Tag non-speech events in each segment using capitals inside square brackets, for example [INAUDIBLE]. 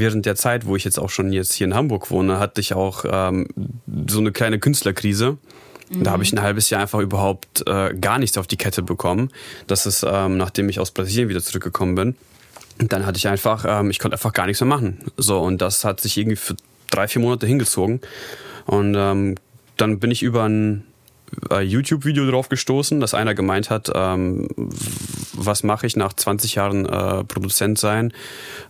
während der Zeit, wo ich jetzt auch schon jetzt hier in Hamburg wohne, hatte ich auch ähm, so eine kleine Künstlerkrise. Mhm. Da habe ich ein halbes Jahr einfach überhaupt äh, gar nichts auf die Kette bekommen. Das ist, ähm, nachdem ich aus Brasilien wieder zurückgekommen bin. Und dann hatte ich einfach, ähm, ich konnte einfach gar nichts mehr machen. So, und das hat sich irgendwie für drei, vier Monate hingezogen. Und ähm, dann bin ich über ein äh, YouTube-Video drauf gestoßen, dass einer gemeint hat, ähm, was mache ich nach 20 Jahren äh, Produzent sein?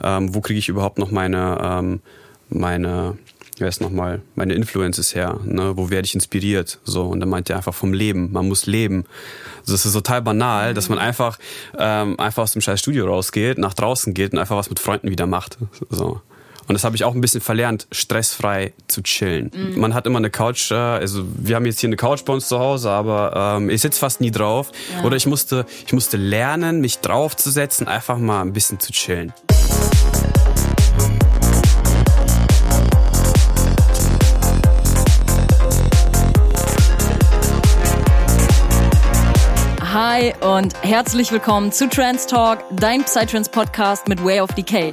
Ähm, wo kriege ich überhaupt noch meine, ähm, meine, wer ist nochmal, meine Influences her? Ne? Wo werde ich inspiriert? So, und dann meint er einfach vom Leben. Man muss leben. Also das ist total banal, dass man einfach, ähm, einfach aus dem scheiß Studio rausgeht, nach draußen geht und einfach was mit Freunden wieder macht. So. Und das habe ich auch ein bisschen verlernt, stressfrei zu chillen. Mhm. Man hat immer eine Couch, äh, also wir haben jetzt hier eine Couch bei uns zu Hause, aber ähm, ich sitze fast nie drauf. Ja. Oder ich musste, ich musste lernen, mich draufzusetzen, einfach mal ein bisschen zu chillen. Hi und herzlich willkommen zu Trans Talk, dein Psytrance Podcast mit Way of Decay.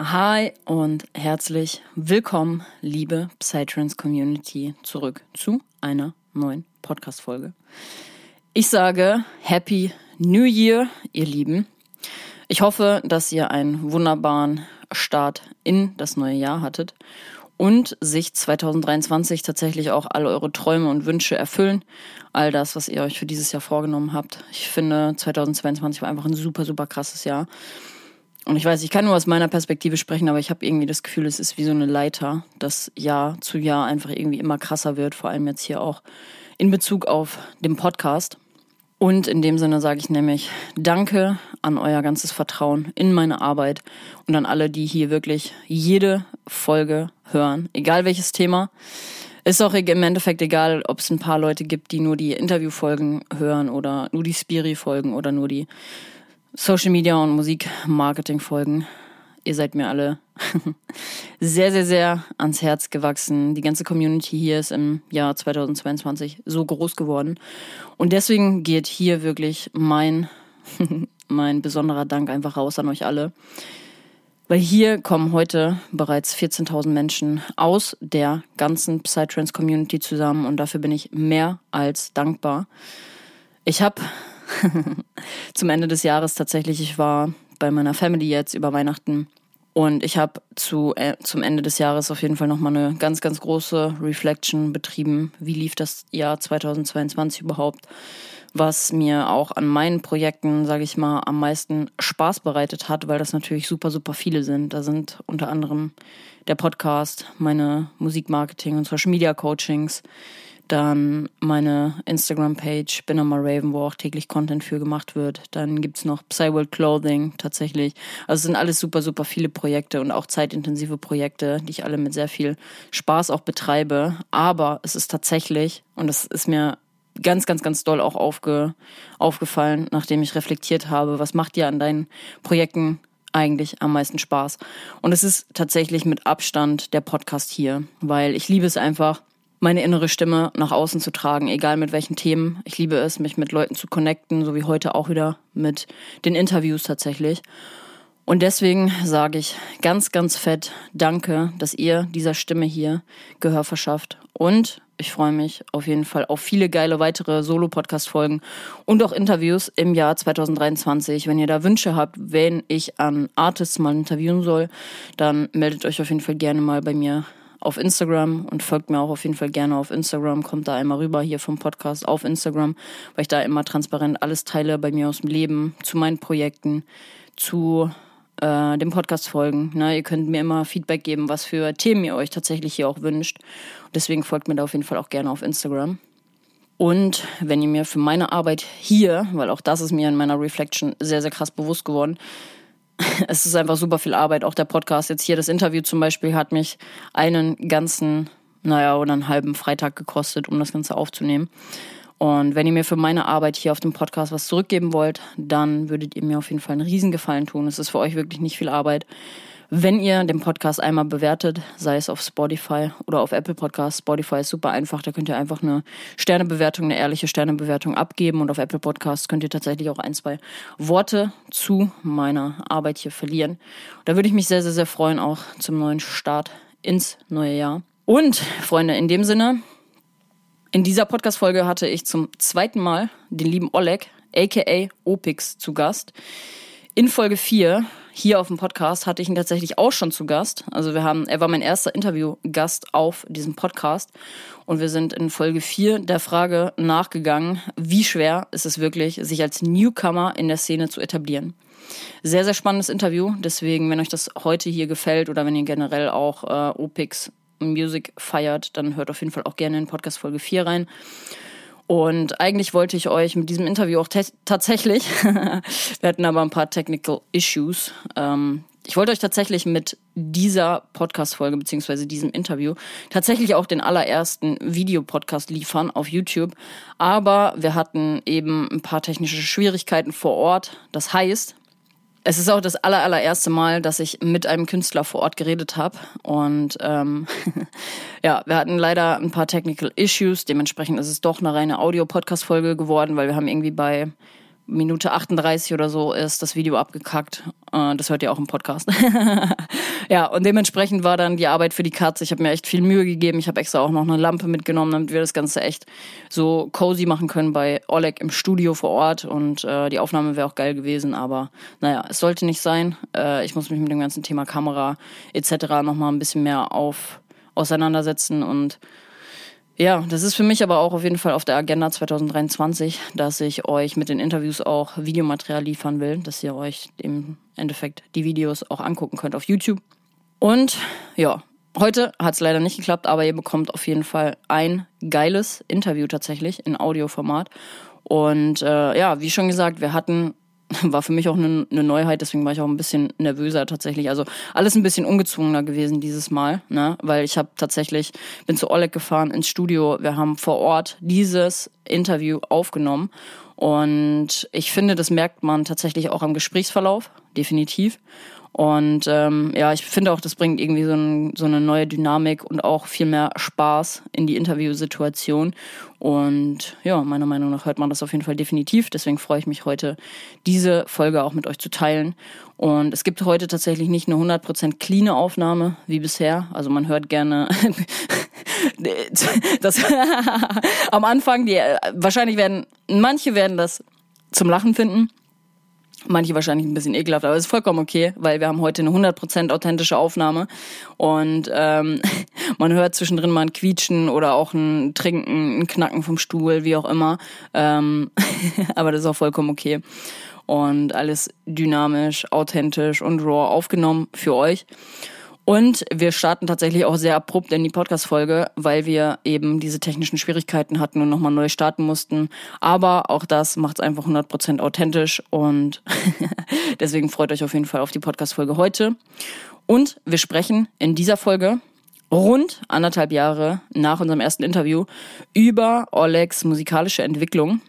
Hi und herzlich willkommen, liebe Psytrance Community, zurück zu einer neuen Podcast-Folge. Ich sage Happy New Year, ihr Lieben. Ich hoffe, dass ihr einen wunderbaren Start in das neue Jahr hattet und sich 2023 tatsächlich auch all eure Träume und Wünsche erfüllen. All das, was ihr euch für dieses Jahr vorgenommen habt. Ich finde, 2022 war einfach ein super, super krasses Jahr. Und ich weiß, ich kann nur aus meiner Perspektive sprechen, aber ich habe irgendwie das Gefühl, es ist wie so eine Leiter, das Jahr zu Jahr einfach irgendwie immer krasser wird, vor allem jetzt hier auch in Bezug auf den Podcast. Und in dem Sinne sage ich nämlich Danke an euer ganzes Vertrauen in meine Arbeit und an alle, die hier wirklich jede Folge hören, egal welches Thema. Ist auch im Endeffekt egal, ob es ein paar Leute gibt, die nur die Interviewfolgen hören oder nur die Spiri-Folgen oder nur die Social Media und Musikmarketing folgen. Ihr seid mir alle [LAUGHS] sehr, sehr, sehr ans Herz gewachsen. Die ganze Community hier ist im Jahr 2022 so groß geworden. Und deswegen geht hier wirklich mein, [LAUGHS] mein besonderer Dank einfach raus an euch alle. Weil hier kommen heute bereits 14.000 Menschen aus der ganzen Psytrance Community zusammen und dafür bin ich mehr als dankbar. Ich habe [LAUGHS] zum Ende des Jahres tatsächlich. Ich war bei meiner Family jetzt über Weihnachten und ich habe zu, äh, zum Ende des Jahres auf jeden Fall nochmal eine ganz, ganz große Reflection betrieben. Wie lief das Jahr 2022 überhaupt? Was mir auch an meinen Projekten, sage ich mal, am meisten Spaß bereitet hat, weil das natürlich super, super viele sind. Da sind unter anderem der Podcast, meine Musikmarketing und Social Media Coachings, dann meine Instagram-Page, bin Raven, wo auch täglich Content für gemacht wird. Dann gibt's noch Psyworld Clothing tatsächlich. Also es sind alles super, super viele Projekte und auch zeitintensive Projekte, die ich alle mit sehr viel Spaß auch betreibe. Aber es ist tatsächlich, und das ist mir ganz, ganz, ganz doll auch aufge, aufgefallen, nachdem ich reflektiert habe, was macht dir an deinen Projekten eigentlich am meisten Spaß? Und es ist tatsächlich mit Abstand der Podcast hier, weil ich liebe es einfach, meine innere Stimme nach außen zu tragen, egal mit welchen Themen. Ich liebe es, mich mit Leuten zu connecten, so wie heute auch wieder mit den Interviews tatsächlich. Und deswegen sage ich ganz, ganz fett Danke, dass ihr dieser Stimme hier Gehör verschafft. Und ich freue mich auf jeden Fall auf viele geile weitere Solo-Podcast-Folgen und auch Interviews im Jahr 2023. Wenn ihr da Wünsche habt, wenn ich an Artists mal interviewen soll, dann meldet euch auf jeden Fall gerne mal bei mir auf Instagram und folgt mir auch auf jeden Fall gerne auf Instagram. Kommt da einmal rüber hier vom Podcast auf Instagram, weil ich da immer transparent alles teile bei mir aus dem Leben, zu meinen Projekten, zu äh, dem Podcast folgen. Ne? Ihr könnt mir immer Feedback geben, was für Themen ihr euch tatsächlich hier auch wünscht. Deswegen folgt mir da auf jeden Fall auch gerne auf Instagram. Und wenn ihr mir für meine Arbeit hier, weil auch das ist mir in meiner Reflection sehr, sehr krass bewusst geworden, [LAUGHS] es ist einfach super viel Arbeit. Auch der Podcast jetzt hier, das Interview zum Beispiel, hat mich einen ganzen, naja, oder einen halben Freitag gekostet, um das Ganze aufzunehmen. Und wenn ihr mir für meine Arbeit hier auf dem Podcast was zurückgeben wollt, dann würdet ihr mir auf jeden Fall einen Riesengefallen tun. Es ist für euch wirklich nicht viel Arbeit. Wenn ihr den Podcast einmal bewertet, sei es auf Spotify oder auf Apple Podcasts, Spotify ist super einfach, da könnt ihr einfach eine Sternebewertung, eine ehrliche Sternebewertung abgeben und auf Apple Podcasts könnt ihr tatsächlich auch ein, zwei Worte zu meiner Arbeit hier verlieren. Da würde ich mich sehr, sehr, sehr freuen, auch zum neuen Start ins neue Jahr. Und, Freunde, in dem Sinne, in dieser Podcast-Folge hatte ich zum zweiten Mal den lieben Oleg, aka Opix, zu Gast. In Folge 4 hier auf dem Podcast hatte ich ihn tatsächlich auch schon zu Gast. Also wir haben, er war mein erster Interviewgast auf diesem Podcast und wir sind in Folge 4 der Frage nachgegangen, wie schwer ist es wirklich, sich als Newcomer in der Szene zu etablieren. Sehr, sehr spannendes Interview. Deswegen, wenn euch das heute hier gefällt oder wenn ihr generell auch äh, OPIX Music feiert, dann hört auf jeden Fall auch gerne in Podcast Folge 4 rein. Und eigentlich wollte ich euch mit diesem Interview auch tatsächlich, [LAUGHS] wir hatten aber ein paar Technical Issues. Ähm, ich wollte euch tatsächlich mit dieser Podcast-Folge beziehungsweise diesem Interview tatsächlich auch den allerersten Videopodcast liefern auf YouTube. Aber wir hatten eben ein paar technische Schwierigkeiten vor Ort. Das heißt, es ist auch das aller, allererste Mal, dass ich mit einem Künstler vor Ort geredet habe. Und ähm, [LAUGHS] ja, wir hatten leider ein paar Technical Issues. Dementsprechend ist es doch eine reine Audio-Podcast-Folge geworden, weil wir haben irgendwie bei Minute 38 oder so ist das Video abgekackt. Äh, das hört ihr auch im Podcast. [LAUGHS] ja, und dementsprechend war dann die Arbeit für die Katze. Ich habe mir echt viel Mühe gegeben. Ich habe extra auch noch eine Lampe mitgenommen, damit wir das Ganze echt so cozy machen können bei Oleg im Studio vor Ort. Und äh, die Aufnahme wäre auch geil gewesen. Aber naja, es sollte nicht sein. Äh, ich muss mich mit dem ganzen Thema Kamera etc. nochmal ein bisschen mehr auf auseinandersetzen und ja, das ist für mich aber auch auf jeden Fall auf der Agenda 2023, dass ich euch mit den Interviews auch Videomaterial liefern will, dass ihr euch im Endeffekt die Videos auch angucken könnt auf YouTube. Und ja, heute hat es leider nicht geklappt, aber ihr bekommt auf jeden Fall ein geiles Interview tatsächlich in Audioformat. Und äh, ja, wie schon gesagt, wir hatten [LAUGHS] war für mich auch eine, eine, Neuheit, deswegen war ich auch ein bisschen nervöser tatsächlich. Also alles ein bisschen ungezwungener gewesen dieses Mal, ne? Weil ich habe tatsächlich, bin zu Oleg gefahren ins Studio, wir haben vor Ort dieses Interview aufgenommen. Und ich finde, das merkt man tatsächlich auch am Gesprächsverlauf, definitiv. Und ähm, ja, ich finde auch, das bringt irgendwie so, ein, so eine neue Dynamik und auch viel mehr Spaß in die Interviewsituation. Und ja, meiner Meinung nach hört man das auf jeden Fall definitiv. Deswegen freue ich mich heute, diese Folge auch mit euch zu teilen. Und es gibt heute tatsächlich nicht eine 100% clean Aufnahme wie bisher. Also man hört gerne [LAUGHS] das [LAUGHS] am Anfang, die wahrscheinlich werden, manche werden das zum Lachen finden. Manche wahrscheinlich ein bisschen ekelhaft, aber es ist vollkommen okay, weil wir haben heute eine 100% authentische Aufnahme und ähm, [LAUGHS] man hört zwischendrin mal ein Quietschen oder auch ein Trinken, ein Knacken vom Stuhl, wie auch immer. Ähm, [LAUGHS] aber das ist auch vollkommen okay und alles dynamisch, authentisch und raw aufgenommen für euch. Und wir starten tatsächlich auch sehr abrupt in die Podcast-Folge, weil wir eben diese technischen Schwierigkeiten hatten und nochmal neu starten mussten. Aber auch das macht es einfach 100% authentisch und [LAUGHS] deswegen freut euch auf jeden Fall auf die Podcast-Folge heute. Und wir sprechen in dieser Folge rund anderthalb Jahre nach unserem ersten Interview über Olegs musikalische Entwicklung.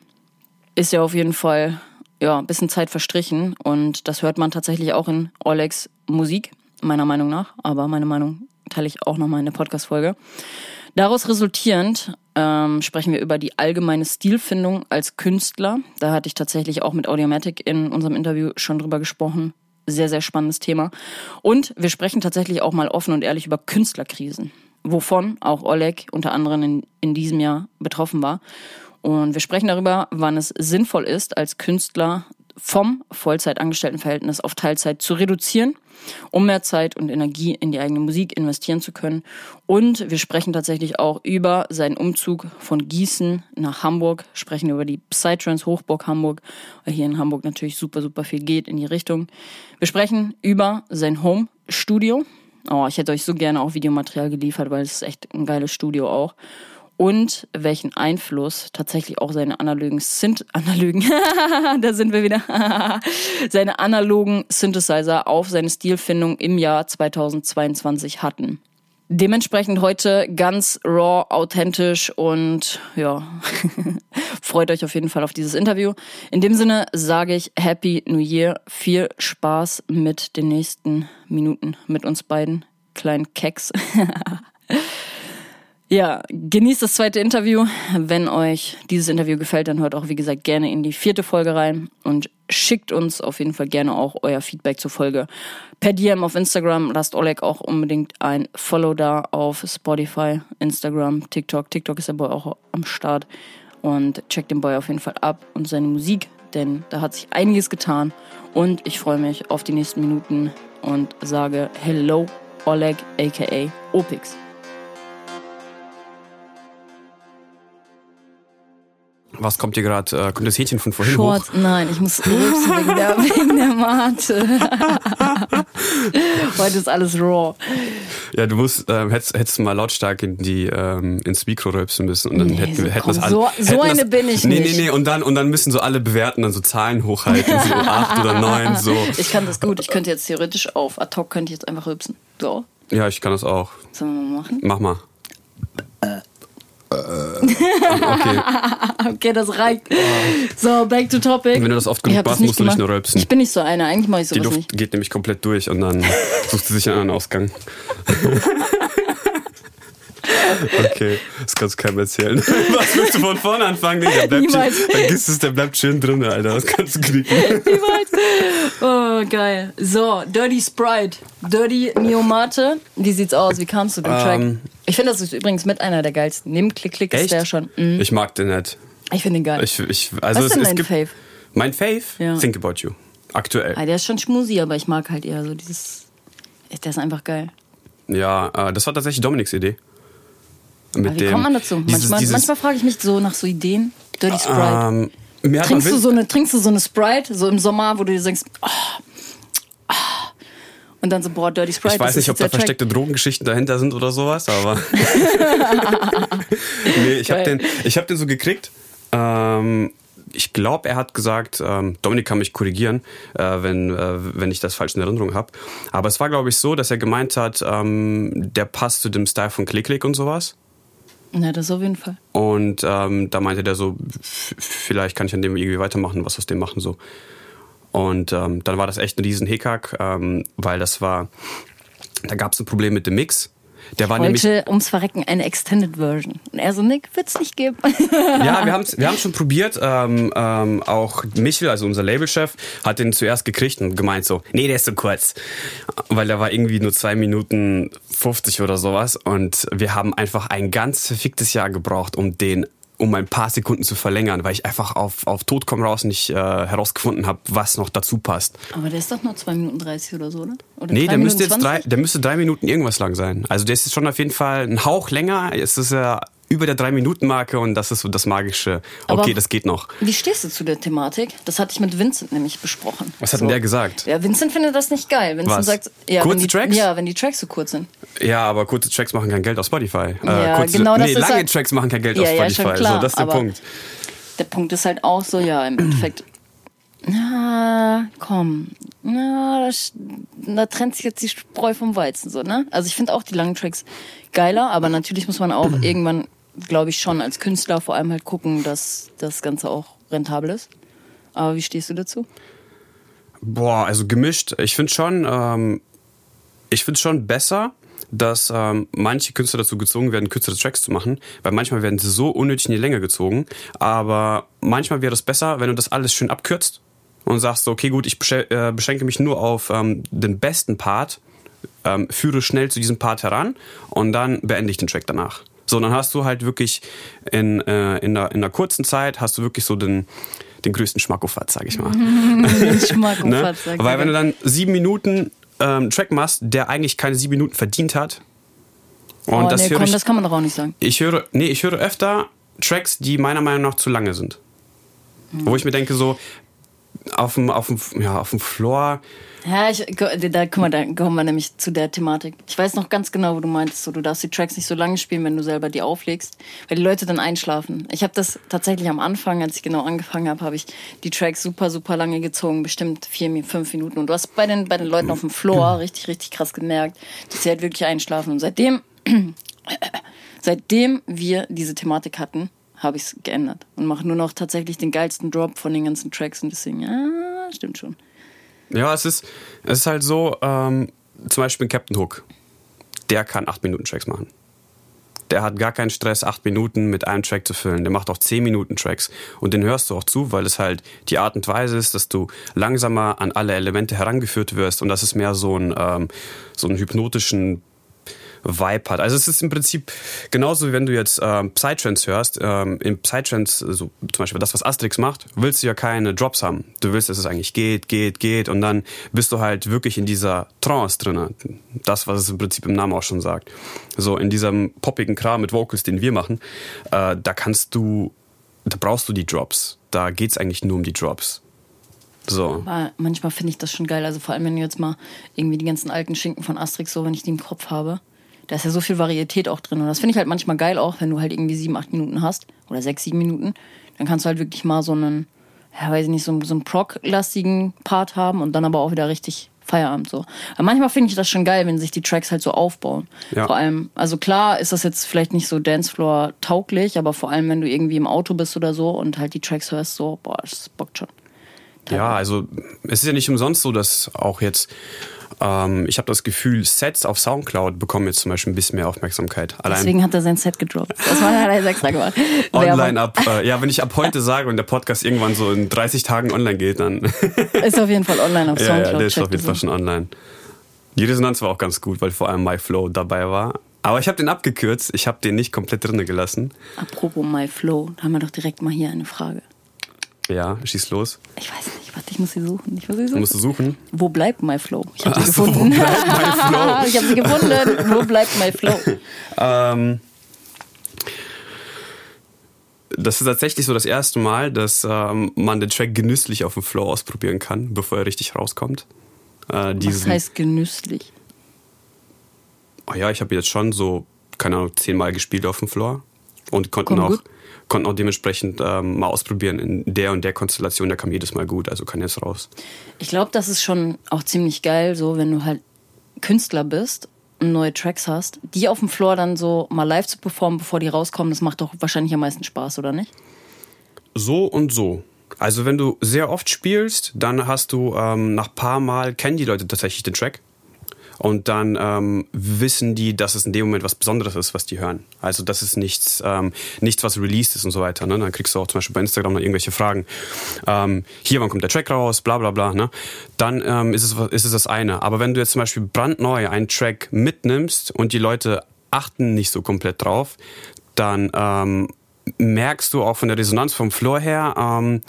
Ist ja auf jeden Fall ja, ein bisschen Zeit verstrichen und das hört man tatsächlich auch in Olegs Musik meiner Meinung nach, aber meine Meinung teile ich auch nochmal in der Podcast-Folge. Daraus resultierend ähm, sprechen wir über die allgemeine Stilfindung als Künstler. Da hatte ich tatsächlich auch mit Audiomatic in unserem Interview schon drüber gesprochen. Sehr, sehr spannendes Thema. Und wir sprechen tatsächlich auch mal offen und ehrlich über Künstlerkrisen, wovon auch Oleg unter anderem in, in diesem Jahr betroffen war. Und wir sprechen darüber, wann es sinnvoll ist, als Künstler vom Vollzeitangestelltenverhältnis auf Teilzeit zu reduzieren, um mehr Zeit und Energie in die eigene Musik investieren zu können. Und wir sprechen tatsächlich auch über seinen Umzug von Gießen nach Hamburg, sprechen über die Psytrance Hochburg Hamburg, weil hier in Hamburg natürlich super, super viel geht in die Richtung. Wir sprechen über sein Home Studio. Oh, ich hätte euch so gerne auch Videomaterial geliefert, weil es ist echt ein geiles Studio auch und welchen Einfluss tatsächlich auch seine analogen Synth analogen [LAUGHS] da sind wir wieder [LAUGHS] seine analogen Synthesizer auf seine Stilfindung im Jahr 2022 hatten. Dementsprechend heute ganz raw, authentisch und ja, [LAUGHS] freut euch auf jeden Fall auf dieses Interview. In dem Sinne sage ich Happy New Year, viel Spaß mit den nächsten Minuten mit uns beiden kleinen Keks. Ja, genießt das zweite Interview. Wenn euch dieses Interview gefällt, dann hört auch, wie gesagt, gerne in die vierte Folge rein und schickt uns auf jeden Fall gerne auch euer Feedback zur Folge per DM auf Instagram. Lasst Oleg auch unbedingt ein Follow da auf Spotify, Instagram, TikTok. TikTok ist der Boy auch am Start. Und checkt den Boy auf jeden Fall ab und seine Musik, denn da hat sich einiges getan. Und ich freue mich auf die nächsten Minuten und sage Hello, Oleg, aka Opix. Was kommt dir gerade? Äh, kommt das Hähnchen von vorhin Shorts, hoch? nein, ich muss rülpsen wegen der, [LAUGHS] wegen der Mate. Heute ist alles raw. Ja, du musst, äh, hättest, hättest mal lautstark in die, ähm, ins Mikro rülpsen müssen und dann Nee, hätten wir so hätten komm, das so- alle. so hätten eine das, bin ich nee, nicht. Nee, nee, und dann, und dann müssen so alle bewerten, dann so Zahlen hochhalten, so [LAUGHS] acht oder neun, so. Ich kann das gut. Ich könnte jetzt theoretisch auf ad hoc könnte ich jetzt einfach rülpsen. So. Ja, ich kann das auch. Sollen wir mal machen? Mach mal. Okay. [LAUGHS] Okay, das reicht. So, back to topic. Wenn du das oft genug machst, musst du nicht gemacht. nur rülpsen. Ich bin nicht so einer. Eigentlich mache ich Die sowas Luft nicht. geht nämlich komplett durch und dann [LAUGHS] sucht sie sich einen anderen Ausgang. [LAUGHS] Okay, das kannst du keinem erzählen. Was willst du von vorne anfangen? Nee, der bleibt Niemals. schön, vergiss es, der bleibt schön drin, Alter. Das kannst du knicken. Niemals. Oh, geil. So, Dirty Sprite. Dirty Miomate. Wie sieht's aus? Wie kamst du dem Track? Ich finde, das ist übrigens mit einer der geilsten. Neben Klick Klick ist Echt? der schon. Mhm. Ich mag den nicht. Ich finde den geil. Ich, ich, also Was ist denn dein Fave? Mein Fave? Ja. Think About You. Aktuell. Ah, der ist schon schmusi, aber ich mag halt eher so dieses. Der ist einfach geil. Ja, äh, das war tatsächlich Dominiks Idee. Mit Aber wie dem, kommt man dazu? dieses- manchmal dieses- manchmal frage ich mich so nach so Ideen. Dirty Sprite. Ähm, trinkst, du so eine, trinkst du so eine Sprite, so im Sommer, wo du dir denkst, oh. Und dann so, boah, Dirty Sprite. Ich weiß nicht, ob da Track. versteckte Drogengeschichten dahinter sind oder sowas, aber. [LAUGHS] nee, ich habe den, ich hab den so gekriegt. Ähm, ich glaube, er hat gesagt, ähm, Dominik kann mich korrigieren, äh, wenn, äh, wenn ich das falsch in Erinnerung habe. Aber es war, glaube ich, so, dass er gemeint hat, ähm, der passt zu dem Style von Click Click und sowas. Na, das auf jeden Fall. Und ähm, da meinte der so, vielleicht kann ich an dem irgendwie weitermachen, was aus dem machen so. Und ähm, dann war das echt ein riesen Hickhack, ähm, weil das war, da gab es ein Problem mit dem Mix. Der war nämlich, Wollte ums Verrecken eine Extended Version. Und er so, Nick, wird's nicht geben. [LAUGHS] ja, wir haben wir [LAUGHS] haben schon probiert. Ähm, ähm, auch Michel, also unser Labelchef, hat den zuerst gekriegt und gemeint so, nee, der ist zu kurz, weil der war irgendwie nur zwei Minuten 50 oder sowas. Und wir haben einfach ein ganz verficktes Jahr gebraucht, um den um ein paar Sekunden zu verlängern, weil ich einfach auf, auf Tod komm raus nicht äh, herausgefunden habe, was noch dazu passt. Aber der ist doch nur 2 Minuten 30 oder so, oder? oder Nee, der müsste jetzt drei, 20? der müsste drei Minuten irgendwas lang sein. Also der ist schon auf jeden Fall ein Hauch länger. Es ist ja über der drei Minuten Marke und das ist so das magische. Aber- Okay, das geht noch. Wie stehst du zu der Thematik? Das hatte ich mit Vincent nämlich besprochen. Was hat denn der gesagt? Ja, Vincent findet das nicht geil. Vincent Was? sagt, ja, Kurze wenn die, Tracks? Ja, wenn die Tracks so kurz sind. Ja, aber kurze Tracks machen kein Geld auf Spotify. Ja, äh, kurze, genau das nee, ist lange halt- Tracks machen kein Geld Ja, auf ja, Spotify. schon klar, so, das ist der aber- Punkt. Der Punkt ist halt auch so, ja, im Endeffekt. Na, komm. Na, da trennt sich jetzt die Spreu vom Weizen, so, ne? Also ich finde auch die langen Tracks geiler, aber natürlich muss man auch [CLEARS THROAT] irgendwann, glaube ich, schon als Künstler vor allem halt gucken, dass das Ganze auch rentabel ist. Aber wie stehst du dazu? Boah, also gemischt. Ich finde schon, ähm, ich finde schon besser, dass ähm, manche Künstler dazu gezwungen werden, kürzere Tracks zu machen, weil manchmal werden sie so unnötig in die Länge gezogen. Aber manchmal wäre es besser, wenn du das alles schön abkürzt und sagst, okay, gut, ich äh, beschränke mich nur auf ähm, den besten Part, ähm, führe schnell zu diesem Part heran und dann beende ich den Track danach. So, dann hast du halt wirklich in, äh, in, einer, in einer kurzen Zeit hast du wirklich so den, den größten Schmackofatz, sag ich mal. [LAUGHS] [LAUGHS] Schmackofatz, ne? Weil wenn du dann sieben Minuten ähm, Track machst, der eigentlich keine sieben Minuten verdient hat. Und oh, das, nee, komm, ich, das kann man doch auch nicht sagen. ich höre, nee, ich höre öfter Tracks, die meiner Meinung nach zu lange sind. Wo ich mir denke, so auf dem, auf dem, ja, auf dem Floor. Ja, ich, da, guck mal, da kommen wir nämlich zu der Thematik. Ich weiß noch ganz genau, wo du meintest, so, du darfst die Tracks nicht so lange spielen, wenn du selber die auflegst, weil die Leute dann einschlafen. Ich habe das tatsächlich am Anfang, als ich genau angefangen habe, habe ich die Tracks super, super lange gezogen, bestimmt vier, fünf Minuten. Und du hast bei den, bei den Leuten auf dem Floor richtig, richtig krass gemerkt, dass sie halt wirklich einschlafen. Und seitdem, [CLEARS THROAT] seitdem wir diese Thematik hatten, habe ich es geändert und mache nur noch tatsächlich den geilsten Drop von den ganzen Tracks und deswegen, ja, stimmt schon. Ja, es ist, es ist halt so, ähm, zum Beispiel Captain Hook, der kann 8 Minuten Tracks machen. Der hat gar keinen Stress, 8 Minuten mit einem Track zu füllen. Der macht auch 10 Minuten Tracks und den hörst du auch zu, weil es halt die Art und Weise ist, dass du langsamer an alle Elemente herangeführt wirst und das ist mehr so ein, ähm, so einen hypnotischen Vibe hat. Also es ist im Prinzip genauso wie wenn du jetzt ähm, Psytrance hörst. Ähm, in Psytrance, also zum Beispiel das, was Asterix macht, willst du ja keine Drops haben. Du willst, dass es eigentlich geht, geht, geht und dann bist du halt wirklich in dieser Trance drin. Das, was es im Prinzip im Namen auch schon sagt. So in diesem poppigen Kram mit Vocals, den wir machen, äh, da kannst du, da brauchst du die Drops. Da geht's eigentlich nur um die Drops. So. Aber manchmal finde ich das schon geil. Also vor allem, wenn du jetzt mal irgendwie die ganzen alten Schinken von Asterix so, wenn ich die im Kopf habe, da ist ja so viel Varietät auch drin. Und das finde ich halt manchmal geil auch, wenn du halt irgendwie sieben, acht Minuten hast oder sechs, sieben Minuten, dann kannst du halt wirklich mal so einen, ja, weiß ich nicht, so, so einen Proc-lastigen Part haben und dann aber auch wieder richtig Feierabend so. Aber manchmal finde ich das schon geil, wenn sich die Tracks halt so aufbauen. Ja. Vor allem, also klar ist das jetzt vielleicht nicht so Dancefloor tauglich, aber vor allem, wenn du irgendwie im Auto bist oder so und halt die Tracks hörst, so, boah, das bockt schon. Ja, also es ist ja nicht umsonst so, dass auch jetzt, ähm, ich habe das Gefühl, Sets auf Soundcloud bekommen jetzt zum Beispiel ein bisschen mehr Aufmerksamkeit. Allein Deswegen hat er sein Set gedroppt. Das war ja extra gemacht. [LAUGHS] online ab. Äh, ja, wenn ich ab heute sage und der Podcast irgendwann so in 30 Tagen online geht, dann [LAUGHS] Ist auf jeden Fall online auf ja, Soundcloud. ja, der ist auf jeden Fall schon online. Die Resonanz war auch ganz gut, weil vor allem MyFlow dabei war. Aber ich habe den abgekürzt. Ich habe den nicht komplett drinne gelassen. Apropos MyFlow, da haben wir doch direkt mal hier eine Frage. Ja, schieß los. Ich weiß nicht, warte, ich muss sie suchen. Ich muss sie suchen. musst du suchen. Wo bleibt MyFlow? Ich habe sie so, wo gefunden. bleibt MyFlow? [LAUGHS] ich habe sie gefunden. Wo bleibt MyFlow? [LAUGHS] Ähm, das ist tatsächlich so das erste Mal, dass ähm, man den Track genüsslich auf dem Flow ausprobieren kann, bevor er richtig rauskommt. Äh, Was heißt genüsslich? oh ja, ich habe jetzt schon so, keine Ahnung, zehnmal gespielt auf dem Floor und konnten Kommt auch, gut? Konnten auch dementsprechend ähm, mal ausprobieren in der und der Konstellation. Der kam jedes Mal gut, also kann jetzt raus. Ich glaube, das ist schon auch ziemlich geil, so wenn du halt Künstler bist und neue Tracks hast, die auf dem Floor dann so mal live zu performen, bevor die rauskommen, das macht doch wahrscheinlich am meisten Spaß, oder nicht? So und so. Also wenn du sehr oft spielst, dann hast du ähm, nach paar Mal kennen die Leute tatsächlich den Track und dann ähm, wissen die, dass es in dem Moment was Besonderes ist, was die hören. Also das ist nichts, ähm, nichts was released ist und so weiter. Ne? Dann kriegst du auch zum Beispiel bei Instagram noch irgendwelche Fragen. Ähm, hier, wann kommt der Track raus? Bla bla bla. Ne? Dann ähm, ist, es, ist es das eine. Aber wenn du jetzt zum Beispiel brandneu einen Track mitnimmst und die Leute achten nicht so komplett drauf, dann ähm, merkst du auch von der Resonanz vom Floor her, ähm,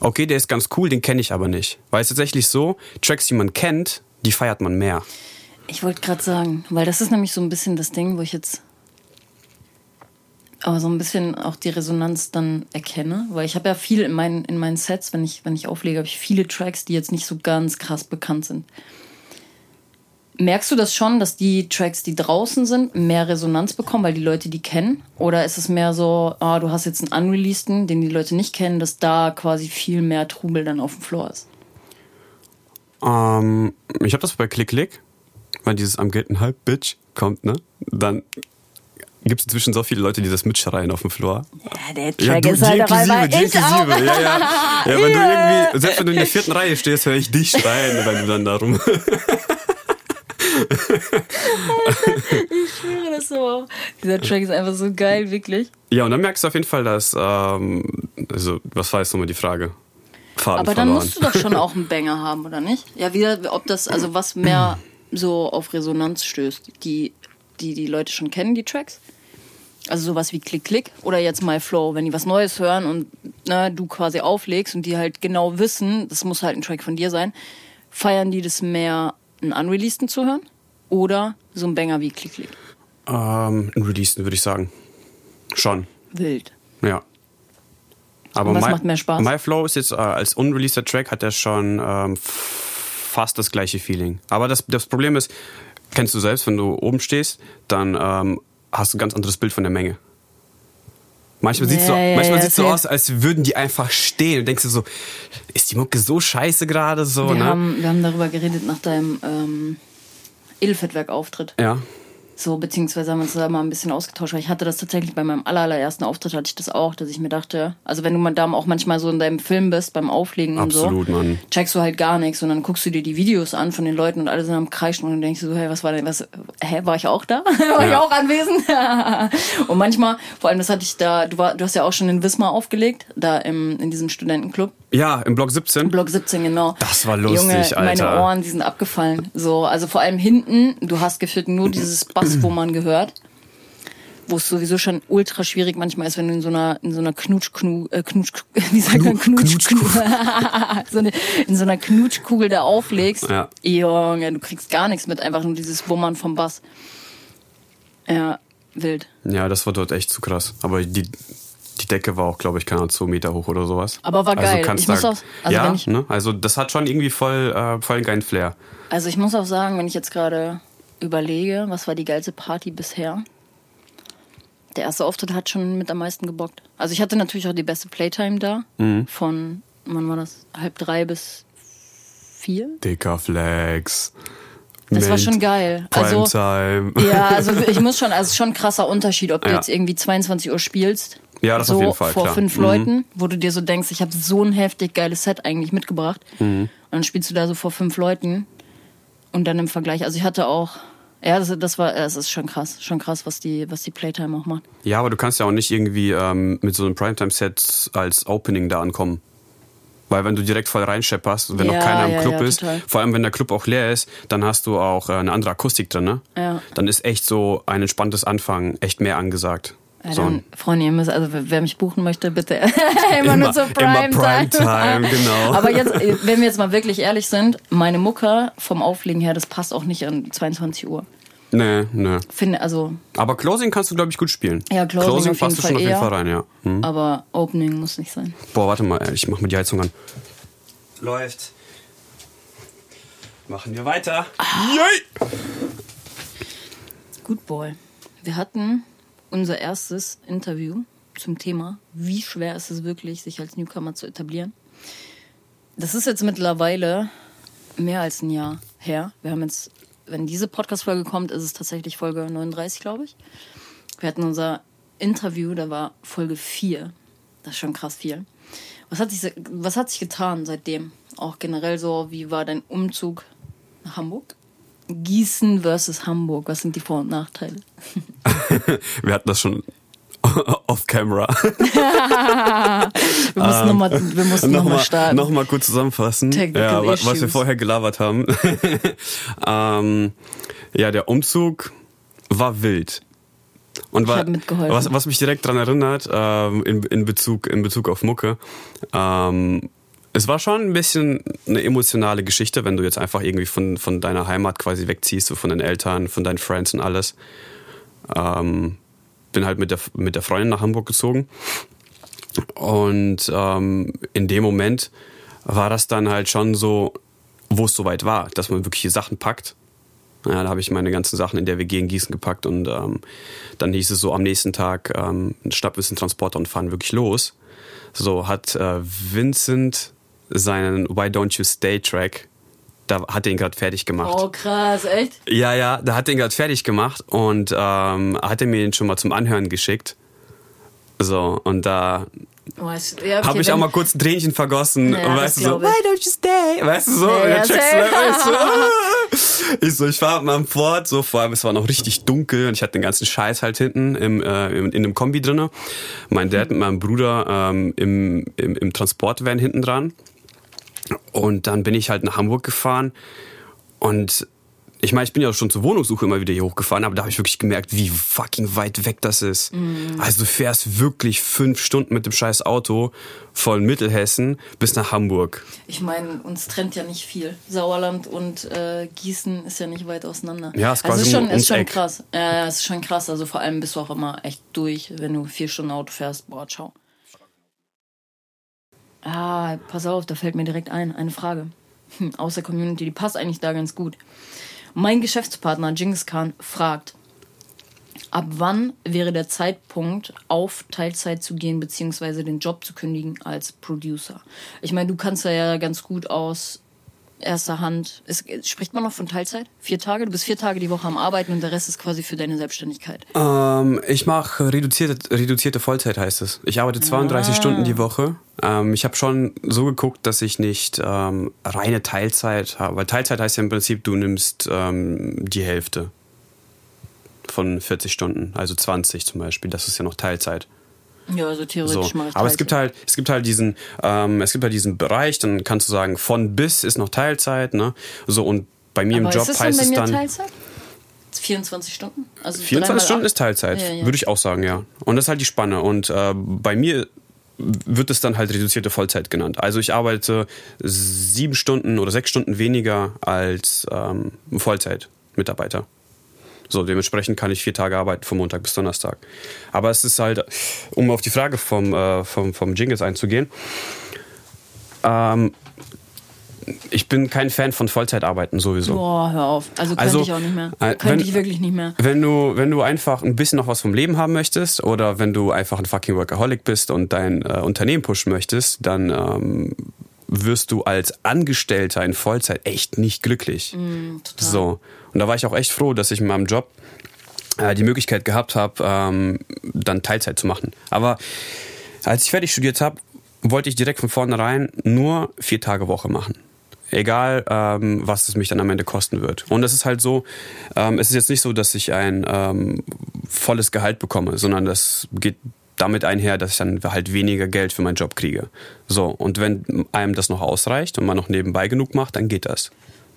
okay, der ist ganz cool, den kenne ich aber nicht. Weil es tatsächlich so, Tracks, die man kennt, die feiert man mehr. Ich wollte gerade sagen, weil das ist nämlich so ein bisschen das Ding, wo ich jetzt aber so ein bisschen auch die Resonanz dann erkenne, weil ich habe ja viel in meinen, in meinen Sets, wenn ich, wenn ich auflege, habe ich viele Tracks, die jetzt nicht so ganz krass bekannt sind. Merkst du das schon, dass die Tracks, die draußen sind, mehr Resonanz bekommen, weil die Leute die kennen? Oder ist es mehr so, ah, du hast jetzt einen Unreleaseden, den die Leute nicht kennen, dass da quasi viel mehr Trubel dann auf dem Floor ist? Ähm, ich habe das bei Klick Klick, weil dieses am gelten Halb Bitch kommt, ne? Dann gibt es inzwischen so viele Leute, die das mitschreien auf dem Floor. Ja, der Ja, Track du, ist halt dabei, inklusive, ich auch. inklusive. Ja, ja. [LAUGHS] ja, wenn du irgendwie, selbst wenn du in der vierten Reihe stehst, höre ich dich schreien, wenn du dann da rum. [LAUGHS] Ich schwöre das so. Dieser Track ist einfach so geil, wirklich. Ja, und dann merkst du auf jeden Fall, dass, ähm, also, was war jetzt nochmal die Frage? Faden Aber dann verloren. musst du doch schon auch einen Banger haben, oder nicht? Ja, wieder, ob das, also was mehr so auf Resonanz stößt. Die, die die Leute schon kennen, die Tracks? Also sowas wie Klick Klick oder jetzt My Flow, wenn die was Neues hören und ne, du quasi auflegst und die halt genau wissen, das muss halt ein Track von dir sein, feiern die das mehr, einen Unreleaseden zu hören oder so ein Banger wie Klick Klick? Ähm, ein Releasen, würde ich sagen. Schon, Wild. ja. Aber Und was My, macht mehr Spaß? My Flow ist jetzt äh, als unreleaseder Track hat er schon ähm, fast das gleiche Feeling. Aber das, das Problem ist, kennst du selbst, wenn du oben stehst, dann ähm, hast du ein ganz anderes Bild von der Menge. Manchmal sieht es so, ja, manchmal ja, sieht's so aus, als würden die einfach stehen und denkst du so, ist die Mucke so scheiße gerade so, Wir, ne? haben, wir haben darüber geredet nach deinem ähm, Edelfettwerk-Auftritt. ja. So, beziehungsweise haben wir uns da mal ein bisschen ausgetauscht. Weil ich hatte das tatsächlich bei meinem aller, allerersten Auftritt, hatte ich das auch, dass ich mir dachte, also wenn du mal da auch manchmal so in deinem Film bist, beim Auflegen Absolut, und so, Mann. checkst du halt gar nichts und dann guckst du dir die Videos an von den Leuten und alle sind am Kreischen und dann denkst du so, hey, was war denn, was, hä, war ich auch da? [LAUGHS] war ich Ja. auch anwesend? [LAUGHS] und manchmal, vor allem das hatte ich da, du, war, du hast ja auch schon in Wismar aufgelegt, da im, in diesem Studentenclub. Ja, im Block 17. Block 17, genau. Das war lustig, Junge, Alter. meine Ohren, die sind abgefallen. So, also vor allem hinten, du hast gefühlt nur dieses Bass, wo man gehört. Wo es sowieso schon ultra schwierig manchmal ist, wenn du in so einer, in so einer Knutschknu, äh, Knutsch, [LAUGHS] wie sagt man, Knutschkugel, [LAUGHS] so eine, in so einer Knutschkugel da auflegst. Ja. Junge, du kriegst gar nichts mit, einfach nur dieses Wummern vom Bass. Ja, wild. Ja, das war dort echt zu krass. Aber die, die Decke war auch, glaube ich, keine Ahnung, zwei Meter hoch oder sowas. Aber war geil. kannst Ich muss da- auch- also ja, ich- ne? Also das hat schon irgendwie voll, äh, voll einen geilen Flair. Also ich muss auch sagen, wenn ich jetzt gerade überlege, was war die geilste Party bisher? Der erste Auftritt hat schon mit am meisten gebockt. Also ich hatte natürlich auch die beste Playtime da. Mhm. Von, wann war das? Halb drei bis vier? Dicker Flex. Das war schon geil. Also, Primetime. ja, also [LAUGHS] ich muss schon, also es ist schon ein krasser Unterschied, ob du Ja. jetzt irgendwie 22 Uhr spielst. Ja, das so auf jeden Fall, vor klar. fünf Mhm. Leuten, wo du dir so denkst, ich habe so ein heftig geiles Set eigentlich mitgebracht. Mhm. Und dann spielst du da so vor fünf Leuten und dann im Vergleich. Also ich hatte auch, ja, das, das war, es ist schon krass, schon krass, was die, was die Playtime auch macht. Ja, aber du kannst ja auch nicht irgendwie ähm, mit so einem Primetime-Set als Opening da ankommen. Weil wenn du direkt voll reinschepperst, wenn Ja, noch keiner im ja, Club ja, ist, total. vor allem wenn der Club auch leer ist, dann hast du auch äh, eine andere Akustik drin, ne? Ja. Dann ist echt so ein entspanntes Anfangen echt mehr angesagt. Ja, dann, Freunde, ihr müsst, also wer mich buchen möchte, bitte immer, [LAUGHS] Immer- nur zur immer Primetime. Primetime, genau. [LAUGHS] Aber jetzt, wenn wir jetzt mal wirklich ehrlich sind, meine Mucke vom Auflegen her, das passt auch nicht an 22 Uhr. Nee, nee. Finde, also, Aber Closing kannst du, glaube ich, gut spielen. Ja, Closing auf passt jeden du schon Fall auf jeden eher. Fall rein, ja. Hm. aber Opening muss nicht sein. Boah, warte mal, ich mach mal die Heizung an. Läuft. Machen wir weiter. Yay! Good Boy. Wir hatten unser erstes Interview zum Thema, wie schwer ist es wirklich, sich als Newcomer zu etablieren. Das ist jetzt mittlerweile mehr als ein Jahr her. Wir haben jetzt, wenn diese Podcast-Folge kommt, ist es tatsächlich Folge 39, glaube ich. Wir hatten unser Interview, da war Folge 4. Das ist schon krass viel. Was hat sich, was hat sich getan seitdem? Auch generell so, wie war dein Umzug nach Hamburg? Gießen versus Hamburg, was sind die Vor- und Nachteile? [LAUGHS] Wir hatten das schon [LAUGHS] off-camera. [LAUGHS] Wir mussten nochmal wir mussten noch mal starten. noch mal kurz zusammenfassen, ja, wa- was wir vorher gelabert haben. ähm, ja, der Umzug war wild. Und war, was, was mich direkt daran erinnert, ähm, in, in, Bezug, in Bezug auf Mucke, ähm, es war schon ein bisschen eine emotionale Geschichte, wenn du jetzt einfach irgendwie von, von deiner Heimat quasi wegziehst, so von deinen Eltern, von deinen Friends und alles. Ähm, bin halt mit der, mit der Freundin nach Hamburg gezogen. Und ähm, in dem Moment war das dann halt schon so, wo es soweit war, dass man wirklich Sachen packt. Ja, da habe ich meine ganzen Sachen in der WG in Gießen gepackt und ähm, dann hieß es so am nächsten Tag, ähm, schnappen wir einen Transporter und fahren wirklich los. So hat äh, Vincent seinen Why Don't You Stay Track, da hat er ihn gerade fertig gemacht. Oh, krass, echt? Ja, ja, da hat er ihn gerade fertig gemacht und ähm, hat er mir ihn schon mal zum Anhören geschickt. So, und da Oh, ist- ja, okay, habe ich auch mal kurz ein Tränchen vergossen Ja, und weißt du so, ich. why don't you stay? Weißt du so, Ja, ja, checkst safe. du [LAUGHS] ich so, ich so, ich fahr mit meinem Ford, so, vor allem es war noch richtig dunkel und ich hatte den ganzen Scheiß halt hinten im, äh, in, in einem Kombi drinne. Mein Dad mit meinem Bruder ähm, im, im, im Transportvan hinten dran. Und dann bin ich halt nach Hamburg gefahren und ich meine, ich bin ja schon zur Wohnungssuche immer wieder hier hochgefahren, aber da habe ich wirklich gemerkt, wie fucking weit weg das ist. Mhm. Also du fährst wirklich fünf Stunden mit dem scheiß Auto von Mittelhessen bis nach Hamburg. Ich meine, uns trennt ja nicht viel. Sauerland und äh, Gießen ist ja nicht weit auseinander. Ja, ist quasi also ist schon, ist schon krass. Ja, äh, ist schon krass. Also vor allem bist du auch immer echt durch, wenn du vier Stunden Auto fährst. Boah, ciao. Ah, pass auf, da fällt mir direkt ein, eine Frage. Hm, aus der Community, die passt eigentlich da ganz gut. Mein Geschäftspartner Genghis Khan fragt, ab wann wäre der Zeitpunkt, auf Teilzeit zu gehen, beziehungsweise den Job zu kündigen als Producer? Ich meine, du kannst ja ganz gut aus erster Hand. Es, spricht man noch von Teilzeit? Vier Tage? Du bist vier Tage die Woche am Arbeiten und der Rest ist quasi für deine Selbstständigkeit. Ähm, ich mache reduzierte, reduzierte Vollzeit, heißt es. Ich arbeite 32 ah. Stunden die Woche. Ähm, ich habe schon so geguckt, dass ich nicht ähm, reine Teilzeit habe. Weil Teilzeit heißt ja im Prinzip, du nimmst ähm, die Hälfte von 40 Stunden, also 20 zum Beispiel. Das ist ja noch Teilzeit. Ja, also theoretisch so. Aber es gibt halt, es gibt halt diesen, ähm, es gibt halt diesen Bereich, dann kannst du sagen, von bis ist noch Teilzeit, ne? So und bei mir Aber im Job heißt es dann. Teilzeit? 24 Stunden? Also 24 Stunden ist Teilzeit, ja, ja. würde ich auch sagen, ja. Und das ist halt die Spanne. Und äh, bei mir wird es dann halt reduzierte Vollzeit genannt. Also ich arbeite sieben Stunden oder sechs Stunden weniger als ähm, Vollzeitmitarbeiter. So, dementsprechend kann ich vier Tage arbeiten, von Montag bis Donnerstag. Aber es ist halt, um auf die Frage vom, äh, vom, vom Jingles einzugehen, ähm, ich bin kein Fan von Vollzeitarbeiten sowieso. Boah, hör auf. Also könnte also, ich auch nicht mehr. Äh, könnte ich wirklich nicht mehr. Wenn du, wenn du einfach ein bisschen noch was vom Leben haben möchtest oder wenn du einfach ein fucking Workaholic bist und dein äh, Unternehmen pushen möchtest, dann ähm, wirst du als Angestellter in Vollzeit echt nicht glücklich. Mm, so. Und da war ich auch echt froh, dass ich in meinem Job äh, die Möglichkeit gehabt habe, ähm, dann Teilzeit zu machen. Aber als ich fertig studiert habe, wollte ich direkt von vornherein nur vier Tage Woche machen. Egal, ähm, was es mich dann am Ende kosten wird. Und es ist halt so, ähm, es ist jetzt nicht so, dass ich ein ähm, volles Gehalt bekomme, sondern das geht damit einher, dass ich dann halt weniger Geld für meinen Job kriege. So, und wenn einem das noch ausreicht und man noch nebenbei genug macht, dann geht das.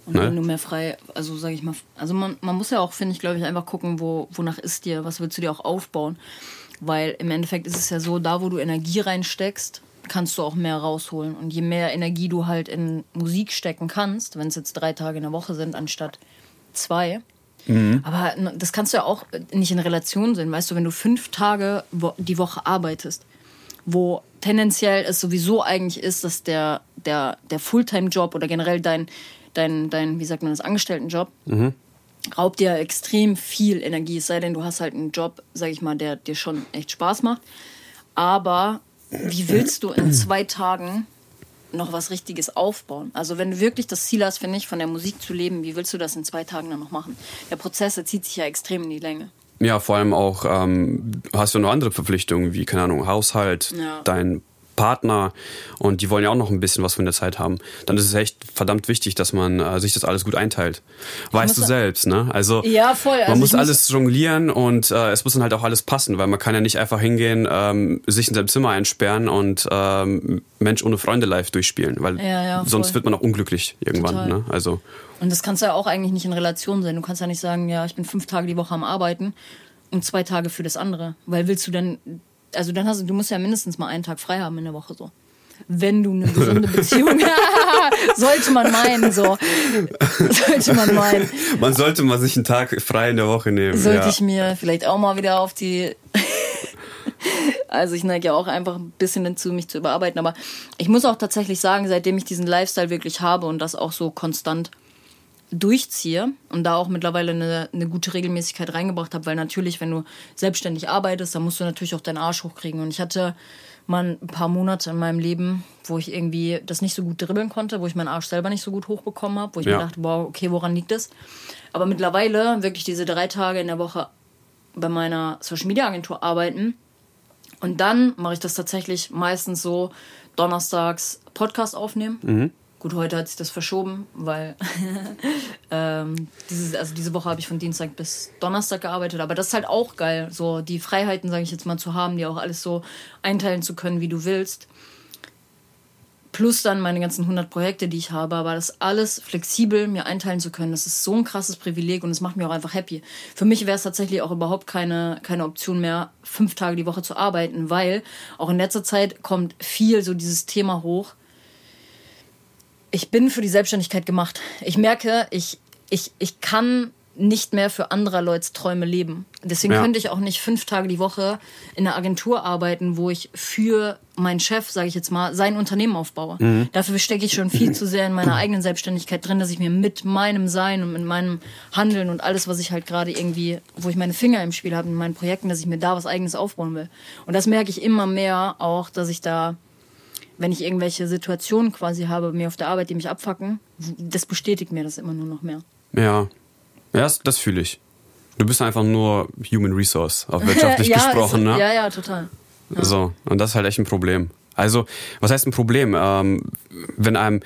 Und ne? wenn du mehr frei, also sage ich mal, also man, man muss ja auch, finde ich, glaube ich, einfach gucken, wo, wonach ist dir, was willst du dir auch aufbauen. Weil im Endeffekt ist es ja so, da wo du Energie reinsteckst, kannst du auch mehr rausholen. Und je mehr Energie du halt in Musik stecken kannst, wenn es jetzt drei Tage in der Woche sind, anstatt zwei, Mhm. Aber das kannst du ja auch nicht in Relation sehen. Weißt du, wenn du fünf Tage die Woche arbeitest, wo tendenziell es sowieso eigentlich ist, dass der, der, der Fulltime-Job oder generell dein, dein, dein, wie sagt man das, Angestelltenjob, mhm. raubt dir extrem viel Energie. Es sei denn, du hast halt einen Job, sag ich mal, der dir schon echt Spaß macht. Aber wie willst du in zwei Tagen noch was Richtiges aufbauen. Also wenn du wirklich das Ziel hast, finde ich, von der Musik zu leben, wie willst du das in zwei Tagen dann noch machen? Der Prozess der zieht sich ja extrem in die Länge. Ja, vor allem auch ähm, hast du noch andere Verpflichtungen, wie, keine Ahnung, Haushalt, ja. dein Partner und die wollen ja auch noch ein bisschen was von der Zeit haben, dann ist es echt verdammt wichtig, dass man äh, sich das alles gut einteilt. Weißt du selbst, ne? Also ja, voll. Also man muss alles jonglieren und äh, es muss dann halt auch alles passen, weil man kann ja nicht einfach hingehen, ähm, sich in seinem Zimmer einsperren und ähm, Mensch ohne Freunde live durchspielen, weil ja, ja, sonst wird man auch unglücklich irgendwann. Total. Ne? Also und das kannst du ja auch eigentlich nicht in Relation sein. Du kannst ja nicht sagen, ja, ich bin fünf Tage die Woche am Arbeiten und zwei Tage für das andere. Weil willst du denn also dann hast du, du musst ja mindestens mal einen Tag frei haben in der Woche so. Wenn du eine gesunde [LAUGHS] Beziehung [LAUGHS] sollte man meinen, so. Sollte man meinen. Man sollte mal sich einen Tag frei in der Woche nehmen. Sollte ja. ich mir vielleicht auch mal wieder auf die. [LAUGHS] also ich neige ja auch einfach ein bisschen dazu, mich zu überarbeiten. Aber ich muss auch tatsächlich sagen, seitdem ich diesen Lifestyle wirklich habe und das auch so konstant durchziehe und da auch mittlerweile eine, eine gute Regelmäßigkeit reingebracht habe, weil natürlich, wenn du selbstständig arbeitest, dann musst du natürlich auch deinen Arsch hochkriegen. Und ich hatte mal ein paar Monate in meinem Leben, wo ich irgendwie das nicht so gut dribbeln konnte, wo ich meinen Arsch selber nicht so gut hochbekommen habe, wo ich ja. mir dachte, wow, okay, woran liegt das? Aber mittlerweile wirklich diese drei Tage in der Woche bei meiner Social Media Agentur arbeiten. Und dann mache ich das tatsächlich meistens so, donnerstags Podcast aufnehmen. Mhm Gut, heute hat sich das verschoben, weil [LAUGHS] ähm, dieses, also diese Woche habe ich von Dienstag bis Donnerstag gearbeitet. Aber das ist halt auch geil, so die Freiheiten, sage ich jetzt mal, zu haben, die auch alles so einteilen zu können, wie du willst. plus dann meine ganzen 100 Projekte, die ich habe, aber das alles flexibel mir einteilen zu können, das ist so ein krasses Privileg und es macht mich auch einfach happy. Für mich wäre es tatsächlich auch überhaupt keine, keine Option mehr, fünf Tage die Woche zu arbeiten, weil auch in letzter Zeit kommt viel so dieses Thema hoch. Ich bin für die Selbstständigkeit gemacht. Ich merke, ich, ich, ich kann nicht mehr für anderer Leute Träume leben. Deswegen Ja. könnte ich auch nicht fünf Tage die Woche in einer Agentur arbeiten, wo ich für meinen Chef, sage ich jetzt mal, sein Unternehmen aufbaue. Dafür stecke ich schon viel zu sehr in meiner eigenen Selbstständigkeit drin, dass ich mir mit meinem Sein und mit meinem Handeln und alles, was ich halt gerade irgendwie, wo ich meine Finger im Spiel habe, in meinen Projekten, dass ich mir da was eigenes aufbauen will. Und das merke ich immer mehr auch, dass ich da wenn ich irgendwelche Situationen quasi habe, mir auf der Arbeit, die mich abfacken, das bestätigt mir das immer nur noch mehr. Ja. Ja, das, das fühle ich. Du bist einfach nur Human Resource, auf wirtschaftlich [LAUGHS] gesprochen, ist, ne? Ja, ja, total. So, und das ist halt echt ein Problem. Also, was heißt ein Problem? Ähm, wenn einem,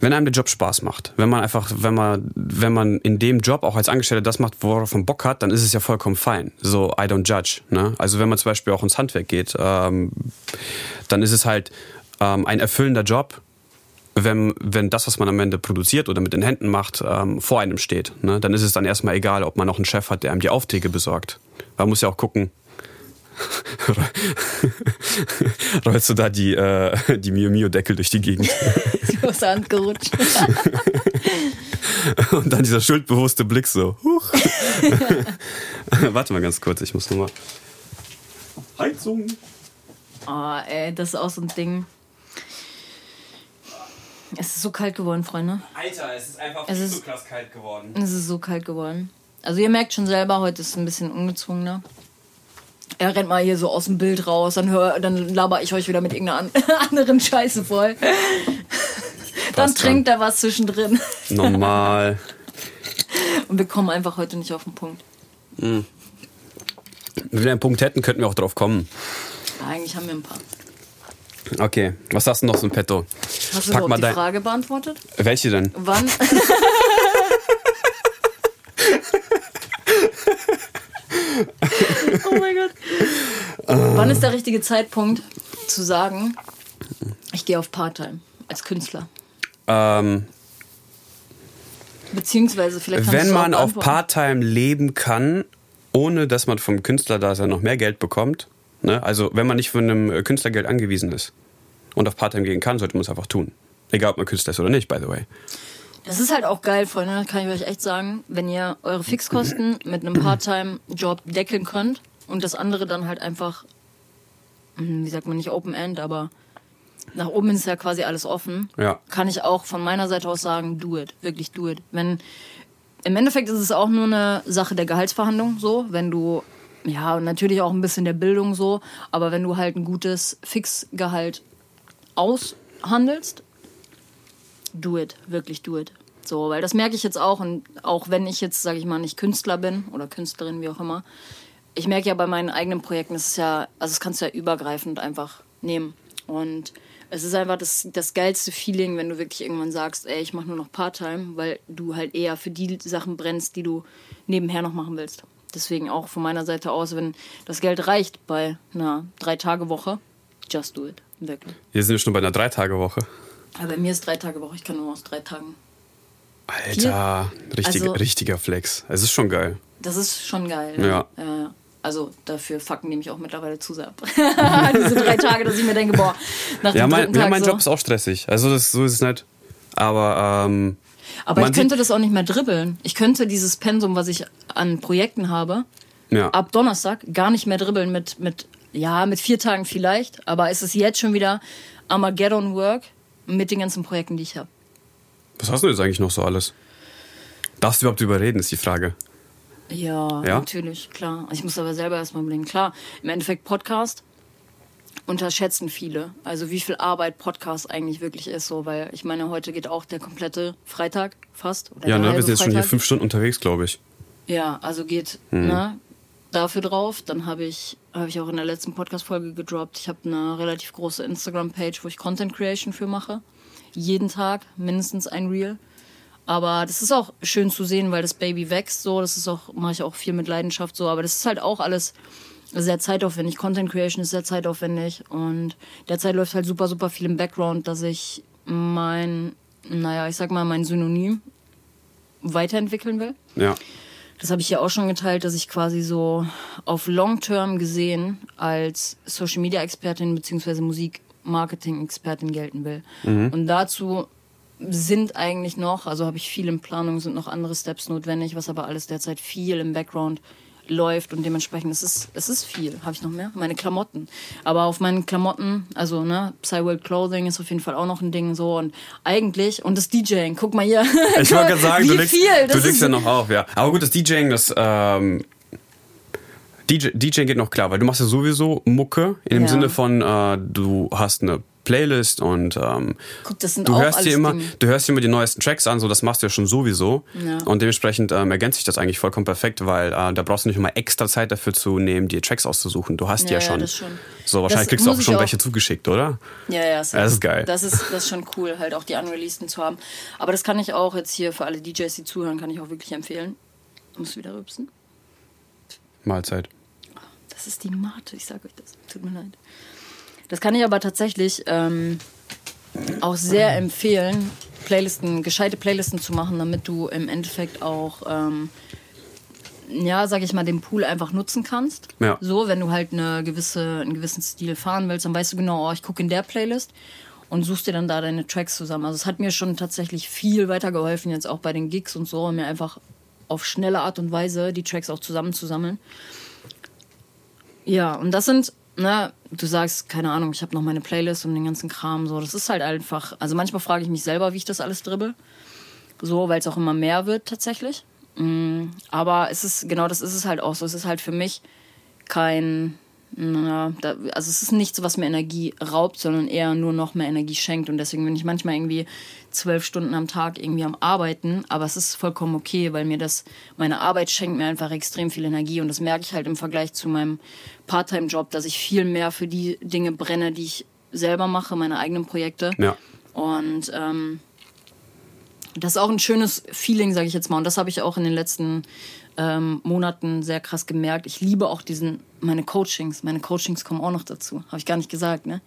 wenn einem der Job Spaß macht, wenn man einfach, wenn man, wenn man in dem Job auch als Angestellter das macht, worauf man Bock hat, dann ist es ja vollkommen fein. So, I don't judge. Ne? Also, wenn man zum Beispiel auch ins Handwerk geht, ähm, dann ist es halt ähm, ein erfüllender Job, wenn, wenn das, was man am Ende produziert oder mit den Händen macht, ähm, vor einem steht. Ne? Dann ist es dann erstmal egal, ob man noch einen Chef hat, der einem die Aufträge besorgt. Man muss ja auch gucken, [LAUGHS] rollst du da die, äh, die Mio Mio Deckel durch die Gegend. [LAUGHS] Du hast Hand gerutscht. [LAUGHS] Und dann dieser schuldbewusste Blick so. Huch. Warte mal ganz kurz, ich muss nochmal. Heizung. Oh, ey, das ist auch so ein Ding. Es ist so kalt geworden, Freunde. Alter, es ist einfach Es ist- krass kalt geworden. Es ist so kalt geworden. Also ihr merkt schon selber, heute ist es ein bisschen ungezwungener. Er rennt mal hier so aus dem Bild raus, dann, hör, dann laber ich euch wieder mit irgendeiner an [LAUGHS] anderen Scheiße voll. dann trinkt er was zwischendrin. Normal. [LAUGHS] Und wir kommen einfach heute nicht auf den Punkt. Wenn wir einen Punkt hätten, könnten wir auch drauf kommen. Ja, eigentlich haben wir ein paar. Okay, was hast du noch so im Petto? Hast du Pack mal die dein- Frage beantwortet? Welche denn? Wann? [LAUGHS] oh mein Gott. Wann ist der richtige Zeitpunkt zu sagen, ich gehe auf Part-Time als Künstler? Ähm, Beziehungsweise vielleicht wenn man auf. Part-Time leben kann, ohne dass man vom Künstlerdasein noch mehr Geld bekommt, ne? also wenn man nicht von einem äh, Künstlergeld angewiesen ist und auf Part-Time gehen kann, sollte man es einfach tun. Egal, ob man Künstler ist oder nicht, by the way. Das ist halt auch geil, Freunde, kann ich euch echt sagen. Wenn ihr eure Fixkosten [CLEARS THROAT] mit einem Part-Time-Job deckeln könnt und das andere dann halt einfach, hm, wie sagt man nicht Open End, aber nach oben ist ja quasi alles offen, Ja. kann ich auch von meiner Seite aus sagen, do it, wirklich do it. Wenn, im Endeffekt ist es auch nur eine Sache der Gehaltsverhandlung so, wenn du, ja, und natürlich auch ein bisschen der Bildung so, aber wenn du halt ein gutes Fixgehalt aushandelst, do it, wirklich do it. So, weil das merke ich jetzt auch und auch wenn ich jetzt, sage ich mal, nicht Künstler bin oder Künstlerin, wie auch immer, ich merke ja bei meinen eigenen Projekten, es ist ja, also das kannst du ja übergreifend einfach nehmen. Und es ist einfach das, das geilste Feeling, wenn du wirklich irgendwann sagst, ey, ich mache nur noch Part-Time, weil du halt eher für die Sachen brennst, die du nebenher noch machen willst. Deswegen auch von meiner Seite aus, wenn das Geld reicht bei einer Drei-Tage-Woche, just do it. Wirklich. Hier sind wir schon bei einer Drei-Tage-Woche. Aber bei mir ist drei Tage Woche, ich kann nur aus drei Tagen. Alter, richtig, Also- richtiger Flex. Es ist schon geil. Das ist schon geil. Ja. ja. ja. Also dafür fucken die mich auch mittlerweile zu sehr ab. [LAUGHS] Diese drei Tage, dass ich mir denke, boah, nach Ja, dem mein, dritten ja, Tag mein so. Job ist auch stressig. Also das, so ist es nicht. Aber ähm, Aber man ich könnte das auch nicht mehr dribbeln. Ich könnte dieses Pensum, was ich an Projekten habe, ja. ab Donnerstag gar nicht mehr dribbeln mit, mit, ja, mit vier Tagen vielleicht. Aber es ist jetzt schon wieder Armageddon Work mit den ganzen Projekten, die ich habe. Was hast du jetzt eigentlich noch so alles? Darfst du überhaupt überreden, ist die Frage. Ja, Ja? natürlich, klar. Ich muss aber selber erstmal überlegen. Klar, im Endeffekt Podcast unterschätzen viele. Also wie viel Arbeit Podcast eigentlich wirklich ist, so, weil ich meine, heute geht auch der komplette Freitag fast. Oder Ja, ne, wir sind jetzt schon hier Freitag. fünf Stunden unterwegs, glaube ich. Ja, also geht Mhm. ne, dafür drauf. Dann habe ich, habe ich auch in der letzten Podcast-Folge gedroppt. Ich habe eine relativ große Instagram-Page, wo ich Content Creation für mache. Jeden Tag mindestens ein Reel. Aber das ist auch schön zu sehen, weil das Baby wächst so. Das ist auch, mache ich auch viel mit Leidenschaft so. Aber das ist halt auch alles sehr zeitaufwendig. Content Creation ist sehr zeitaufwendig und derzeit läuft halt super, super viel im Background, dass ich mein, naja, ich sag mal, mein Synonym weiterentwickeln will. Ja. Das habe ich ja auch schon geteilt, dass ich quasi so auf Long Term gesehen als Social Media Expertin bzw. Musik Marketing Expertin gelten will. Und dazu sind eigentlich noch, also habe ich viel in Planung, sind noch andere Steps notwendig, was aber alles derzeit viel im Background läuft und dementsprechend es ist es ist viel. Habe ich noch mehr? Meine Klamotten. Aber auf meinen Klamotten, also ne, Psyworld Clothing ist auf jeden Fall auch noch ein Ding so und eigentlich und das DJing. Guck mal hier. [LAUGHS] Ich wollte gerade sagen, Wie du legst, viel? du Das legst ja noch auf, ja. Aber gut, das DJing, das ähm, DJ, DJing geht noch klar, weil du machst ja sowieso Mucke in dem Ja. Sinne von, äh, du hast eine Playlist und ähm, Guck, das du hörst dir immer, Dinge. du hörst dir immer die neuesten Tracks an, so das machst du ja schon sowieso. Ja. Und dementsprechend ähm, ergänzt sich das eigentlich vollkommen perfekt, weil äh, da brauchst du nicht immer extra Zeit dafür zu nehmen, dir Tracks auszusuchen. Du hast die Ja, ja, ja, schon. das schon. So, wahrscheinlich Das kriegst du auch schon auch- welche zugeschickt, oder? Ja, ja, safe. Das ist geil. Das ist, das ist schon cool, halt auch die Unreleaseden zu haben. Aber das kann ich auch jetzt hier für alle DJs, die zuhören, kann ich auch wirklich empfehlen. Muss wieder rübsen. Mahlzeit. Das ist die Mate, ich sag euch das. Tut mir leid. Das kann ich aber tatsächlich ähm, auch sehr empfehlen, Playlisten, gescheite Playlisten zu machen, damit du im Endeffekt auch, ähm, ja, sag ich mal, den Pool einfach nutzen kannst. Ja. So, wenn du halt eine gewisse, einen gewissen Stil fahren willst, dann weißt du genau, oh, ich gucke in der Playlist und suchst dir dann da deine Tracks zusammen. Also es hat mir schon tatsächlich viel weitergeholfen, jetzt auch bei den Gigs und so, mir einfach auf schnelle Art und Weise die Tracks auch zusammenzusammeln. Ja, und das sind, ne, du sagst, keine Ahnung, ich habe noch meine Playlist und den ganzen Kram, so, das ist halt einfach, also manchmal frage ich mich selber, wie ich das alles dribbel, so, weil es auch immer mehr wird tatsächlich. Mm, Aber es ist, genau das ist es halt auch so, es ist halt für mich kein, na, da, also es ist nichts, was mir Energie raubt, sondern eher nur noch mehr Energie schenkt. Und deswegen bin ich manchmal irgendwie zwölf Stunden am Tag irgendwie am Arbeiten, aber es ist vollkommen okay, weil mir das, meine Arbeit schenkt mir einfach extrem viel Energie und das merke ich halt im Vergleich zu meinem Part-Time-Job, dass ich viel mehr für die Dinge brenne, die ich selber mache, meine eigenen Projekte. Ja. Und ähm, das ist auch ein schönes Feeling, sage ich jetzt mal. Und das habe ich auch in den letzten ähm, Monaten sehr krass gemerkt. Ich liebe auch diesen, meine Coachings. Meine Coachings kommen auch noch dazu. Habe ich gar nicht gesagt, ne?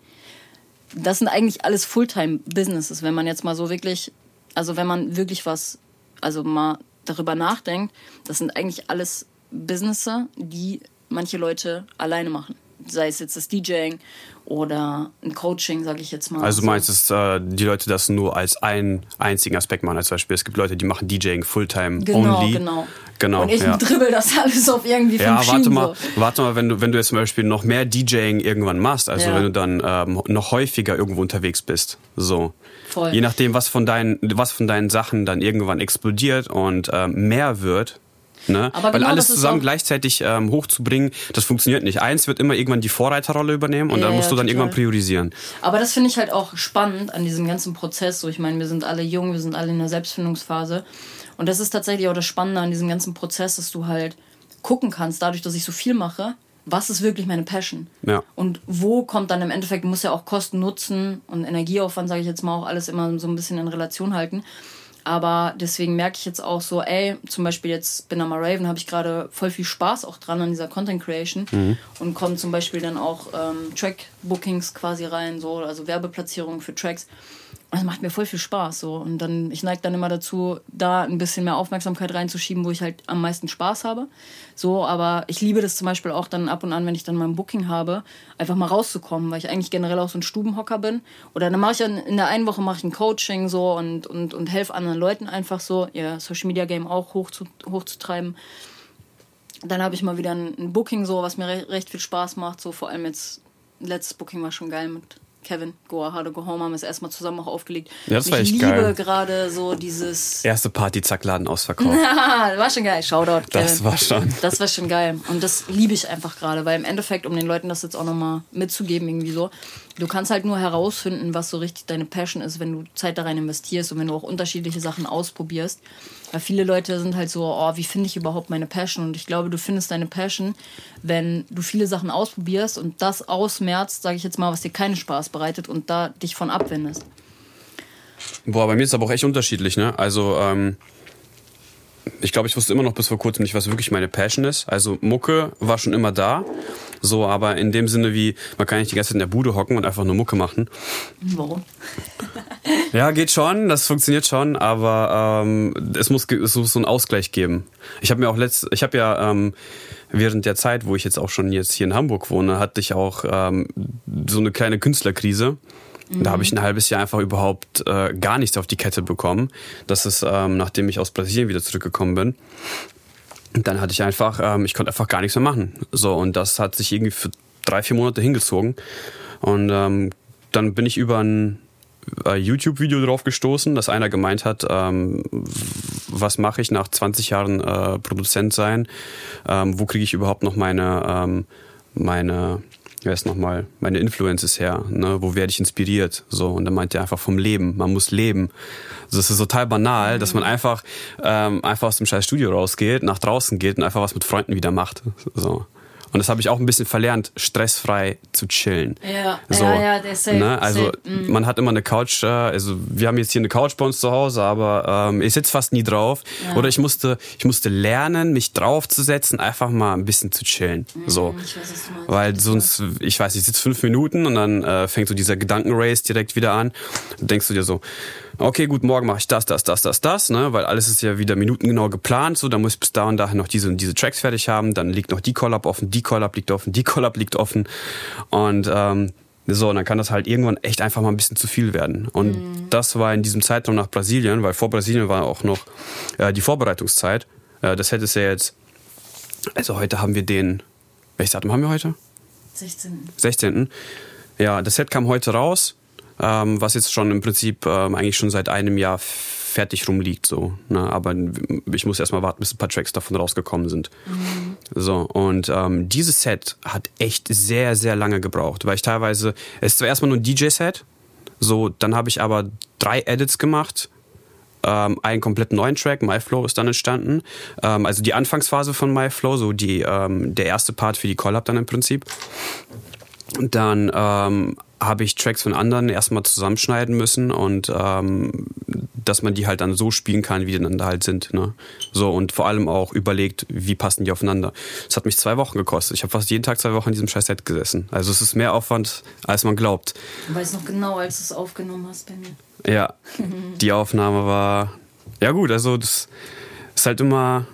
Das sind eigentlich alles Fulltime-Businesses, wenn man jetzt mal so wirklich, also wenn man wirklich was, also mal darüber nachdenkt, das sind eigentlich alles Businesses, die manche Leute alleine machen. Sei es jetzt das DJing oder ein Coaching, sage ich jetzt mal. Also du So. meinst, dass äh, die Leute das nur als einen einzigen Aspekt machen? Als Beispiel, es gibt Leute, die machen DJing Fulltime Genau, only. genau. Genau, Und ich ja. dribbel das alles auf irgendwie Ja, fünf warte Schienen mal, so. warte mal, wenn du, wenn du jetzt zum Beispiel noch mehr DJing irgendwann machst, also Ja. wenn du dann ähm, noch häufiger irgendwo unterwegs bist, so. Voll. Je nachdem, was von deinen, was von deinen Sachen dann irgendwann explodiert und ähm, mehr wird, ne? Aber Weil genau alles zusammen gleichzeitig ähm, hochzubringen, das funktioniert nicht. Eins wird immer irgendwann die Vorreiterrolle übernehmen und Ja, dann musst ja, du dann total. irgendwann priorisieren. Aber das finde ich halt auch spannend an diesem ganzen Prozess. So, ich meine, wir sind alle jung, wir sind alle in der Selbstfindungsphase. Und das ist tatsächlich auch das Spannende an diesem ganzen Prozess, dass du halt gucken kannst, dadurch, dass ich so viel mache, was ist wirklich meine Passion? Ja. Und wo kommt dann im Endeffekt, muss ja auch Kosten, Nutzen und Energieaufwand, sage ich jetzt mal, auch alles immer so ein bisschen in Relation halten. Aber deswegen merke ich jetzt auch so, ey, zum Beispiel jetzt bin am Raven, habe ich gerade voll viel Spaß auch dran an dieser Content Creation und kommen zum Beispiel dann auch ähm, Track-Bookings quasi rein, so, also Werbeplatzierungen für Tracks. Das macht mir voll viel Spaß so. Und dann, ich neige dann immer dazu, da ein bisschen mehr Aufmerksamkeit reinzuschieben, wo ich halt am meisten Spaß habe. So, aber ich liebe das zum Beispiel auch dann ab und an, wenn ich dann mal ein Booking habe, einfach mal rauszukommen, weil ich eigentlich generell auch so ein Stubenhocker bin. Oder dann mache ich dann in der einen Woche mache ich ein Coaching so und, und, und helfe anderen Leuten einfach so, ihr Social Media Game auch hoch zu, hochzutreiben. Dann habe ich mal wieder ein, Booking so, was mir re recht viel Spaß macht. So vor allem jetzt, letztes Booking war schon geil mit Kevin, Go Hard or Go Home, haben es erstmal zusammen auch aufgelegt. Ja, das Und war ich echt liebe geil. gerade so dieses Erste Party, zack, Laden ausverkauft. [LAUGHS] War schon geil. Shoutout. Das Kevin. war schon. Das war schon geil. Und das liebe ich einfach gerade, weil im Endeffekt, um den Leuten das jetzt auch nochmal mitzugeben, irgendwie so, du kannst halt nur herausfinden, was so richtig deine Passion ist, wenn du Zeit da rein investierst und wenn du auch unterschiedliche Sachen ausprobierst. Weil viele Leute sind halt so, oh, wie finde ich überhaupt meine Passion? Und ich glaube, du findest deine Passion, wenn du viele Sachen ausprobierst und das ausmerzt, sage ich jetzt mal, was dir keinen Spaß bereitet und da dich von abwendest. Boah, bei mir ist es aber auch echt unterschiedlich, ne? Also, ähm, ich glaube, ich wusste immer noch bis vor kurzem nicht, was wirklich meine Passion ist. Also Mucke war schon immer da. So, aber in dem Sinne wie, man kann nicht die ganze Zeit in der Bude hocken und einfach nur Mucke machen. Warum? [LAUGHS] Ja, geht schon, das funktioniert schon, aber ähm, es, muss, es muss so einen Ausgleich geben. Ich habe mir auch letzt, ich habe ja ähm, während der Zeit, wo ich jetzt auch schon jetzt hier in Hamburg wohne, hatte ich auch ähm, so eine kleine Künstlerkrise. Mhm. Da habe ich ein halbes Jahr einfach überhaupt äh, gar nichts auf die Kette bekommen. Das ist, ähm, nachdem ich aus Brasilien wieder zurückgekommen bin. Und dann hatte ich einfach, ähm, ich konnte einfach gar nichts mehr machen. So, und das hat sich irgendwie für drei, vier Monate hingezogen. Und ähm, dann bin ich über ein äh, YouTube-Video drauf gestoßen, dass einer gemeint hat, ähm, was mache ich nach 20 Jahren äh, Produzent sein? Ähm, wo kriege ich überhaupt noch meine, ähm, meine, ist nochmal, meine Influences her? Ne? Wo werde ich inspiriert? So, und dann meint er einfach vom Leben. Man muss leben. Also das ist total banal, mhm. dass man einfach, ähm, einfach aus dem scheiß Studio rausgeht, nach draußen geht und einfach was mit Freunden wieder macht. So. Und das habe ich auch ein bisschen verlernt, stressfrei zu chillen. Ja, so, ja, ja, safe, ne? Also safe. Mm. man hat immer eine Couch, äh, also wir haben jetzt hier eine Couch bei uns zu Hause, aber ähm, ich sitze fast nie drauf. Ja. Oder ich musste, ich musste lernen, mich draufzusetzen, einfach mal ein bisschen zu chillen. Mm, so. Ich weiß, was du meinst. Weil sonst, ich weiß, ich sitze fünf Minuten und dann äh, fängt so dieser Gedankenrace direkt wieder an. Dann denkst du dir so, okay, gut, morgen mache ich das, das, das, das, das, ne? Weil alles ist ja wieder minutengenau geplant, so, dann muss ich bis da und dahin noch diese und diese Tracks fertig haben, dann liegt noch die Collab offen, die Collab liegt offen, die Collab liegt offen. Und ähm, so, und dann kann das halt irgendwann echt einfach mal ein bisschen zu viel werden. Und mhm. das war in diesem Zeitraum nach Brasilien, weil vor Brasilien war auch noch äh, die Vorbereitungszeit. Äh, das hätte es ja jetzt, also heute haben wir den, welches Datum haben wir heute? 16. 16. Ja, das Set kam heute raus ähm, was jetzt schon im Prinzip ähm, eigentlich schon seit einem Jahr fertig rumliegt. So, ne? Aber ich muss erstmal warten, bis ein paar Tracks davon rausgekommen sind. Mhm. So, und ähm, dieses Set hat echt sehr, sehr lange gebraucht, weil ich teilweise, es ist zwar erstmal nur ein DJ-Set, so, dann habe ich aber drei Edits gemacht, ähm, einen komplett neuen Track, My Flow ist dann entstanden. Ähm, also die Anfangsphase von My Flow, so die, ähm, der erste Part für die Collab dann im Prinzip. Dann ähm, habe ich Tracks von anderen erstmal zusammenschneiden müssen und ähm, dass man die halt dann so spielen kann, wie die dann da halt sind. Ne? So und vor allem auch überlegt, wie passen die aufeinander. Das hat mich zwei Wochen gekostet. Ich habe fast jeden Tag zwei Wochen in diesem scheiß Set gesessen. Also es ist mehr Aufwand, als man glaubt. Du weißt noch genau, als du es aufgenommen hast bei mir. Ja, [LAUGHS] die Aufnahme war ja gut. Also das ist halt immer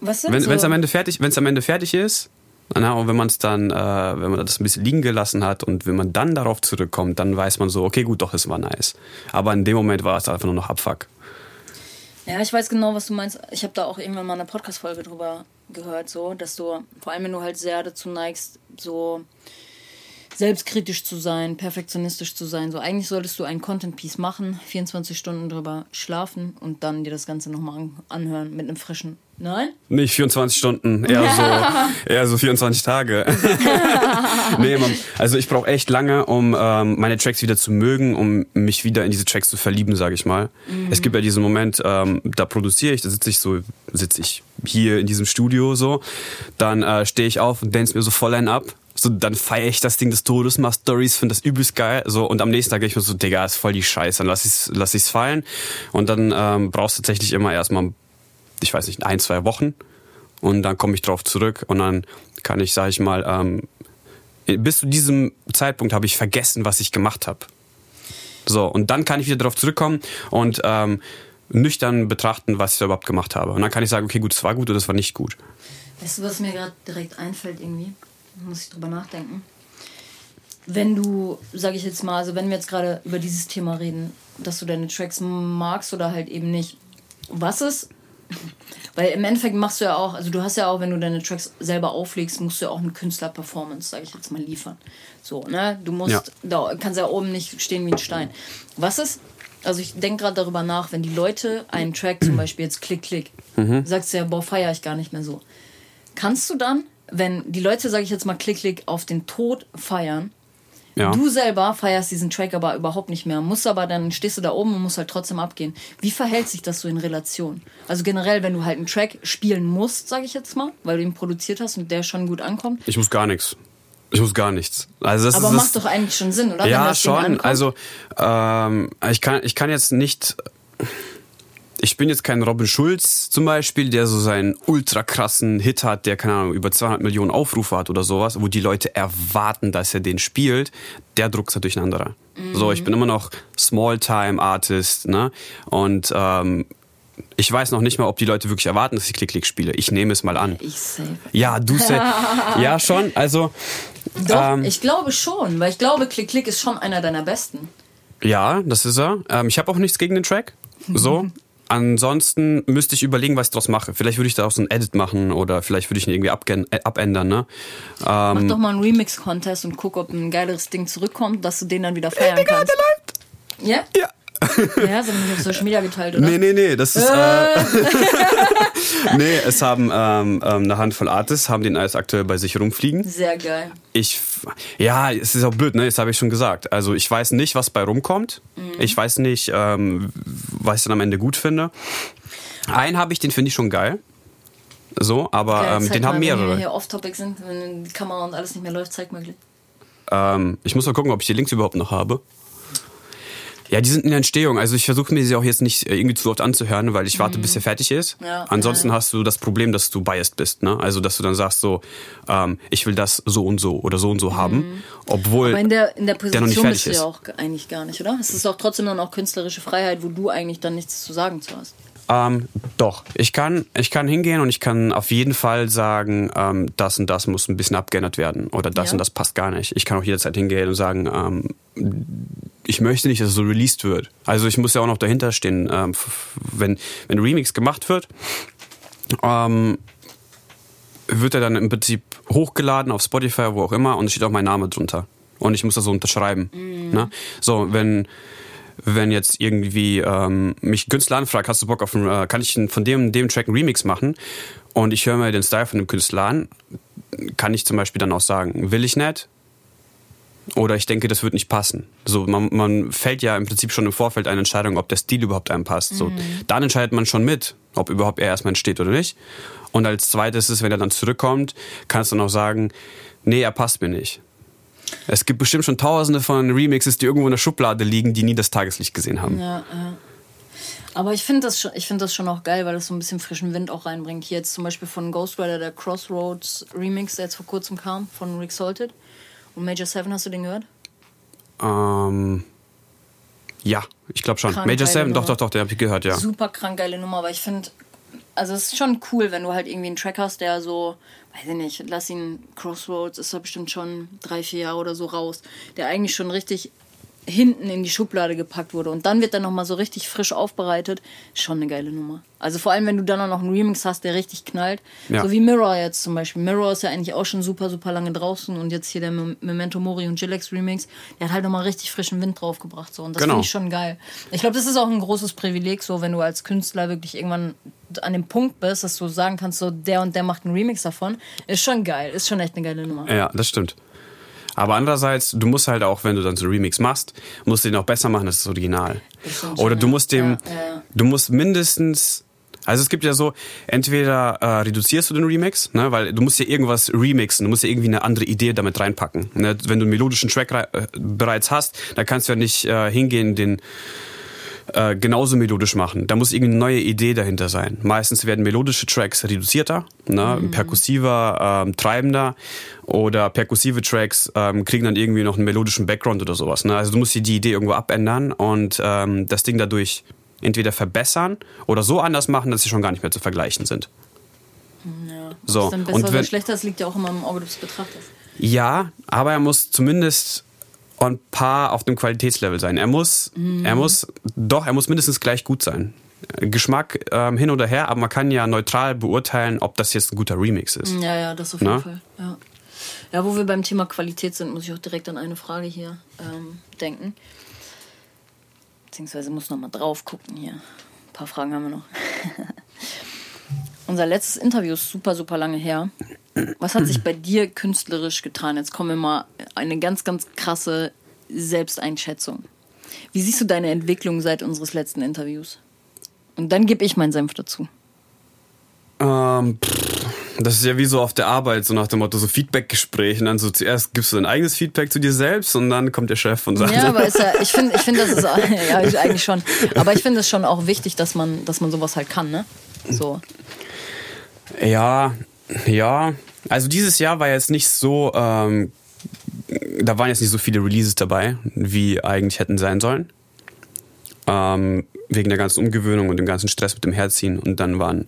was wenn es so? am Ende fertig, wenn es am Ende fertig ist, na, und wenn man es dann, äh, wenn man das ein bisschen liegen gelassen hat und wenn man dann darauf zurückkommt, dann weiß man so, okay, gut, doch, es war nice. Aber in dem Moment war es einfach nur noch Abfuck. Ja, ich weiß genau, was du meinst. Ich habe da auch irgendwann mal eine Podcast-Folge drüber gehört, so, dass du, vor allem wenn du halt sehr dazu neigst, so selbstkritisch zu sein, perfektionistisch zu sein. So eigentlich solltest du ein Content Piece machen, 24 Stunden drüber schlafen und dann dir das Ganze nochmal anhören mit einem frischen. Nein? Nicht 24 Stunden, eher so, [LAUGHS] eher so 24 Tage. [LAUGHS] nee, man, also ich brauche echt lange, um ähm, meine Tracks wieder zu mögen, um mich wieder in diese Tracks zu verlieben, sage ich mal. Mhm. Es gibt ja diesen Moment, ähm, da produziere ich, da sitze ich so, sitze ich hier in diesem Studio so, dann äh, stehe ich auf und dance mir so voll ein ab so, dann feiere ich das Ding des Todes, mach Stories, finde das übelst geil. So, und am nächsten Tag gehe ich mir so, Digga, ist voll die Scheiße, dann lass ich's, lass ich's fallen. Und dann ähm, brauchst du tatsächlich immer erstmal, ich weiß nicht, ein, zwei Wochen. Und dann komme ich drauf zurück und dann kann ich, sag ich mal, ähm, bis zu diesem Zeitpunkt habe ich vergessen, was ich gemacht habe. So, und dann kann ich wieder darauf zurückkommen und ähm, nüchtern betrachten, was ich da überhaupt gemacht habe. Und dann kann ich sagen, okay, gut, das war gut oder das war nicht gut. Weißt du, was mir gerade direkt einfällt irgendwie? muss ich drüber nachdenken. Wenn du, sage ich jetzt mal, also wenn wir jetzt gerade über dieses Thema reden, dass du deine Tracks magst oder halt eben nicht, was ist, weil im Endeffekt machst du ja auch, also du hast ja auch, wenn du deine Tracks selber auflegst, musst du ja auch eine Künstler-Performance, sage ich jetzt mal, liefern. So, ne? Du musst, ja. da kannst ja oben nicht stehen wie ein Stein. Was ist, also ich denke gerade darüber nach, wenn die Leute einen Track zum Beispiel jetzt klick, klick, mhm. sagst du ja, boah, feier ich gar nicht mehr so. Kannst du dann wenn die Leute, sage ich jetzt mal, klick, klick auf den Tod feiern, ja. du selber feierst diesen Track aber überhaupt nicht mehr, musst aber dann stehst du da oben und musst halt trotzdem abgehen. Wie verhält sich das so in Relation? Also generell, wenn du halt einen Track spielen musst, sage ich jetzt mal, weil du ihn produziert hast und der schon gut ankommt. Ich muss gar nichts. Ich muss gar nichts. Also das aber ist, macht doch eigentlich schon Sinn, oder? Ja, schon. Also ähm, ich kann ich kann jetzt nicht ich bin jetzt kein Robin Schulz zum Beispiel, der so seinen ultra krassen Hit hat, der, keine Ahnung, über 200 Millionen Aufrufe hat oder sowas, wo die Leute erwarten, dass er den spielt. Der Druck ist natürlich ein anderer. Mhm. So, ich bin immer noch Small-Time-Artist, ne? Und ähm, ich weiß noch nicht mal, ob die Leute wirklich erwarten, dass ich Klick-Klick spiele. Ich nehme es mal an. Ich safe. Ja, du safe. [LAUGHS] ja, schon. Also. Doch, ähm, ich glaube schon, weil ich glaube, Klick-Klick ist schon einer deiner besten. Ja, das ist er. Ähm, ich habe auch nichts gegen den Track. So. [LAUGHS] Ansonsten müsste ich überlegen, was ich daraus mache. Vielleicht würde ich da auch so ein Edit machen oder vielleicht würde ich ihn irgendwie äh, abändern. Ne? Ähm, Mach doch mal einen Remix-Contest und guck, ob ein geileres Ding zurückkommt, dass du den dann wieder feiern kannst. Ja? Ja. Ja, haben nicht auf Social Media geteilt, oder? Nee, nee, nee, das ist. Äh, [LAUGHS] nee, es haben ähm, ähm, eine Handvoll Artists, haben den alles aktuell bei sich rumfliegen. Sehr geil. Ich, ja, es ist auch blöd, ne? Das habe ich schon gesagt. Also ich weiß nicht, was bei rumkommt. Mhm. Ich weiß nicht, ähm, was ich dann am Ende gut finde. Einen habe ich, den finde ich schon geil. So, aber okay, ähm, den haben mehrere. Wenn wir hier off-topic sind, wenn die Kamera und alles nicht mehr läuft, zeig mal. Ähm, ich muss mal gucken, ob ich die Links überhaupt noch habe. Ja, die sind in der Entstehung. Also ich versuche mir sie auch jetzt nicht äh, irgendwie zu oft anzuhören, weil ich warte, mhm. bis er fertig ist. Ja, Ansonsten ja. hast du das Problem, dass du biased bist. Ne? Also dass du dann sagst so, ähm, ich will das so und so oder so und so mhm. haben, obwohl Aber in der, in der Position der bist du ja auch eigentlich gar nicht, oder? Es ist doch trotzdem dann auch künstlerische Freiheit, wo du eigentlich dann nichts zu sagen zu hast. Ähm, doch, ich kann, ich kann hingehen und ich kann auf jeden Fall sagen, ähm, das und das muss ein bisschen abgeändert werden oder das ja. und das passt gar nicht. Ich kann auch jederzeit hingehen und sagen, ähm, ich möchte nicht, dass es so released wird. Also ich muss ja auch noch dahinter stehen, ähm, wenn, wenn ein Remix gemacht wird, ähm, wird er dann im Prinzip hochgeladen auf Spotify, wo auch immer, und es steht auch mein Name drunter. Und ich muss das so unterschreiben. Mhm. Ne? So, wenn, wenn jetzt irgendwie ähm, mich Künstler anfragt, hast du Bock auf ein, äh, kann ich von dem, dem Track einen Remix machen? Und ich höre mir den Style von dem Künstler an, kann ich zum Beispiel dann auch sagen, will ich nicht, oder ich denke, das wird nicht passen. So, man, man fällt ja im Prinzip schon im Vorfeld eine Entscheidung, ob der Stil überhaupt einem passt. So, mhm. dann entscheidet man schon mit, ob überhaupt er erstmal entsteht oder nicht. Und als zweites ist, wenn er dann zurückkommt, kannst du noch sagen, nee, er passt mir nicht. Es gibt bestimmt schon tausende von Remixes, die irgendwo in der Schublade liegen, die nie das Tageslicht gesehen haben. Ja, ja. Aber ich finde das, schon, find das schon auch geil, weil das so ein bisschen frischen Wind auch reinbringt. Hier jetzt zum Beispiel von Ghost Rider der Crossroads Remix, der jetzt vor kurzem kam, von Rick Salted. Und Major 7, hast du den gehört? Ähm. Ja, ich glaube schon. Krank Major 7, doch, doch, doch, den habe ich gehört, ja. Super krank geile Nummer, aber ich finde, also es ist schon cool, wenn du halt irgendwie einen Track hast, der so, weiß ich nicht, lass ihn Crossroads, ist da bestimmt schon drei, vier Jahre oder so raus, der eigentlich schon richtig hinten in die Schublade gepackt wurde und dann wird dann nochmal so richtig frisch aufbereitet, schon eine geile Nummer. Also vor allem, wenn du dann auch noch einen Remix hast, der richtig knallt. Ja. So wie Mirror jetzt zum Beispiel. Mirror ist ja eigentlich auch schon super, super lange draußen und jetzt hier der Memento Mori und Gilex Remix, der hat halt nochmal richtig frischen Wind draufgebracht. So. Und das genau. finde ich schon geil. Ich glaube, das ist auch ein großes Privileg, so wenn du als Künstler wirklich irgendwann an dem Punkt bist, dass du sagen kannst, so der und der macht einen Remix davon. Ist schon geil, ist schon echt eine geile Nummer. Ja, das stimmt. Aber andererseits, du musst halt auch, wenn du dann so einen Remix machst, musst du den auch besser machen als das Original. Das Oder du musst dem, ja, ja. du musst mindestens also es gibt ja so, entweder äh, reduzierst du den Remix, ne, weil du musst ja irgendwas remixen, du musst ja irgendwie eine andere Idee damit reinpacken. Ne? Wenn du einen melodischen Track äh, bereits hast, dann kannst du ja nicht äh, hingehen, den äh, genauso melodisch machen. Da muss irgendeine neue Idee dahinter sein. Meistens werden melodische Tracks reduzierter, ne, mhm. perkussiver, ähm, treibender oder perkussive Tracks ähm, kriegen dann irgendwie noch einen melodischen Background oder sowas. Ne? Also du musst die Idee irgendwo abändern und ähm, das Ding dadurch entweder verbessern oder so anders machen, dass sie schon gar nicht mehr zu vergleichen sind. Ja, so. Ist dann besser und wenn, oder schlechter, das liegt ja auch immer im Auge des Betrachters. Ja, aber er muss zumindest on par auf dem Qualitätslevel sein. Er muss, mhm. er muss, doch, er muss mindestens gleich gut sein. Geschmack ähm, hin oder her, aber man kann ja neutral beurteilen, ob das jetzt ein guter Remix ist. Ja, ja, das auf jeden Na? Fall. Ja. ja, wo wir beim Thema Qualität sind, muss ich auch direkt an eine Frage hier ähm, denken. Beziehungsweise muss noch mal drauf gucken hier. Ein paar Fragen haben wir noch. [LAUGHS] Unser letztes Interview ist super, super lange her. Was hat sich [CLEARS THROAT] bei dir künstlerisch getan? Jetzt kommen wir mal eine ganz, ganz krasse Selbsteinschätzung. Wie siehst du deine Entwicklung seit unseres letzten Interviews? Und dann gebe ich meinen Senf dazu. Ähm, Das ist ja wie so auf der Arbeit, so nach dem Motto, so Feedback-Gespräch. Und dann so zuerst gibst du dein eigenes Feedback zu dir selbst und dann kommt der Chef und sagt. Ja, aber ist ja, ich finde, ich finde, das ist [LAUGHS] [LAUGHS] ja eigentlich schon. Aber ich finde es schon auch wichtig, dass man, dass man sowas halt kann, ne? So. Ja, ja. Also dieses Jahr war jetzt nicht so, ähm, da waren jetzt nicht so viele Releases dabei, wie eigentlich hätten sein sollen. Ähm, wegen der ganzen Umgewöhnung und dem ganzen Stress mit dem Herziehen. Und dann waren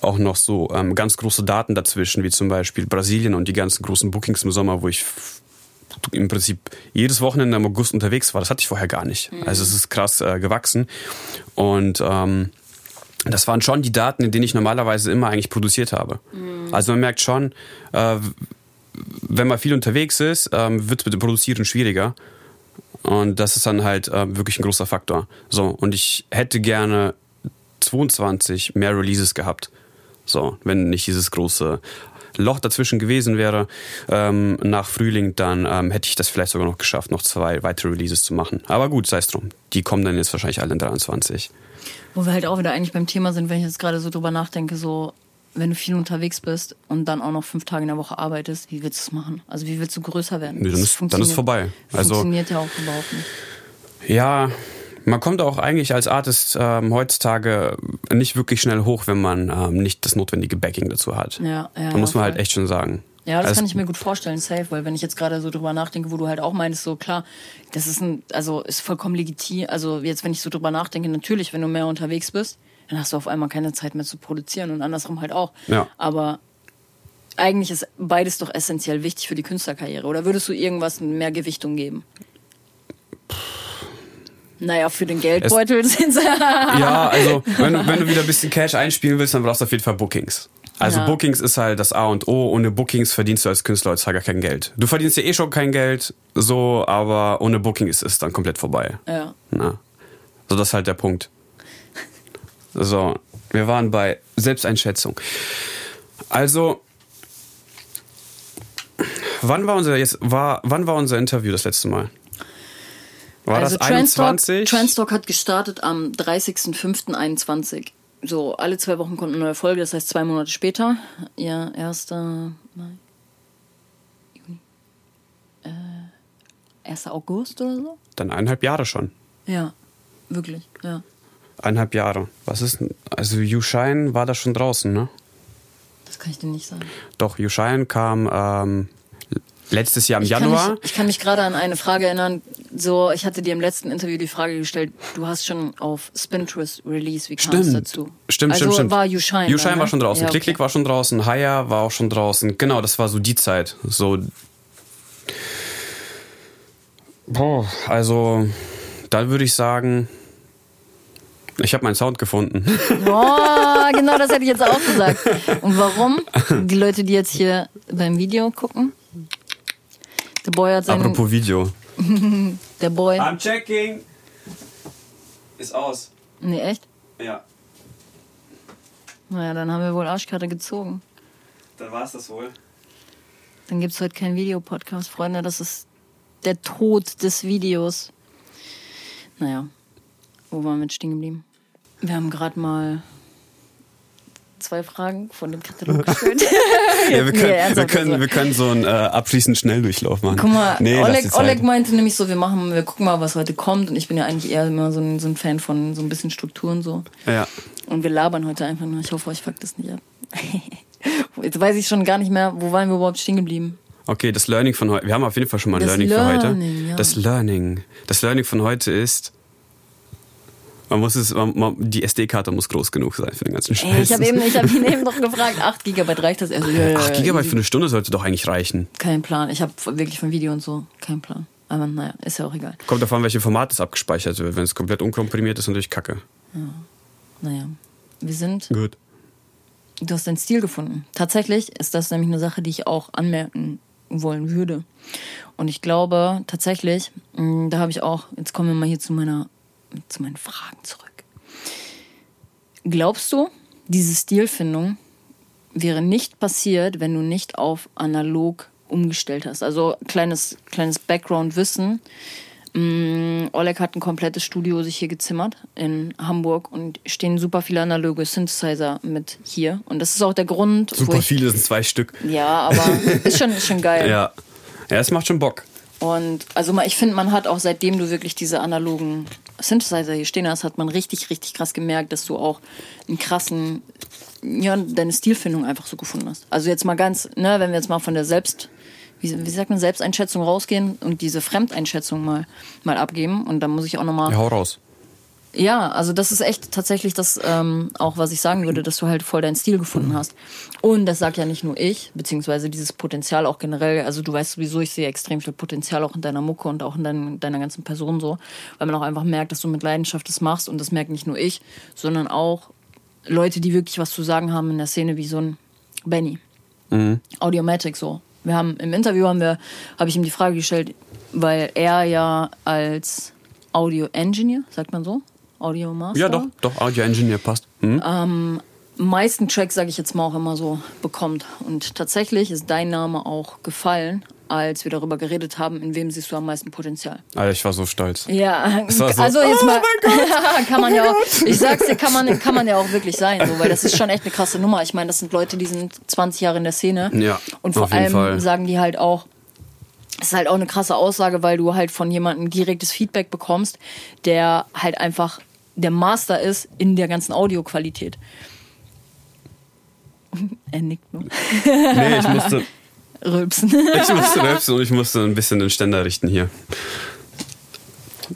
auch noch so ähm, ganz große Daten dazwischen, wie zum Beispiel Brasilien und die ganzen großen Bookings im Sommer, wo ich im Prinzip jedes Wochenende im August unterwegs war. Das hatte ich vorher gar nicht. Mhm. Also es ist krass äh, gewachsen. Und ähm, das waren schon die Daten, in denen ich normalerweise immer eigentlich produziert habe. Mhm. Also man merkt schon, äh, wenn man viel unterwegs ist, ähm, wird es mit dem Produzieren schwieriger. Und das ist dann halt äh, wirklich ein großer Faktor. So, und ich hätte gerne 22 mehr Releases gehabt. So, wenn nicht dieses große Loch dazwischen gewesen wäre ähm, nach Frühling, dann ähm, hätte ich das vielleicht sogar noch geschafft, noch zwei weitere Releases zu machen. Aber gut, sei es drum. Die kommen dann jetzt wahrscheinlich alle in 23. Wo wir halt auch wieder eigentlich beim Thema sind, wenn ich jetzt gerade so drüber nachdenke, so wenn du viel unterwegs bist und dann auch noch fünf Tage in der Woche arbeitest, wie willst du es machen? Also wie willst du größer werden? Nee, dann, ist, dann ist vorbei. Also, funktioniert ja auch überhaupt nicht. Ja, man kommt auch eigentlich als Artist ähm, heutzutage nicht wirklich schnell hoch, wenn man ähm, nicht das notwendige Backing dazu hat. Ja, ja. Da muss man halt echt schon sagen. Ja, das also, kann ich mir gut vorstellen, safe, weil wenn ich jetzt gerade so drüber nachdenke, wo du halt auch meinst, so klar, das ist ein, also ist vollkommen legitim. Also jetzt, wenn ich so drüber nachdenke, natürlich, wenn du mehr unterwegs bist, dann hast du auf einmal keine Zeit mehr zu produzieren und andersrum halt auch. Ja. Aber eigentlich ist beides doch essentiell wichtig für die Künstlerkarriere. Oder würdest du irgendwas mehr Gewichtung geben? Naja, für den Geldbeutel [LAUGHS] sind sie. ja, also wenn du, wenn du wieder ein bisschen Cash einspielen willst, dann brauchst du auf jeden Fall Bookings. Also ja. Bookings ist halt das A und O. Ohne Bookings verdienst du als Künstler heutzutage kein Geld. Du verdienst ja eh schon kein Geld, so, aber ohne Booking ist es dann komplett vorbei. Ja. Na. So, das ist halt der Punkt. So, wir waren bei Selbsteinschätzung. Also, wann war unser jetzt war wann war unser Interview das letzte Mal? War also das 21? Transtalk hat gestartet am 30.05.21. So, alle zwei Wochen kommt eine neue Folge, das heißt zwei Monate später. Ja, 1. Mai. Juni. Äh, 1. August oder so? Dann eineinhalb Jahre schon. Ja, wirklich, ja. Eineinhalb Jahre. Was ist denn? Also Yushine war da schon draußen, ne? Das kann ich dir nicht sagen. Doch, Yushine kam ähm, letztes Jahr im ich Januar. Kann mich, ich kann mich gerade an eine Frage erinnern. So, ich hatte dir im letzten Interview die Frage gestellt, du hast schon auf Spinterest Release, wie kam es dazu? Stimmt, also stimmt, stimmt. war Yushine. Yushine ne? war schon draußen, ja, okay. Klick war schon draußen, Haya war auch schon draußen. Genau, das war so die Zeit. So. Boah, also, da würde ich sagen, ich habe meinen Sound gefunden. [LAUGHS] Boah, genau das hätte ich jetzt auch gesagt. Und warum? Die Leute, die jetzt hier beim Video gucken, der Boy hat seinen... Apropos Video. [LAUGHS] der Boy... I'm checking. Ist aus. Nee, echt? Ja. Naja, dann haben wir wohl Arschkarte gezogen. Dann war es das wohl. Dann gibt es heute keinen Videopodcast, Freunde. Das ist der Tod des Videos. Naja, wo waren wir jetzt stehen geblieben? Wir haben gerade mal zwei Fragen von dem Katalog [LAUGHS] gestellt. ja, wir, können, nee, wir, können, wir können so einen äh, abschließenden Schnelldurchlauf machen. Guck mal, nee, Oleg, Oleg meinte nämlich so, wir machen, wir gucken mal, was heute kommt. Und ich bin ja eigentlich eher immer so ein, so ein Fan von so ein bisschen Strukturen so. Ja. Und wir labern heute einfach nur. Ich hoffe, euch fuckt das nicht ab. [LAUGHS] Jetzt weiß ich schon gar nicht mehr, wo waren wir überhaupt stehen geblieben. Okay, das Learning von heute. Wir haben auf jeden Fall schon mal ein Learning, Learning, für heute. Ja. Das Learning. Das Learning von heute ist, man muss es, man, man, die SD-Karte muss groß genug sein für den ganzen Scheiß. Ey, ich habe eben, hab ihn [LAUGHS] eben noch gefragt, 8 GB reicht das? Also, ja, 8 GB für eine Stunde sollte doch eigentlich reichen. Kein Plan. Ich habe wirklich von Video und so keinen Plan. Aber naja, ist ja auch egal. Kommt davon, welche Format es abgespeichert wird. Wenn es komplett unkomprimiert ist, natürlich kacke. Ja. Naja, wir sind. Gut. Du hast deinen Stil gefunden. Tatsächlich ist das nämlich eine Sache, die ich auch anmerken wollen würde. Und ich glaube tatsächlich, mm, da habe ich auch, jetzt kommen wir mal hier zu meiner zu meinen Fragen zurück. Glaubst du, diese Stilfindung wäre nicht passiert, wenn du nicht auf analog umgestellt hast? Also kleines, kleines Background-Wissen. Mm, Oleg hat ein komplettes Studio sich hier gezimmert in Hamburg und stehen super viele analoge Synthesizer mit hier. Und das ist auch der Grund. Super viele sind zwei Stück. Ja, aber [LAUGHS] ist schon, ist schon geil. Ja. Ja, es macht schon Bock. Und also ich finde, man hat auch seitdem du wirklich diese analogen Synthesizer hier stehen hast, hat man richtig, richtig krass gemerkt, dass du auch einen krassen, ja, deine Stilfindung einfach so gefunden hast. Also jetzt mal ganz, ne, wenn wir jetzt mal von der Selbst, wie, wie sagt man, Selbsteinschätzung rausgehen und diese Fremdeinschätzung mal, mal abgeben. Und dann muss ich auch nochmal. Ja, hau raus. Ja, also das ist echt tatsächlich das, ähm, auch was ich sagen würde, dass du halt voll deinen Stil gefunden hast. Und das sagt ja nicht nur ich, beziehungsweise dieses Potenzial auch generell. Also du weißt sowieso, ich sehe extrem viel Potenzial auch in deiner Mucke und auch in dein, deiner ganzen Person so, weil man auch einfach merkt, dass du mit Leidenschaft das machst und das merkt nicht nur ich, sondern auch Leute, die wirklich was zu sagen haben in der Szene, wie so ein Benny. Mhm. Audiomatic so. Wir haben im Interview haben wir, habe ich ihm die Frage gestellt, weil er ja als Audio Engineer, sagt man so, Audio Master. Ja, doch, doch, Audio Engineer passt. Mhm. Ähm, meisten Tracks, sage ich jetzt mal, auch immer so bekommt. Und tatsächlich ist dein Name auch gefallen, als wir darüber geredet haben, in wem siehst du am meisten Potenzial. Alter, ich war so stolz. Ja, so, also jetzt oh mal, [LAUGHS] kann man oh ja auch, Gott. ich sag's dir, kann man, kann man ja auch wirklich sein, so, weil das ist schon echt eine krasse Nummer. Ich meine, das sind Leute, die sind 20 Jahre in der Szene. Ja, Und vor allem Fall. sagen die halt auch, es ist halt auch eine krasse Aussage, weil du halt von jemandem direktes Feedback bekommst, der halt einfach der Master ist in der ganzen Audioqualität. [LAUGHS] Er nickt nur. Nee, ich musste, [LAUGHS] Rülpsen. ich musste rülpsen und ich musste ein bisschen den Ständer richten hier.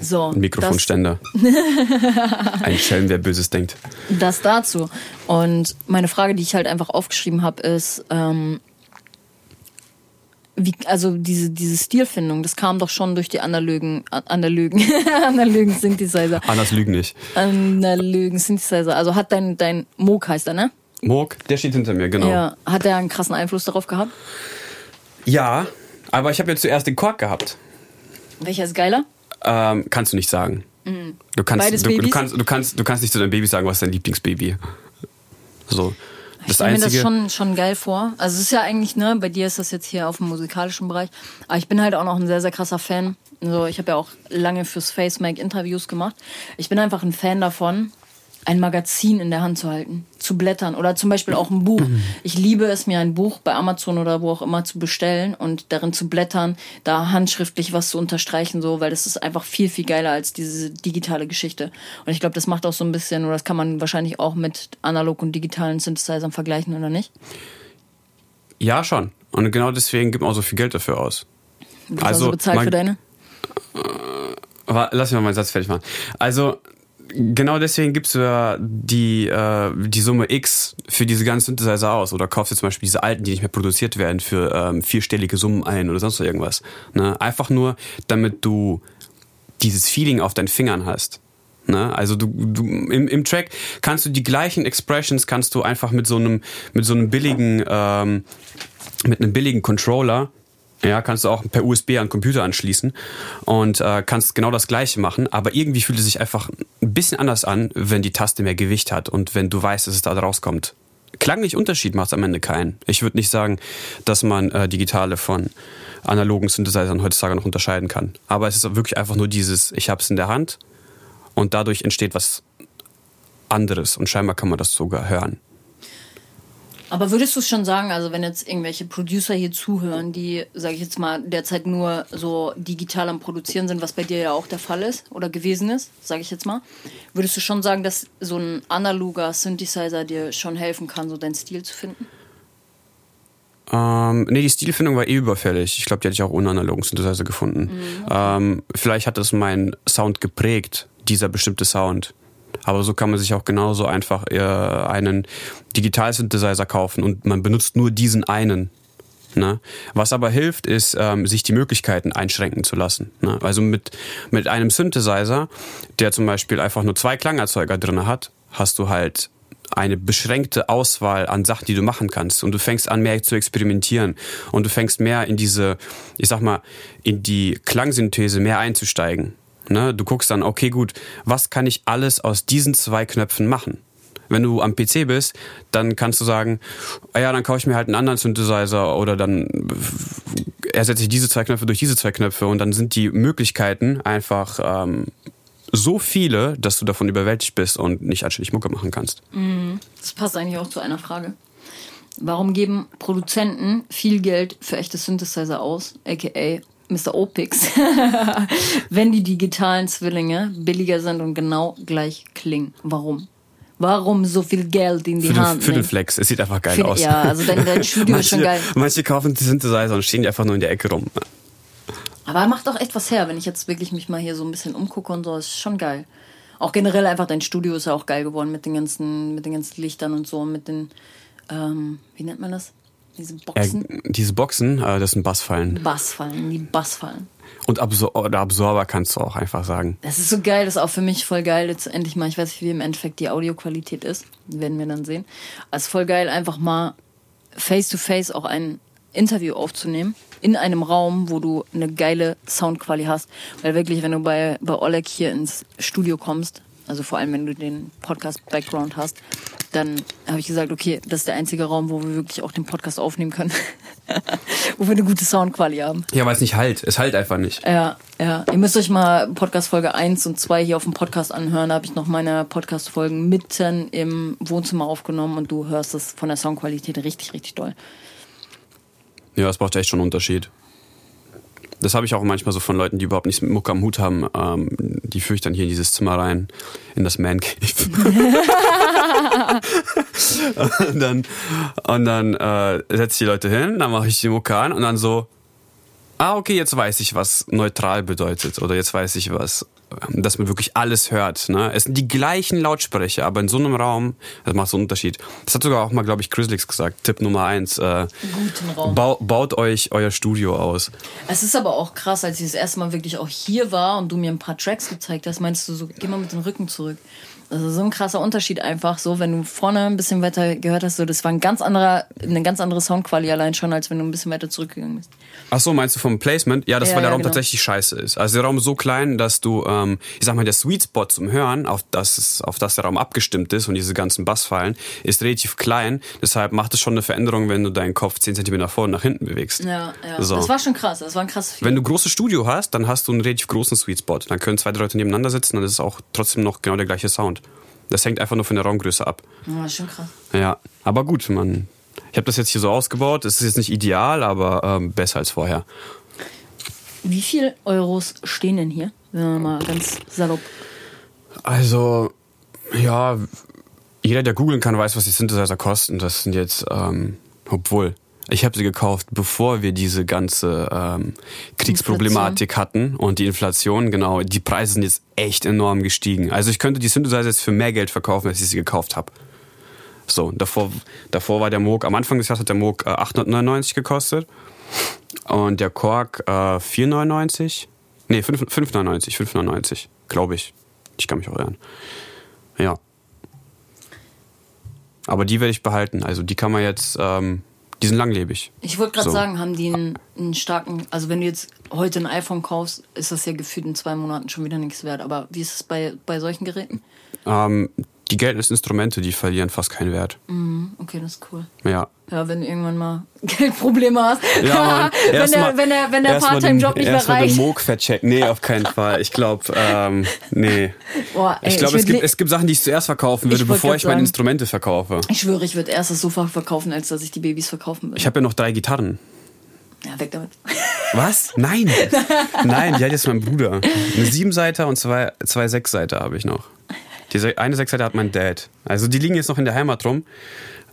So, Ein Mikrofonständer. [LAUGHS] Ein Schelm, wer Böses denkt. das, das dazu. Und meine Frage, die ich halt einfach aufgeschrieben habe, ist, ähm, wie, also diese, diese Stilfindung, das kam doch schon durch die analogen, analogen, analogen [LAUGHS] Synthesizer. Anders lügen nicht. Analogen Synthesizer. Also hat dein, dein Moog heißt er, ne? Morg, der steht hinter mir, genau. Ja, Ja. Hat der einen krassen Einfluss darauf gehabt? aber ich habe jetzt zuerst den Kork gehabt. Welcher ist geiler? Ähm, kannst du nicht sagen. Du kannst, Mhm. Beides du, du, Babys? kannst, du, kannst, du kannst nicht zu deinem Baby sagen, was ist dein Lieblingsbaby. So. Ich Das stelle mir das schon, schon geil vor. Also es ist ja eigentlich, ne, bei dir ist das jetzt hier auf dem musikalischen Bereich. Aber ich bin halt auch noch ein sehr, sehr krasser Fan. So, ich habe ja auch lange fürs FaceMake Interviews gemacht. Ich bin einfach ein Fan davon, ein Magazin in der Hand zu halten, zu blättern oder zum Beispiel auch ein Buch. Ich liebe es, mir ein Buch bei Amazon oder wo auch immer zu bestellen und darin zu blättern, da handschriftlich was zu unterstreichen, so, weil das ist einfach viel, viel geiler als diese digitale Geschichte. Und ich glaube, das macht auch so ein bisschen, oder das kann man wahrscheinlich auch mit analog und digitalen Synthesizern vergleichen, oder nicht? Ja, schon. Und genau deswegen gibt man auch so viel Geld dafür aus. Du also, bezahlt man- für deine? Wa- Lass mich mal meinen Satz fertig machen. Also, genau deswegen gibst du ja die, äh, die Summe X für diese ganzen Synthesizer aus. Oder kaufst du zum Beispiel diese alten, die nicht mehr produziert werden, für ähm, vierstellige Summen ein oder sonst irgendwas. Ne? Einfach nur, damit du dieses Feeling auf deinen Fingern hast. Ne? Also du, du im, im Track kannst du die gleichen Expressions kannst du einfach mit so einem mit so einem billigen ähm, mit einem billigen Controller ja, kannst du auch per USB an den Computer anschließen und äh, kannst genau das gleiche machen, aber irgendwie fühlt es sich einfach ein bisschen anders an, wenn die Taste mehr Gewicht hat und wenn du weißt, dass es da rauskommt. Klanglich Unterschied macht es am Ende keinen. Ich würde nicht sagen, dass man äh, digitale von analogen Synthesizern heutzutage noch unterscheiden kann. Aber es ist wirklich einfach nur dieses, ich habe es in der Hand und dadurch entsteht was anderes und scheinbar kann man das sogar hören. Aber würdest du schon sagen, also wenn jetzt irgendwelche Producer hier zuhören, die, sage ich jetzt mal, derzeit nur so digital am Produzieren sind, was bei dir ja auch der Fall ist oder gewesen ist, sage ich jetzt mal, würdest du schon sagen, dass so ein analoger Synthesizer dir schon helfen kann, so deinen Stil zu finden? Ähm, nee, die Stilfindung war eh überfällig. Ich glaube, die hätte ich auch ohne analogen Synthesizer gefunden. ähm, vielleicht hat es meinen Sound geprägt, dieser bestimmte Sound. Aber so kann man sich auch genauso einfach äh, einen Digital-Synthesizer kaufen und man benutzt nur diesen einen. Ne? Was aber hilft, ist, ähm, sich die Möglichkeiten einschränken zu lassen. Ne? Also mit, mit einem Synthesizer, der zum Beispiel einfach nur zwei Klangerzeuger drin hat, hast du halt eine beschränkte Auswahl an Sachen, die du machen kannst. Und du fängst an, mehr zu experimentieren. Und du fängst mehr in diese, ich sag mal, in die Klangsynthese mehr einzusteigen. Ne? Du guckst dann, okay, gut, was kann ich alles aus diesen zwei Knöpfen machen? Wenn du am PC bist, dann kannst du sagen, ah ja, dann kaufe ich mir halt einen anderen Synthesizer oder dann ersetze ich diese zwei Knöpfe durch diese zwei Knöpfe und dann sind die Möglichkeiten einfach ähm, so viele, dass du davon überwältigt bist und nicht anständig Mucke machen kannst. Das passt eigentlich auch zu einer Frage. Warum geben Produzenten viel Geld für echte Synthesizer aus, aka Mr. Opix, [LAUGHS] wenn die digitalen Zwillinge billiger sind und genau gleich klingen? Warum? Warum so viel Geld in die Für den, Hand für den? Flex. Es sieht einfach geil Für- aus. ja, also dein- dein Studio ist schon manche, geil. Manche kaufen die Synthesizer und stehen die einfach nur in der Ecke rum. Aber er macht auch echt was her, wenn ich jetzt wirklich mich mal hier so ein bisschen umgucke und so, ist schon geil. Auch generell einfach dein Studio ist ja auch geil geworden mit den ganzen, mit den ganzen Lichtern und so, mit den, ähm, wie nennt man das? Diese Äh, Boxen? diese Boxen, äh, das sind Bassfallen. Bassfallen, die Bassfallen. Und Absor oder Absorber kannst du auch einfach sagen. Das ist so geil, das ist auch für mich voll geil. Jetzt endlich mal, ich weiß nicht, wie im Endeffekt die Audioqualität ist. Werden wir dann sehen. Also voll geil, einfach mal face to face auch ein Interview aufzunehmen. In einem Raum, wo du eine geile Soundqualität hast. Weil wirklich, wenn du bei, bei Oleg hier ins Studio kommst, also vor allem wenn du den Podcast-Background hast, dann habe ich gesagt, okay, das ist der einzige Raum, wo wir wirklich auch den Podcast aufnehmen können. [LAUGHS] wo wir eine gute Soundqualität haben. Ja, weil es nicht halt. Es halt einfach nicht. Ja, ja. Ihr müsst euch mal Podcast Folge 1 und 2 hier auf dem Podcast anhören. Da habe ich noch meine Podcast-Folgen mitten im Wohnzimmer aufgenommen und du hörst es von der Soundqualität richtig, richtig doll. Ja, es braucht echt schon einen Unterschied. Das habe ich auch manchmal so von Leuten, die überhaupt nichts mit Mucke am Hut haben. Ähm, die führe ich dann hier in dieses Zimmer rein, in das Man Cave. [LAUGHS] und dann, und dann äh, setze ich die Leute hin, dann mache ich die Mucke an und dann so, ah, okay, jetzt weiß ich, was neutral bedeutet. Oder jetzt weiß ich, was, dass man wirklich alles hört. Ne? Es sind die gleichen Lautsprecher, aber in so einem Raum, das macht so einen Unterschied. Das hat sogar auch mal, glaube ich, Grizzlix gesagt. Tipp Nummer eins. Äh, Guten Raum. Bau, baut euch euer Studio aus. Es ist aber auch krass, als ich das erste Mal wirklich auch hier war und du mir ein paar Tracks gezeigt hast, meinst du so, geh mal mit dem Rücken zurück. Also so ein krasser Unterschied einfach, so wenn du vorne ein bisschen weiter gehört hast, so das war ein ganz anderer, eine ganz andere Soundqualität allein schon, als wenn du ein bisschen weiter zurückgegangen bist. Ach so, meinst du vom Placement? Ja, das Ja, weil der ja, Raum genau. tatsächlich scheiße ist. Also der Raum ist so klein, dass du, ähm, ich sag mal, der Sweet Spot zum Hören, auf das, es- auf das der Raum abgestimmt ist und diese ganzen Bassfallen, ist relativ klein. Deshalb macht es schon eine Veränderung, wenn du deinen Kopf 10 cm nach vorne und nach hinten bewegst. Ja, ja. So. Das war schon krass, das war ein krasses Wenn du ein großes Studio hast, dann hast du einen relativ großen Sweet Spot. Dann können zwei, drei Leute nebeneinander sitzen, dann ist es auch trotzdem noch genau der gleiche Sound. Das hängt einfach nur von der Raumgröße ab. Ja, schon krass. Ja, aber gut, man. Ich habe das jetzt hier so ausgebaut. Es ist jetzt nicht ideal, aber ähm, besser als vorher. Wie viel Euros stehen denn hier? Wenn wir mal ganz salopp. Also, ja, jeder, der googeln kann, weiß, was die Synthesizer kosten. Das sind jetzt, ähm, obwohl, ich habe sie gekauft, bevor wir diese ganze ähm, Kriegsproblematik hatten und die Inflation, genau, die Preise sind jetzt echt enorm gestiegen. Also ich könnte die Synthesizer jetzt für mehr Geld verkaufen, als ich sie gekauft habe. So, davor, davor war der Moog, am Anfang des Jahres hat der Moog äh, 899 gekostet und der Korg äh, 499. Nee, 5, 599, 599, glaube ich. Ich kann mich auch irren. Ja. Aber die werde ich behalten. Also die kann man jetzt, ähm, die sind langlebig. Ich wollte gerade So. sagen, haben die einen, einen starken, also wenn du jetzt heute ein iPhone kaufst, ist das ja gefühlt in zwei Monaten schon wieder nichts wert. Aber wie ist es bei, bei solchen Geräten? Ähm, die gelten als Instrumente, die verlieren fast keinen Wert. Mhm, okay, das ist cool. Ja. Ja, wenn du irgendwann mal [LAUGHS] Geldprobleme hast. Ja, [LAUGHS] wenn, der, mal- wenn der, wenn der Part-Time-Job nicht mehr erst mal den reicht. Verchecken. Nee, auf keinen Fall. Ich glaube, ähm, nee. Boah, ey, ich glaube, es, gibt, es gibt Sachen, die ich zuerst verkaufen würde, Ich bevor ich meine sagen. Instrumente verkaufe. Ich schwöre, ich würde erst das Sofa verkaufen, als dass ich die Babys verkaufen würde. Ich habe ja noch drei Gitarren. ja, weg damit. [LAUGHS] Was? Nein. Nein, die hat jetzt mein Bruder. Eine Siebenseiter und zwei, zwei Sechsseiter habe ich noch. Die eine Sechsseiter hat mein Dad. Also die liegen jetzt noch in der Heimat rum.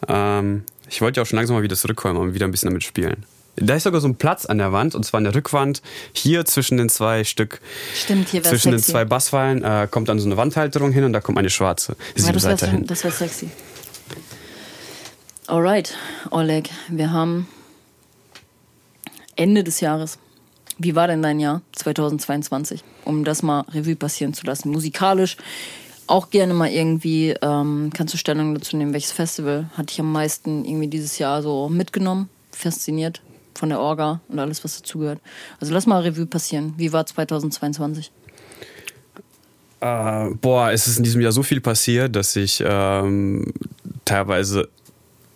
Ähm, ich wollte ja auch schon langsam mal wieder zurückkommen und wieder ein bisschen damit spielen. Da ist sogar so ein Platz an der Wand, und zwar an der Rückwand, hier zwischen den zwei Stück, Stimmt, hier wäre zwischen den sexy. zwei Bassfallen, äh, kommt dann so eine Wandhalterung hin und da kommt eine schwarze Ja, das Siebenseiter wäre das wär sexy. Alright, Oleg, wir haben Ende des Jahres. Wie war denn dein Jahr 2022? Um das mal Revue passieren zu lassen. Musikalisch auch gerne mal irgendwie, ähm, kannst du Stellung dazu nehmen, welches Festival hat dich am meisten irgendwie dieses Jahr so mitgenommen, fasziniert von der Orga und alles, was dazugehört. Also lass mal Revue passieren. Wie war 2022? Äh, boah, es ist in diesem Jahr so viel passiert, dass ich ähm, teilweise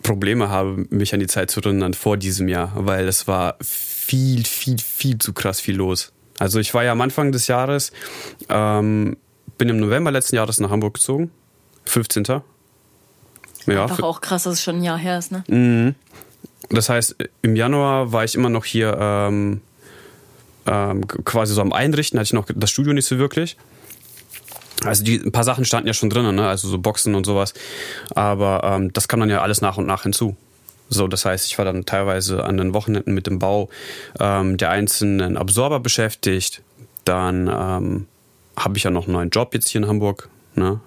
Probleme habe, mich an die Zeit zu erinnern vor diesem Jahr, weil es war viel, viel, viel zu krass viel los. Also ich war ja am Anfang des Jahres, ähm, bin im November letzten Jahres nach Hamburg gezogen. 15. Ja, Einfach auch krass, dass es schon ein Jahr her ist, ne? Mhm. Das heißt, im Januar war ich immer noch hier ähm, ähm, quasi so am Einrichten, hatte ich noch das Studio nicht so wirklich. Also die, ein paar Sachen standen ja schon drin, ne? also so Boxen und sowas. Aber ähm, das kam dann ja alles nach und nach hinzu. So, das heißt, ich war dann teilweise an den Wochenenden mit dem Bau ähm, der einzelnen Absorber beschäftigt. Dann ähm, habe ich ja noch einen neuen Job jetzt hier in Hamburg. Ne?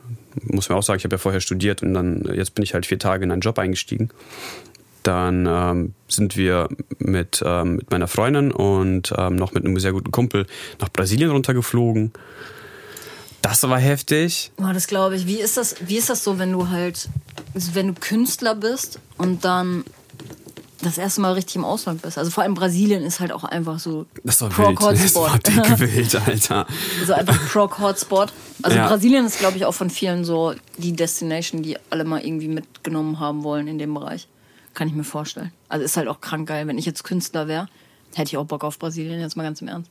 Muss man auch sagen, ich habe ja vorher studiert und dann jetzt bin ich halt vier Tage in einen Job eingestiegen. Dann ähm, sind wir mit, ähm, mit meiner Freundin und ähm, noch mit einem sehr guten Kumpel nach Brasilien runtergeflogen. Das war heftig. Boah, das glaube ich. Wie ist das, wie ist das so, wenn du halt, wenn du Künstler bist und dann das erste Mal richtig im Ausland bist. Also vor allem Brasilien ist halt auch einfach so Proc [LAUGHS] wild. Alter. Also einfach Proc Hotspot. Also ja. Brasilien ist, glaube ich, auch von vielen so die Destination, die alle mal irgendwie mitgenommen haben wollen in dem Bereich. Kann ich mir vorstellen. Also ist halt auch krank geil. Wenn ich jetzt Künstler wäre, hätte ich auch Bock auf Brasilien, jetzt mal ganz im Ernst.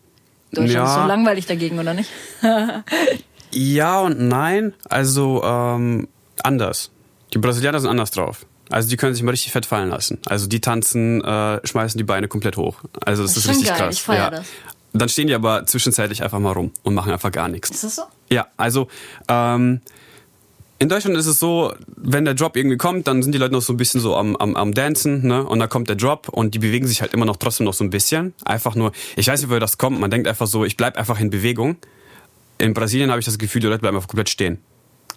Deutschland ja. ist so langweilig dagegen, oder nicht? [LAUGHS] ja und nein. Also ähm, anders. Die Brasilianer sind anders drauf. Also die können sich mal richtig fett fallen lassen. Also die tanzen, äh, schmeißen die Beine komplett hoch. Also das, das ist, ist richtig geil. krass. Ich feier ja. das. Dann stehen die aber zwischenzeitlich einfach mal rum und machen einfach gar nichts. Ist das so? Ja, also ähm, in Deutschland ist es so, wenn der Drop irgendwie kommt, dann sind die Leute noch so ein bisschen so am, am, am Dancen, ne? Und dann kommt der Drop und die bewegen sich halt immer noch trotzdem noch so ein bisschen. Einfach nur, ich weiß nicht, woher das kommt, man denkt einfach so, ich bleib einfach in Bewegung. In Brasilien habe ich das Gefühl, die Leute bleiben einfach komplett stehen.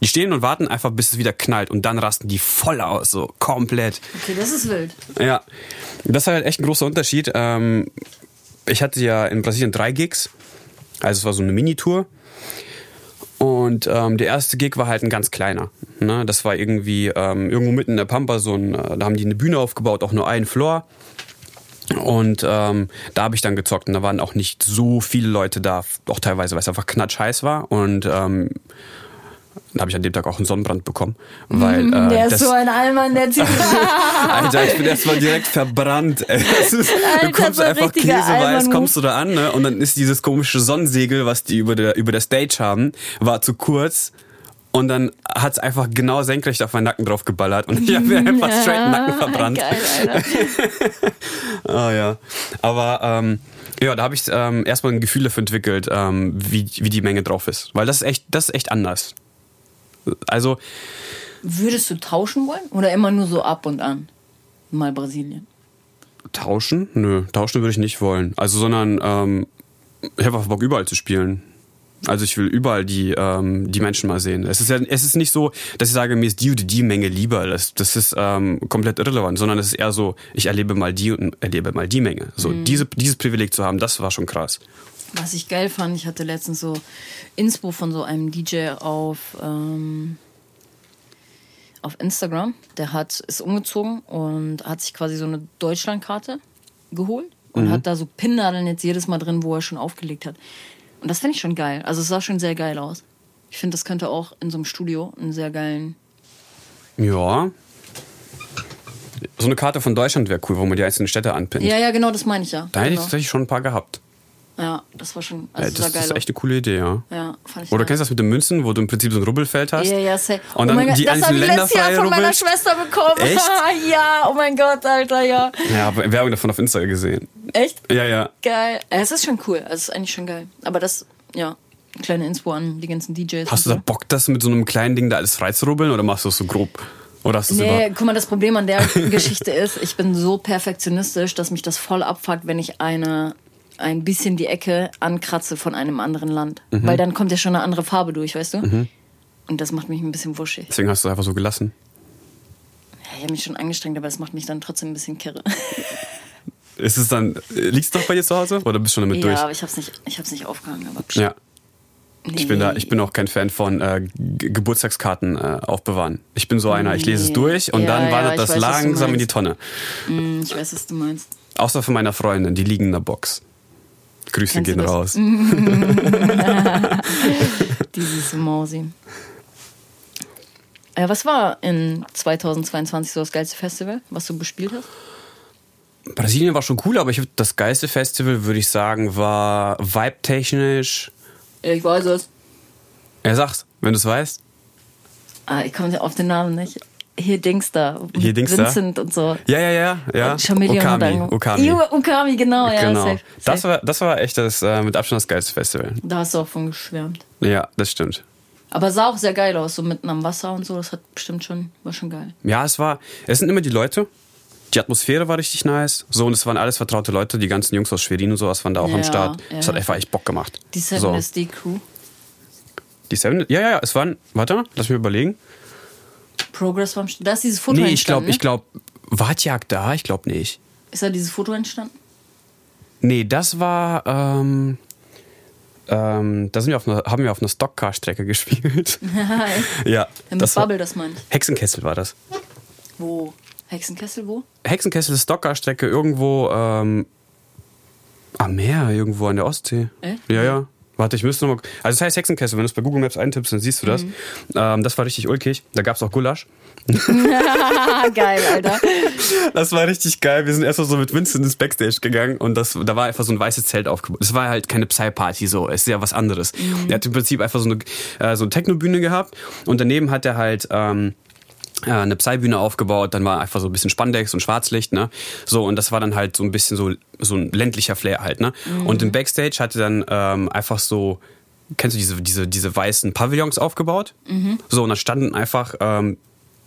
Die stehen und warten einfach, bis es wieder knallt und dann rasten die voll aus, so komplett. Okay, das ist wild. Ja, das ist halt echt ein großer Unterschied. Ähm, ich hatte ja in Brasilien drei Gigs, also es war so eine Minitour. Und ähm, der erste Gig war halt ein ganz kleiner. Ne? Das war irgendwie ähm, irgendwo mitten in der Pampa, so ein, äh, da haben die eine Bühne aufgebaut, auch nur einen Floor. Und ähm, da habe ich dann gezockt und da waren auch nicht so viele Leute da, auch teilweise, weil es einfach knatsch heiß war. Und ähm, da habe ich an dem Tag auch einen Sonnenbrand bekommen. Weil, mm, äh, der ist so ein Allmann, der [LAUGHS] Typ. Alter, ich bin [LAUGHS] erstmal direkt verbrannt. [LAUGHS] Ist, Alter, du kommst einfach käseweiß, kommst du da an, ne? Und dann ist dieses komische Sonnensegel, was die über der, über der Stage haben, war zu kurz. Und dann hat es einfach genau senkrecht auf meinen Nacken drauf geballert und ich habe mir einfach straight den Nacken verbrannt. Geil, oh ja. Aber ähm, ja, da habe ich ähm, erstmal ein Gefühl dafür entwickelt, ähm, wie, wie die Menge drauf ist. Weil das ist echt, das ist echt anders. Also. Würdest du tauschen wollen oder immer nur so ab und an? Mal Brasilien. Tauschen? Nö, tauschen würde ich nicht wollen. Also, sondern ähm, ich habe einfach Bock, überall zu spielen. Also ich will überall die, ähm, die Menschen mal sehen. Es ist ja, es ist nicht so, dass ich sage, mir ist die oder die Menge lieber. Das, das ist ähm, komplett irrelevant, sondern es ist eher so, ich erlebe mal die und erlebe mal die Menge. So mhm. diese, dieses Privileg zu haben, das war schon krass. Was ich geil fand, ich hatte letztens so Inspo von so einem DJ auf, ähm, auf Instagram. Der hat ist umgezogen und hat sich quasi so eine Deutschlandkarte geholt und mhm. hat da so Pinnnadeln jetzt jedes Mal drin, wo er schon aufgelegt hat. Und das finde ich schon geil. Also es sah schon sehr geil aus. Ich finde, das könnte auch in so einem Studio einen sehr geilen. Ja. So eine Karte von Deutschland wäre cool, wo man die einzelnen Städte anpinnt. Ja, ja, genau, das meine ich ja. Da hätte genau. ich tatsächlich schon ein paar gehabt. Ja, das war schon. Also ja, das, das ist echt eine coole Idee, ja. Ja, fand ich Oder kennst du das mit den Münzen, wo du im Prinzip so ein Rubbelfeld hast? Ja, ja, safe. Und dann oh die das Das habe ich von meiner Schwester bekommen. Echt? [LAUGHS] ja, oh mein Gott, Alter, ja. Ja, aber Werbung davon auf Instagram gesehen. Echt? Ja, ja. Geil. Es ist schon cool. Es ist eigentlich schon geil. Aber das, ja, kleine Inspo an die ganzen DJs. Hast du da Bock, das mit so einem kleinen Ding da alles freizurubbeln oder machst du es so grob? Oder hast nee, guck mal, das Problem an der [LAUGHS] Geschichte ist, ich bin so perfektionistisch, dass mich das voll abfuckt, wenn ich eine ein bisschen die Ecke ankratze von einem anderen Land. Mhm. Weil dann kommt ja schon eine andere Farbe durch, weißt du? Mhm. Und das macht mich ein bisschen wuschig. Deswegen hast du es einfach so gelassen? Ja, ich habe mich schon angestrengt, aber es macht mich dann trotzdem ein bisschen kirre. [LAUGHS] Ist es dann, liegt es doch bei dir zu Hause oder bist du schon damit ja, durch? Ja, aber ich habe es nicht, nicht aufgehangen. Aber ja. Nee. Ich, bin da, ich bin auch kein Fan von äh, Geburtstagskarten äh, aufbewahren. Ich bin so einer, ich lese es durch und ja, dann wandert ja, das weiß, langsam in die Tonne. Mm, ich weiß, was du meinst. Außer von meiner Freundin, die liegen in der Box. Grüße Kennst gehen raus. [LAUGHS] Dieses Mausi. Äh, was war in 2022 so das geilste Festival, was du bespielt hast? Brasilien war schon cool, aber ich, das geilste Festival, würde ich sagen, war vibe-technisch. Ich weiß es. Er sagt, wenn du es weißt. Ah, ich komme auf den Namen nicht. Hier Dings da. Hier Dings da? Vincent und so. Ja, ja, ja, ja. Chameleon Okami, Okami. Okami, genau. Ja, genau. safe, Das, safe. war, das war echt das äh, mit Abstand das geilste Festival. Da hast du auch von geschwärmt. Ja, das stimmt. Aber sah auch sehr geil aus, so mitten am Wasser und so. Das hat bestimmt schon, war schon geil. Ja, es war, es sind immer die Leute. Die Atmosphäre war richtig nice. So, und es waren alles vertraute Leute. Die ganzen Jungs aus Schwerin und sowas waren da auch Ja, am Start. Ja. hat einfach echt Bock gemacht. Die Seven so. SD Crew. Die Seven, ja, ja, ja, es waren, warte lass mich überlegen. Progress war am St- Da ist dieses Foto Nee, ich entstanden. glaube, ich glaube, war Jagd da? Ich glaube nicht. ne? Ist da dieses Foto entstanden? Nee, das war, ähm, ähm, da sind wir auf einer, haben wir auf einer Stockcar-Strecke [LAUGHS] gespielt. [LAUGHS] ja, Wenn das das war, Bubble das meint. Hexenkessel war das. Wo? Hexenkessel wo? Hexenkessel ist Stockcar-Strecke irgendwo ähm, am Meer, irgendwo an der Ostsee. Echt? Ja, ja. Warte, ich müsste nochmal. Also, das heißt Hexenkessel. Wenn du es bei Google Maps eintippst, dann siehst du das. Mhm. Ähm, das war richtig ulkig. Da gab es auch Gulasch. [LAUGHS] geil, Alter. [LAUGHS] Das war richtig geil. Wir sind erst mal so mit Vincent ins Backstage gegangen und das, da war einfach so ein weißes Zelt aufgebaut. Es war halt keine Psy-Party so. Es ist ja was anderes. Er hat im Prinzip einfach so eine, äh, so eine Techno-Bühne gehabt und daneben hat er halt. Ähm, äh, eine Psy-Bühne aufgebaut, dann war einfach so ein bisschen Spandex und Schwarzlicht, ne? So, und das war dann halt so ein bisschen so, so ein ländlicher Flair halt, ne? Und im Backstage hatte dann ähm, einfach so, kennst du diese, diese, diese weißen Pavillons aufgebaut? So, und da standen einfach ähm,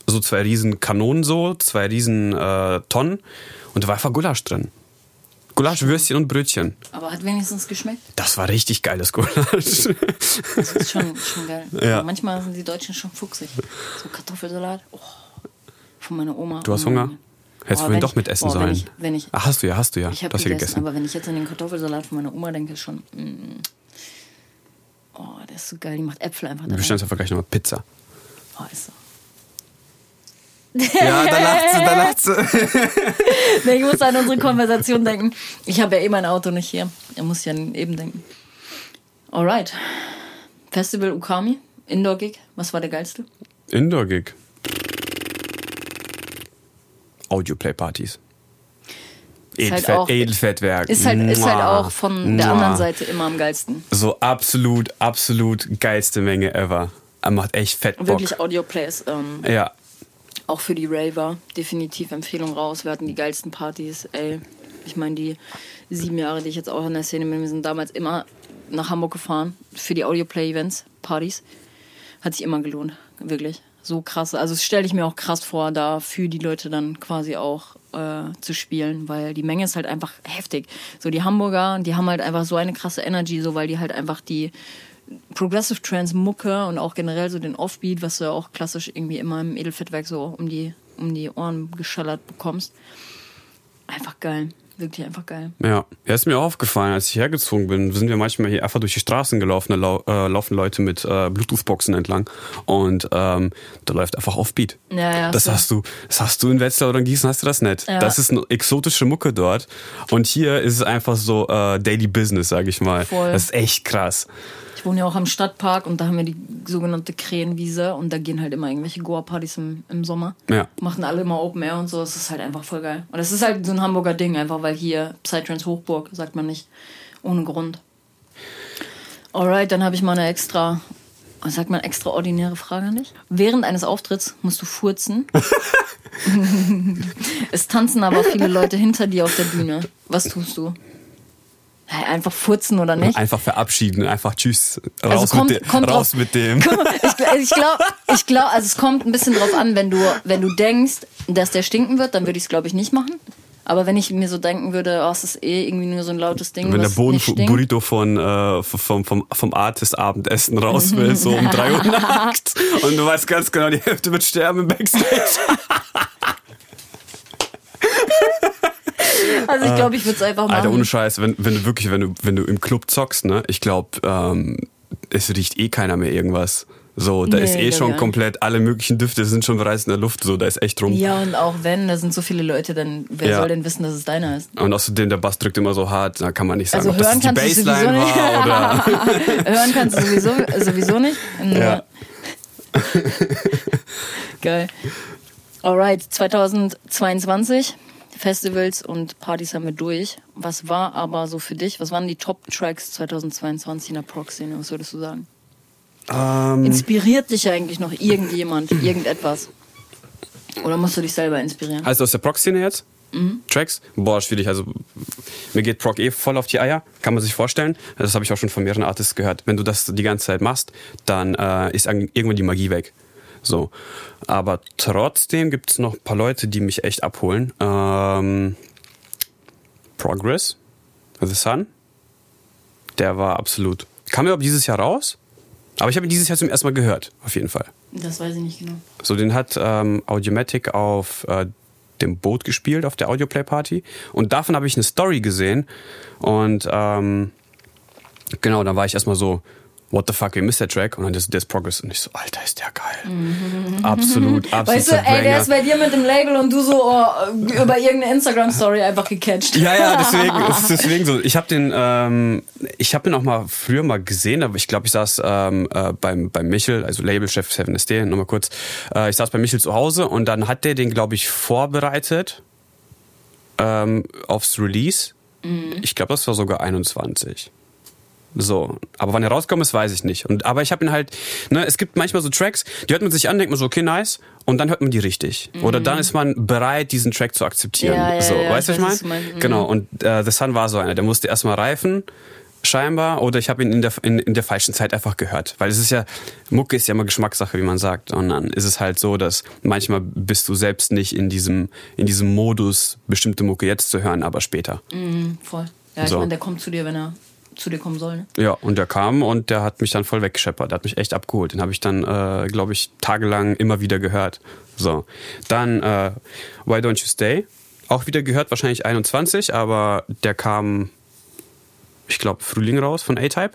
so zwei riesen Kanonen so, zwei riesen äh, Tonnen und da war einfach Gulasch drin. Gulasch, Würstchen und Brötchen. Aber hat wenigstens geschmeckt. Das war richtig geiles Gulasch. Das ist schon, schon geil. Ja. Manchmal sind die Deutschen schon fuchsig. So Kartoffelsalat. Oh, von meiner Oma. Du hast Oh, Hunger? Mann. Hättest du wenn doch mitessen boah, wenn sollen. ich- wenn ich- Ach, hast du ja, hast du ja. Ich habe gegessen, gegessen. aber wenn ich jetzt an den Kartoffelsalat von meiner Oma denke, schon. Mm, oh, der ist so geil. Die macht Äpfel einfach Du da. bestellst einfach gleich nochmal Pizza. Oh, ist so. Ja, da lacht sie, da lacht sie. Nee, ich muss an unsere Konversation denken. Ich habe ja eh mein Auto nicht hier. Er muss ja eben denken. Alright. Festival Ukami, Indoor-Gig. Was war der geilste? Indoor-Gig. Audioplay-Partys. Halt Edelfett, auch- Edelfettwerk. Ist halt, ist halt auch von der Mua. anderen Seite immer am geilsten. So absolut, absolut geilste Menge ever. Er macht echt fett Bock. Wirklich Audio-Plays. Ähm, Ja. Auch für die Raver. Definitiv Empfehlung raus. Wir hatten die geilsten Partys. Ey, ich meine, die sieben Jahre, die ich jetzt auch in der Szene bin, wir sind damals immer nach Hamburg gefahren für die Audio-Play-Events, Partys. Hat sich immer gelohnt. Wirklich. So krass. Also stelle ich mir auch krass vor, da für die Leute dann quasi auch äh, zu spielen, weil die Menge ist halt einfach heftig. So die Hamburger, die haben halt einfach so eine krasse Energy, so weil die halt einfach die Progressive Trance Mucke und auch generell so den Offbeat, was du ja auch klassisch irgendwie immer im Edelfettwerk so um die, um die Ohren geschallert bekommst. Einfach geil. Wirklich einfach geil. Ja, ja, ist mir auch aufgefallen, als ich hergezogen bin, sind wir manchmal hier einfach durch die Straßen gelaufen, da lau äh, laufen Leute mit äh, Bluetooth-Boxen entlang und ähm, da läuft einfach Offbeat. Ja, ja, das so. hast du, das hast du in Wetzlar oder in Gießen hast du das nicht. Ja. Das ist eine exotische Mucke dort und hier ist es einfach so äh, Daily Business, sag ich mal. Voll. Das ist echt krass. Ich wohne ja auch am Stadtpark und da haben wir die sogenannte Krähenwiese und da gehen halt immer irgendwelche Goa-Partys im, im Sommer. Ja. Machen alle immer Open Air und so. Das ist halt einfach voll geil. Und das ist halt so ein Hamburger Ding, einfach weil hier Psytrance Hochburg, sagt man nicht ohne Grund. Alright, dann habe ich mal eine extra, sagt man, extraordinäre Frage an dich. Während eines Auftritts musst du furzen. [LAUGHS] [LAUGHS] es tanzen aber viele Leute hinter dir auf der Bühne. Was tust du? Einfach furzen oder nicht? Einfach verabschieden, einfach tschüss, raus, Also kommt- mit, dem, kommt raus drauf- mit dem. Ich, ich glaube, ich glaub, also es kommt ein bisschen drauf an, wenn du, wenn du denkst, dass der stinken wird, dann würde ich es, glaube ich, nicht machen. Aber wenn ich mir so denken würde, oh, es ist eh irgendwie nur so ein lautes Ding, Wenn der. Boden-Burrito von, äh, vom, vom, vom Artist-Abendessen raus will, so um 3 Uhr [LAUGHS] nachts. Und du weißt ganz genau, die Hälfte wird sterben im Backstage. [LAUGHS] Also ich glaube, ich würde es einfach machen. Alter, ohne Scheiß, wenn, wenn du wirklich, wenn du, wenn du im Club zockst, ne, ich glaube, ähm, es riecht eh keiner mehr irgendwas. So, da Nee, ist eh schon komplett, alle möglichen Düfte sind schon bereits in der Luft, so, da ist echt rum. ja, und auch wenn, da sind so viele Leute, dann wer Ja. soll denn wissen, dass es deiner ist? Und außerdem, der Bass drückt immer so hart, da kann man nicht sagen, Also ob das hören die kannst du Bassline sowieso nicht. war oder. [LAUGHS] Hören kannst du sowieso, sowieso nicht. [LAUGHS] Ja. Geil. Alright, 2022, Festivals und Partys haben wir durch. Was war aber so für dich? Was waren die Top-Tracks 2022 in der Proc-Szene? Was würdest du sagen? Ähm, Inspiriert dich eigentlich noch irgendjemand, irgendetwas? Oder musst du dich selber inspirieren? also aus der Proc-Szene jetzt? Tracks? Boah, schwierig. Also mir geht Proc eh voll auf die Eier, kann man sich vorstellen. Das habe ich auch schon von mehreren Artists gehört. Wenn du das die ganze Zeit machst, dann äh, ist irgendwann die Magie weg. So. Aber trotzdem gibt es noch ein paar Leute, die mich echt abholen. Ähm, Progress, The Sun, der war absolut. Kam überhaupt dieses Jahr raus? Aber ich habe ihn dieses Jahr zum ersten Mal gehört, auf jeden Fall. Das weiß ich nicht genau. So, den hat ähm, Audiomatic auf äh, dem Boot gespielt, auf der Audioplay-Party. Und davon habe ich eine Story gesehen. Und ähm, genau, dann war ich erstmal so, what the fuck, wie ist der Track? Und dann ist das Progress. Und ich so, Alter, ist der geil. Absolut, absolut. Weißt du, ey, der ist bei dir mit dem Label und du so oh, über irgendeine Instagram-Story einfach gecatcht. Ja, ja, deswegen, deswegen so. Ich habe den, ähm, ich habe den auch mal früher mal gesehen, aber ich glaube, ich saß ähm, äh, beim, beim Michel, also Labelchef 7SD, nochmal kurz. Äh, ich saß bei Michel zu Hause und dann hat der den, glaube ich, vorbereitet ähm, aufs Release. Ich glaube, das war sogar 21. So, aber wann er rauskommt, ist, weiß ich nicht. Und aber ich habe ihn halt, ne, es gibt manchmal so Tracks, die hört man sich an, denkt man so, okay, nice, und dann hört man die richtig. Oder dann ist man bereit, diesen Track zu akzeptieren. Mhm. Ja, ja, so, ja, weißt du, ich was weiß, ich was du meine? meinst. Mhm. Genau. Und äh, The Sun war so einer, der musste erstmal reifen, scheinbar, oder ich habe ihn in der, in, in der falschen Zeit einfach gehört. Weil es ist ja, Mucke ist ja immer Geschmackssache, wie man sagt. Und dann ist es halt so, dass manchmal bist du selbst nicht in diesem, in diesem Modus, bestimmte Mucke jetzt zu hören, aber später. Mhm, voll. Ja, ich So. meine, der kommt zu dir, wenn er zu dir kommen soll. Ne? Ja, und der kam und der hat mich dann voll weggescheppert. Der hat mich echt abgeholt. Den habe ich dann, äh, glaube ich, tagelang immer wieder gehört. So. Dann äh, Why Don't You Stay? Auch wieder gehört, wahrscheinlich 21, aber der kam, ich glaube, Frühling raus von A-Type.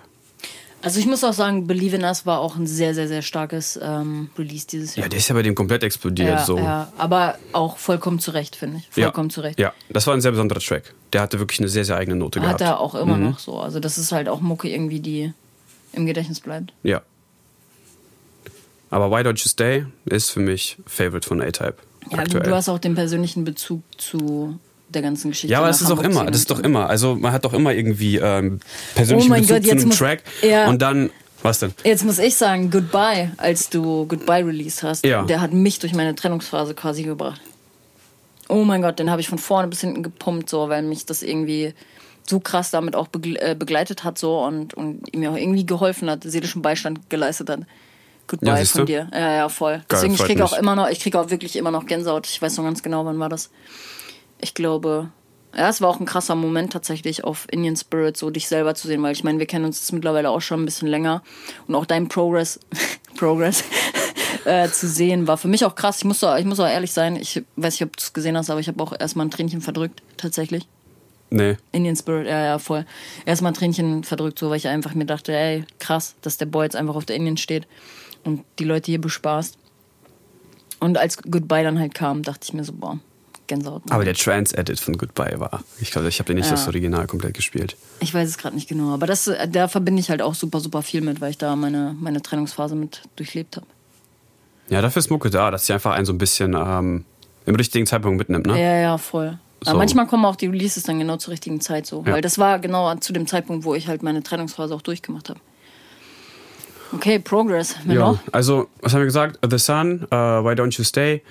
Also ich muss auch sagen, Believe in Us war auch ein sehr, sehr, sehr starkes ähm, Release dieses Jahr. Ja, der ist ja bei dem komplett explodiert. ja, so. ja, aber auch vollkommen zurecht, finde ich. Vollkommen zurecht. Ja, das war ein sehr besonderer Track. Der hatte wirklich eine sehr, sehr eigene Note Hat gehabt. er auch immer Mhm. noch so. Also das ist halt auch Mucke irgendwie, die im Gedächtnis bleibt. Ja. Aber Why Don't You Stay ist für mich Favorite von A-Type. Ja, aktuell. du hast auch den persönlichen Bezug zu der ganzen Geschichte. Ja, aber das ist doch immer, das ist doch immer. Also man hat doch immer irgendwie ähm, persönlichen Oh Bezug Gott, zu einem muss- Track ja. und dann was denn? Jetzt muss ich sagen, Goodbye, als du Goodbye released hast, Ja. der hat mich durch meine Trennungsphase quasi gebracht. Oh mein Gott, den habe ich von vorne bis hinten gepumpt, so, weil mich das irgendwie so krass damit auch äh, begleitet hat so und, und mir auch irgendwie geholfen hat, seelischen Beistand geleistet hat. Ja, Goodbye siehst von dir. Ja, ja, voll. Deswegen, ich kriege auch immer noch, ich kriege auch wirklich immer noch Gänsehaut. Ich weiß noch ganz genau, wann war das. Ich glaube, ja, es war auch ein krasser Moment tatsächlich auf Indian Spirit, so dich selber zu sehen, weil ich meine, wir kennen uns jetzt mittlerweile auch schon ein bisschen länger und auch dein Progress, [LAUGHS] Progress [LAUGHS] äh, zu sehen war für mich auch krass. Ich muss auch, ich muss auch ehrlich sein, ich weiß nicht, ob du es gesehen hast, aber ich habe auch erstmal ein Tränchen verdrückt, tatsächlich. Nee. Indian Spirit, ja, ja, voll. Erstmal ein Tränchen verdrückt, so, weil ich einfach mir dachte, ey, krass, dass der Boy jetzt einfach auf der Indien steht und die Leute hier bespaßt. Und als Goodbye dann halt kam, dachte ich mir so, boah, Gänsehaut. Aber der Trans-Edit von Goodbye war. Ich glaube, ich habe den nicht Ja. das Original komplett gespielt. Ich weiß es gerade nicht genau, aber das, äh, da verbinde ich halt auch super, super viel mit, weil ich da meine, meine Trennungsphase mit durchlebt habe. Ja, dafür ist Mucke da, dass sie einfach einen so ein bisschen ähm, im richtigen Zeitpunkt mitnimmt, ne? Ja, ja, voll. So. Aber manchmal kommen auch die Releases dann genau zur richtigen Zeit so. Ja. Weil das war genau zu dem Zeitpunkt, wo ich halt meine Trennungsphase auch durchgemacht habe. Okay, Progress. Wer Ja, also, was haben wir gesagt? The Sun, äh, Why Don't You Stay.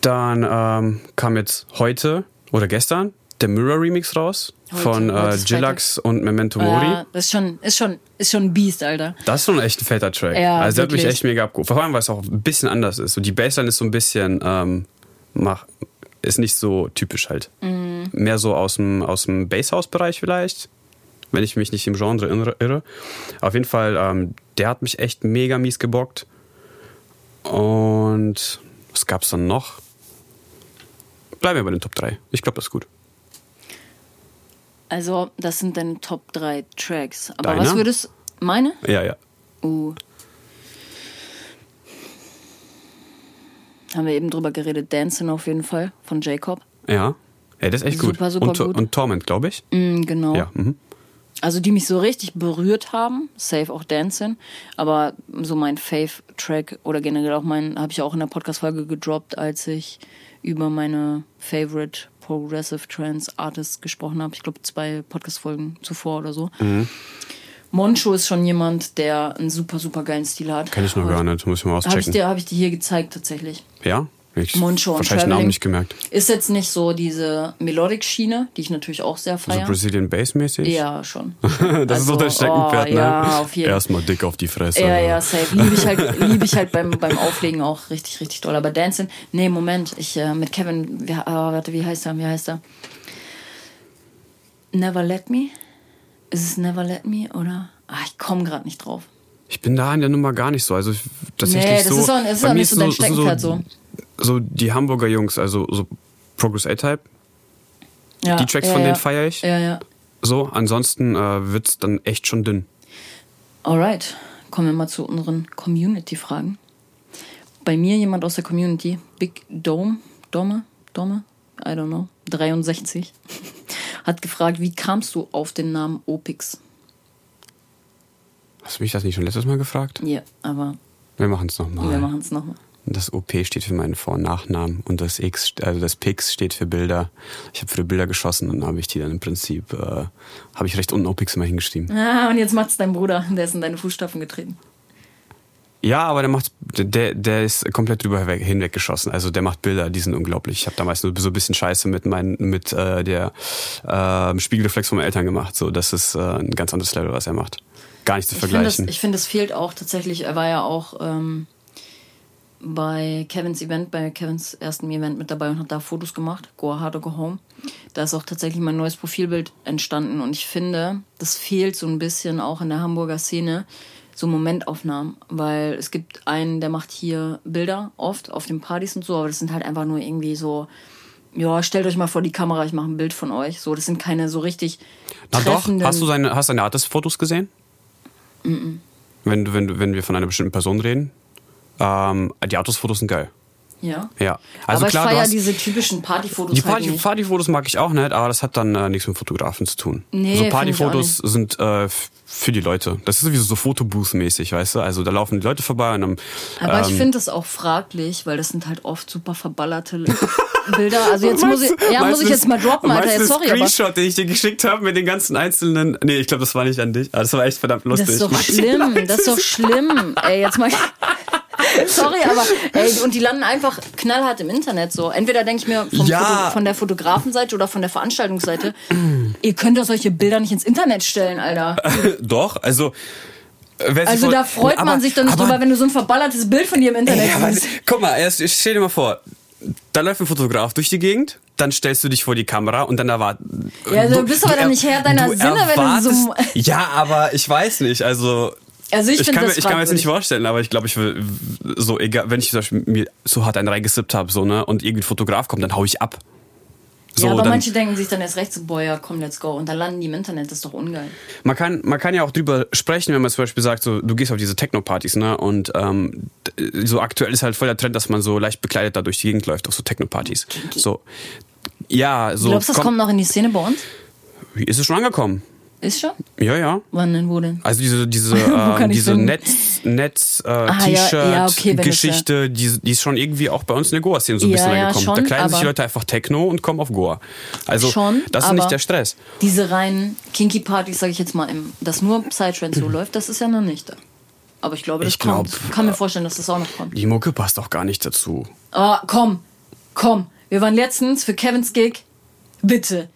Dann ähm, kam jetzt heute oder gestern der Mirror Remix raus Heute, von äh, ist Jillax und Memento Mori. Ja, das ist schon, ist schon, ist schon ein Biest, Alter. Das ist schon echt ein fetter Track. Ja, also der hat mich echt mega abgeholt. Vor allem, weil es auch ein bisschen anders ist. So die Bassline ist so ein bisschen, ähm, mach, ist nicht so typisch halt. Mhm. Mehr so aus dem, aus dem Basshouse-Bereich vielleicht, wenn ich mich nicht im Genre irre- irre. Auf jeden Fall, ähm, der hat mich echt mega mies gebockt. Und was gab's dann noch? Bleiben wir bei den Top 3. Ich glaube, das ist gut. Also, das sind deine Top 3 Tracks. Aber Deine? was würdest meine? Ja, ja. Uh. Haben wir eben drüber geredet. Dancing auf jeden Fall von Jacob. Ja. Ja, das ist echt gut. Super, super und, gut. und Torment, glaube ich. Mm, genau. Ja. Mhm. Also die mich so richtig berührt haben, safe auch Dancing, aber so mein Fave-Track oder generell auch mein, habe ich auch in der Podcast-Folge gedroppt, als ich über meine Favorite Progressive Trance Artists gesprochen habe. Ich glaube zwei Podcast-Folgen zuvor oder so. Mhm. Moncho ist schon jemand, der einen super, super geilen Stil hat. Kenn ich noch gar nicht, muss ich mal Habe ich, auschecken. dir, hab ich dir hier gezeigt tatsächlich. Ja? Ich Moncho und wahrscheinlich Namen nicht gemerkt. Ist jetzt nicht so diese Melodic-Schiene, die ich natürlich auch sehr So feiere. Brazilian Bass mäßig? ja, schon. [LAUGHS] Das ist doch dein Also, Steckenpferd, oh, ne? ja, auf jeden- Erstmal dick auf die Fresse. Ja, ja, safe. Liebe ich halt, liebe ich halt beim, beim Auflegen auch richtig, richtig doll. Aber Dancing, nee, Moment, ich äh, mit Kevin, wie, äh, warte, wie heißt er? Wie heißt er? Never Let Me? Ist es Never Let Me oder? Ah, ich komme gerade nicht drauf. Ich bin da in der Nummer gar nicht so. Also ich- tatsächlich Nee, das so. ist auch- ist auch nicht so dein Steckenpferd so. So die Hamburger Jungs, also so Progress A-Type, Ja, die Tracks ja, von denen feiere ich. Ja, ja. So, ansonsten äh, wird's dann echt schon dünn. Alright, kommen wir mal zu unseren Community-Fragen. Bei mir jemand aus der Community, Big Dome, Dome, Dome, I don't know, 63, [LAUGHS] hat gefragt, wie kamst du auf den Namen Opix? Hast du mich das nicht schon letztes Mal gefragt? Ja, aber Wir machen es nochmal. wir machen es nochmal. Das OP steht für meinen Vor- und Nachnamen und das X, also das Pix steht für Bilder. Ich habe für Bilder geschossen und dann habe ich die dann im Prinzip, äh, habe ich recht unten OPix immer hingeschrieben. Ah, und jetzt macht's dein Bruder, der ist in deine Fußstapfen getreten. Ja, aber der macht, der, der ist komplett drüber hinweg, hinweggeschossen. Also der macht Bilder, die sind unglaublich. Ich habe damals nur so ein bisschen Scheiße mit meinen, mit äh, der äh, Spiegelreflex von meinen Eltern gemacht. So, das ist äh, ein ganz anderes Level, was er macht. Gar nicht zu Ich finde, das, vergleichen. ich finde, es fehlt auch tatsächlich, er war ja auch ähm, bei Kevins Event, bei Kevins ersten Event mit dabei und hat da Fotos gemacht, Go Hard or Go Home. Da ist auch tatsächlich mein neues Profilbild entstanden und ich finde, das fehlt so ein bisschen auch in der Hamburger Szene, so Momentaufnahmen, weil es gibt einen, der macht hier Bilder oft auf den Partys und so, aber das sind halt einfach nur irgendwie so, ja, stellt euch mal vor die Kamera, ich mache ein Bild von euch. So, das sind keine so richtig Na doch, hast du seine, hast du seine Artist-Fotos gesehen? Wenn, du- wenn, du- wenn wir von einer bestimmten Person reden. Ähm, die Artist-Fotos sind geil. ja. Ja. Also aber klar, ich feiere hast, diese typischen Partyfotos Die halt Party, nicht. Partyfotos mag ich auch nicht, aber das hat dann äh, nichts mit Fotografen zu tun. Nee, so Partyfotos ich sind äh, für die Leute. Das ist sowieso so Fotobooth-mäßig, weißt du? Also da laufen die Leute vorbei und dann. Aber ich ähm, finde das auch fraglich, weil das sind halt oft super verballerte [LAUGHS] Bilder. Also jetzt muss ich, ja, muss ich jetzt mal droppen, Alter. Jetzt, sorry, aber Screenshot, den ich dir geschickt habe mit den ganzen einzelnen. Nee, ich glaube, das war nicht an dich. Aber das war echt verdammt lustig. das ist doch schlimm. Das ist doch schlimm. Ey, jetzt mal. [LAUGHS] Sorry, aber [LAUGHS] ey, und die landen einfach knallhart im Internet so. Entweder denke ich mir Ja. Von der Fotografenseite oder von der Veranstaltungsseite, ihr könnt doch solche Bilder nicht ins Internet stellen, Alter. [LAUGHS] Doch, also. äh, Also da freut man aber- sich doch nicht aber- drüber, wenn du so ein verballertes Bild von dir im Internet siehst. guck mal, erst, stell dir mal vor, da läuft ein Fotograf durch die Gegend, dann stellst du dich vor die Kamera und dann erwartet. Ja, du bist aber dann nicht Herr deiner Sinne, wenn du so- Ja, aber ich weiß nicht, also. Also ich, Ich kann, mir, das ich kann mir jetzt nicht vorstellen, aber ich glaube, ich will so, egal, wenn ich zum Beispiel mir so hart einen reingesippt habe, so, ne, und irgendwie ein Fotograf kommt, dann hau ich ab. So, ja, aber dann, manche denken sich dann erst recht so, boah, ja, komm, let's go. Und dann landen die im Internet, das ist doch ungeil. man, kann, man kann ja auch drüber sprechen, wenn man zum Beispiel sagt, so, du gehst auf diese Techno-Partys, ne? Und ähm, so aktuell ist halt voll der Trend, dass man so leicht bekleidet da durch die Gegend läuft, auf so Techno-Partys. So. Ja, so. Glaubst du, das komm- kommt noch in die Szene bei uns? Ist es schon angekommen? Ist schon? Ja, ja. Wann denn, wo denn? Also diese diese [LAUGHS] ähm, diese? Netz Netz äh, ja, T-Shirt ja, okay, wenn das Geschichte, die, die ist schon irgendwie auch bei uns in der Goa Szene so ein Ja, bisschen ja, angekommen. schon, da kleiden sich die Leute einfach Techno und kommen auf Goa. Also Schon, das ist nicht der Stress. Diese reinen Kinky-Partys, sage ich jetzt mal, im, dass nur Psytrance so läuft, das ist ja noch nicht da. Aber ich glaube, das Ich glaub, kommt. Ich kann mir vorstellen, dass das auch noch kommt. Die Mucke passt auch gar nicht dazu. Ah, komm, komm. Wir waren letztens für Kevins Gig. Bitte.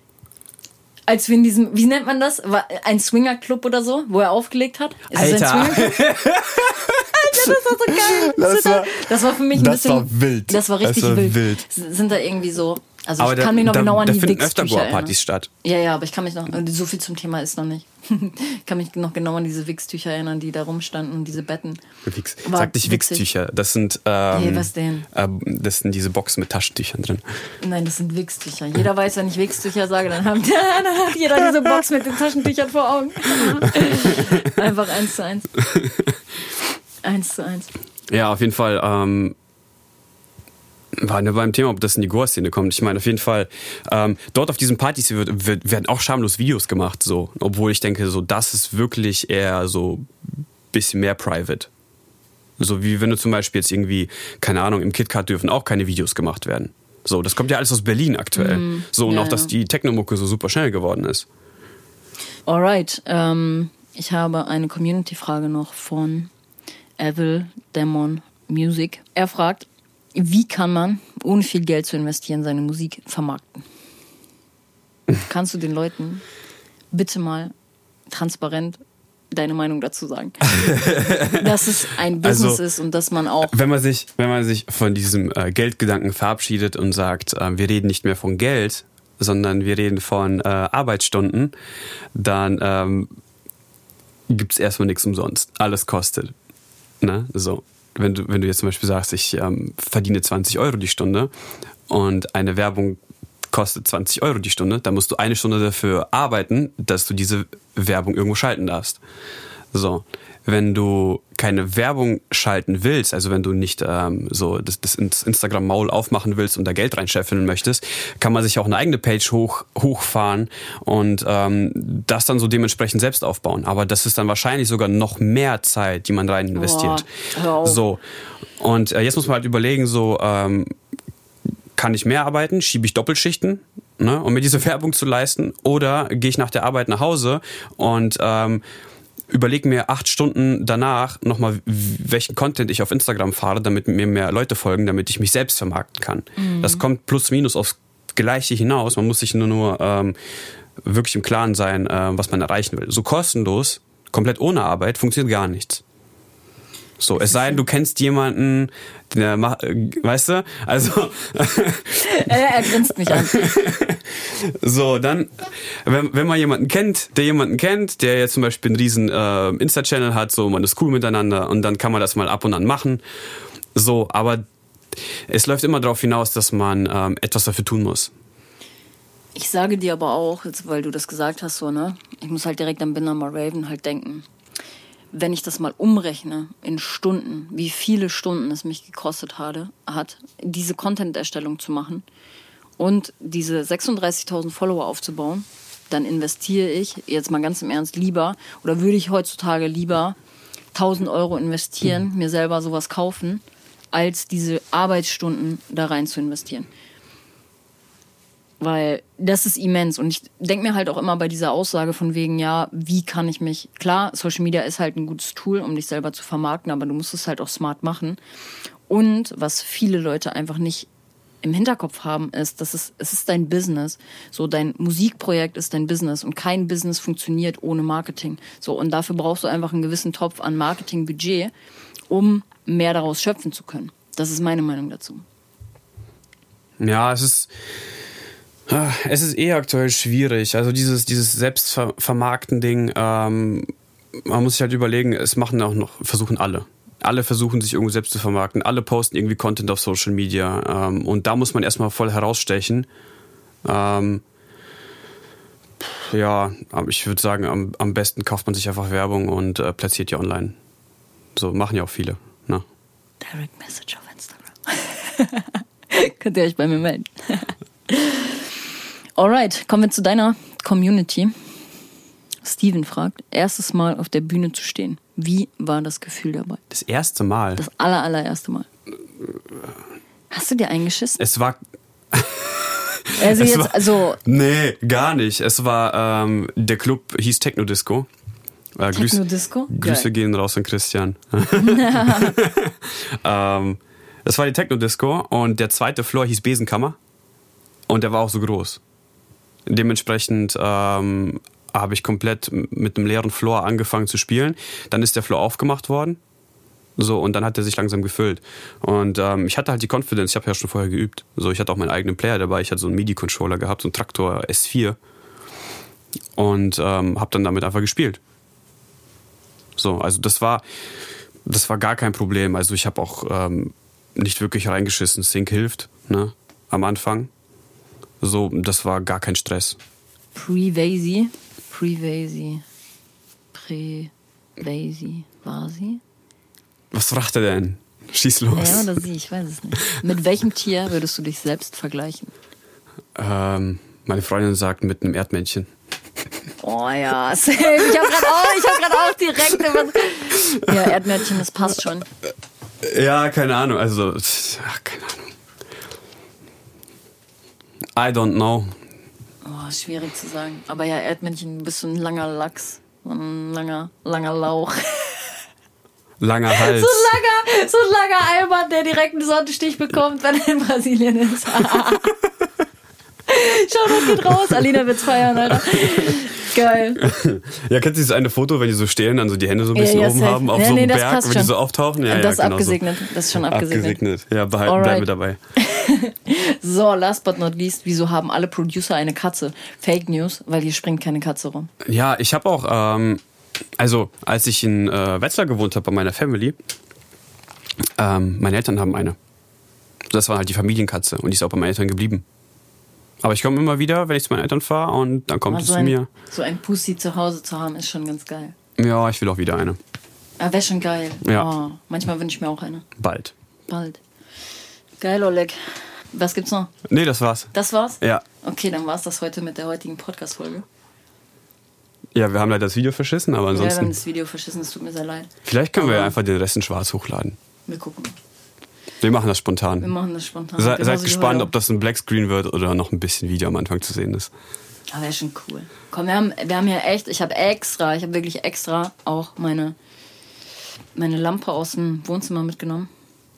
Als wir in diesem, wie nennt man das? Ein Swingerclub oder so, wo er aufgelegt hat? Ist Alter. ein Swingerclub? [LAUGHS] das war so geil. Das war- das war für mich ein das bisschen. war wild. Das war richtig Das war wild. wild. Sind da irgendwie so. Also Aber ich da, kann mich noch da, genau an da die finden öfter Wichstücher Goa-Partys statt. Ja, ja, aber ich kann mich noch, so viel zum Thema ist noch nicht. Ich [LAUGHS] kann mich noch genau an diese Wichstücher erinnern, die da rumstanden und diese Betten. Wix. War Sag nicht witzig. Wichstücher. Das sind ähm, Nee, was denn? ähm, das sind diese Boxen mit Taschentüchern drin. Nein, das sind Wichstücher. Jeder weiß, wenn ich Wichstücher sage, dann, haben, [LAUGHS] dann hat jeder diese Box mit den Taschentüchern vor Augen. [LAUGHS] Einfach eins zu eins. Eins zu eins. Ja, auf jeden Fall. Ähm, war nur beim Thema, ob das in die Goa-Szene kommt. Ich meine, auf jeden Fall, ähm, dort auf diesen Partys wird, wird, werden auch schamlos Videos gemacht, so. Obwohl ich denke, so, das ist wirklich eher so bisschen mehr private. So wie wenn du zum Beispiel jetzt irgendwie, keine Ahnung, im KitKat dürfen auch keine Videos gemacht werden. So, das kommt ja alles aus Berlin aktuell. Mm, so, und ja, auch, dass die Technomucke so super schnell geworden ist. Alright, ähm, ich habe eine Community-Frage noch von Evil Demon Music. Er fragt, wie kann man, ohne viel Geld zu investieren, seine Musik vermarkten? Kannst du den Leuten bitte mal transparent deine Meinung dazu sagen? [LAUGHS] dass es ein Business also, ist und dass man auch. Wenn man sich, wenn man sich von diesem äh, Geldgedanken verabschiedet und sagt, äh, wir reden nicht mehr von Geld, sondern wir reden von äh, Arbeitsstunden, dann ähm, gibt es erstmal nichts umsonst. Alles kostet. Ne? So wenn du, wenn du jetzt zum Beispiel sagst, ich ähm, verdiene 20 Euro die Stunde und eine Werbung kostet 20 Euro die Stunde, dann musst du eine Stunde dafür arbeiten, dass du diese Werbung irgendwo schalten darfst. So wenn du keine Werbung schalten willst, also wenn du nicht ähm, so das, das Instagram-Maul aufmachen willst und da Geld reinscheffeln möchtest, kann man sich auch eine eigene Page hoch, hochfahren und ähm, das dann so dementsprechend selbst aufbauen. Aber das ist dann wahrscheinlich sogar noch mehr Zeit, die man rein investiert. Oh, so. Und äh, jetzt muss man halt überlegen, so ähm, kann ich mehr arbeiten, schiebe ich Doppelschichten, ne, um mir diese [LAUGHS] Werbung zu leisten, oder gehe ich nach der Arbeit nach Hause und ähm, überlege mir acht Stunden danach nochmal, welchen Content ich auf Instagram fahre, damit mir mehr Leute folgen, damit ich mich selbst vermarkten kann. Mhm. Das kommt plus minus aufs Gleiche hinaus. Man muss sich nur, nur ähm, wirklich im Klaren sein, äh, was man erreichen will. So kostenlos, komplett ohne Arbeit, funktioniert gar nichts. So, es sei denn, du kennst jemanden, der macht, äh, weißt du? Also. er, [LAUGHS] er grinst mich an. [LAUGHS] So, dann, wenn, wenn man jemanden kennt, der jemanden kennt, der jetzt zum Beispiel einen riesen äh, Insta-Channel hat, so, man ist cool miteinander und dann kann man das mal ab und an machen. So, aber es läuft immer darauf hinaus, dass man ähm, etwas dafür tun muss. Ich sage dir aber auch, jetzt, weil du das gesagt hast, so, ne? Ich muss halt direkt an Binama Raven halt denken wenn ich das mal umrechne in Stunden, wie viele Stunden es mich gekostet hatte, hat, diese Content-Erstellung zu machen und diese 36.000 Follower aufzubauen, dann investiere ich jetzt mal ganz im Ernst lieber oder würde ich heutzutage lieber 1000 Euro investieren, mhm. mir selber sowas kaufen, als diese Arbeitsstunden da rein zu investieren. Weil das ist immens. Und ich denke mir halt auch immer bei dieser Aussage von wegen, ja, wie kann ich mich. Klar, Social Media ist halt ein gutes Tool, um dich selber zu vermarkten, aber du musst es halt auch smart machen. Und was viele Leute einfach nicht im Hinterkopf haben, ist, dass es, es ist dein Business. So, dein Musikprojekt ist dein Business und kein Business funktioniert ohne Marketing. So, und dafür brauchst du einfach einen gewissen Topf an Marketingbudget, um mehr daraus schöpfen zu können. Das ist meine Meinung dazu. Ja, es ist, es ist eh aktuell schwierig. Also dieses, dieses Selbstvermarkten-Ding, ähm, man muss sich halt überlegen, es machen auch noch, versuchen alle. Alle versuchen sich irgendwo selbst zu vermarkten. Alle posten irgendwie Content auf Social Media. Ähm, und da muss man erstmal voll herausstechen. Ähm, ja, ich würde sagen, am, am besten kauft man sich einfach Werbung und äh, platziert die online. So machen ja auch viele. Ne? Direct Message auf Instagram. [LAUGHS] Könnt ihr euch bei mir melden. [LAUGHS] Alright, kommen wir zu deiner Community. Steven fragt, erstes Mal auf der Bühne zu stehen. Wie war das Gefühl dabei? Das erste Mal? Das aller, allererste Mal. Hast du dir eingeschissen? Es war... [LAUGHS] also es jetzt, war, also... Nee, gar nicht. Es war, ähm, der Club hieß Techno Disco. Äh, Techno Disco? Grüße gehen raus an Christian. [LAUGHS] [LAUGHS] ähm, das war die Techno Disco und der zweite Floor hieß Besenkammer und der war auch so groß. Dementsprechend ähm, habe ich komplett mit einem leeren Floor angefangen zu spielen. Dann ist der Floor aufgemacht worden. So, und dann hat er sich langsam gefüllt. Und ähm, ich hatte halt die Confidence, ich habe ja schon vorher geübt. So, ich hatte auch meinen eigenen Player dabei, ich hatte so einen MIDI-Controller gehabt, so einen Traktor S4. Und ähm, habe dann damit einfach gespielt. So, also das war, das war gar kein Problem. Also ich habe auch ähm, nicht wirklich reingeschissen. Sync hilft, ne? Am Anfang. So, das war gar kein Stress. Pre-Vasy. Pre-Vasy. Pre-Vasy. War sie? Was fragt er denn? Schieß los. Ja, oder sie, ich weiß es nicht. Mit welchem Tier würdest du dich selbst vergleichen? Ähm, meine Freundin sagt mit einem Erdmännchen. Oh ja, safe. Ich habe gerade auch, ich hab grad auch direkt über. Ja, Erdmännchen, das passt schon. Ja, keine Ahnung. Also, ach, keine Ahnung. I don't know. Oh, schwierig zu sagen. Aber ja, Erdmännchen, du bist so ein langer Lachs. So ein langer, langer Lauch. [LAUGHS] Langer Hals. So ein langer, so ein langer Eimer, der direkt einen Sonnenstich bekommt, wenn er in Brasilien ist. [LAUGHS] Schau, das geht raus. Alina wird's feiern, Alter. Geil. [LAUGHS] Ja, kennst du dieses eine Foto, wenn die so stehen, dann so die Hände so ein bisschen ja, oben safe. haben, auf Ja, so nee, einem das Berg, wenn die schon. so auftauchen? Ja, das ja, ist genau so. abgesegnet. Das ist schon abgesegnet. Abgesegnet. Ja, behalt, Alright. bleib mir dabei. [LAUGHS] So, last but not least, wieso haben alle Producer eine Katze? Fake News, weil hier springt keine Katze rum. Ja, ich habe auch, ähm, also als ich in äh, Wetzlar gewohnt habe bei meiner Family, ähm, meine Eltern haben eine. Das war halt die Familienkatze und die ist auch bei meinen Eltern geblieben. Aber ich komme immer wieder, wenn ich zu meinen Eltern fahre und dann kommt Aber es so zu ein, mir. so ein Pussy zu Hause zu haben, ist schon ganz geil. Ja, ich will auch wieder eine. Aber wäre schon geil. Ja. Oh, manchmal wünsche ich mir auch eine. Bald. Bald. Geil, Oleg. Was gibt's noch? Nee, das war's. Das war's? Ja. Okay, dann war's das heute mit der heutigen Podcast-Folge. Ja, wir haben leider das Video verschissen, aber Ja, wir haben ansonsten. das Video verschissen, es tut mir sehr leid. Vielleicht können wir ja einfach den Rest in schwarz hochladen. Wir gucken. Wir machen das Wir spontan. machen das spontan. Se, seid wie gespannt, ob das ein Blackscreen wird oder noch ein bisschen Video am Anfang zu sehen ist. Aber wäre schon cool. Komm, wir haben, wir haben ja echt, ich habe extra, ich habe wirklich extra auch meine, meine Lampe aus dem Wohnzimmer mitgenommen,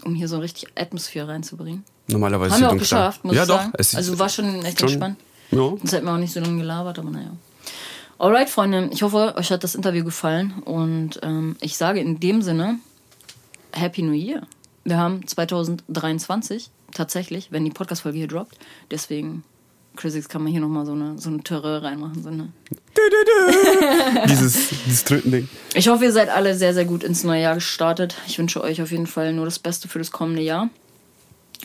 um hier so richtig Atmosphäre reinzubringen. Normalerweise Haben wir auch geschafft, muss ja, ich doch. sagen. Es ist also war schon echt schon- entspannt. Ja. Sonst hätten wir auch nicht so lange gelabert, aber naja. Alright, Freunde, ich hoffe, euch hat das Interview gefallen und ähm, ich sage in dem Sinne Happy New Year. Wir haben 2023 tatsächlich, wenn die Podcast-Folge hier droppt. Deswegen, Chrisix, kann man hier nochmal so eine, so eine Terror reinmachen. So eine. dieses, dieses Trötending. Ich hoffe, ihr seid alle sehr, sehr gut ins neue Jahr gestartet. Ich wünsche euch auf jeden Fall nur das Beste für das kommende Jahr.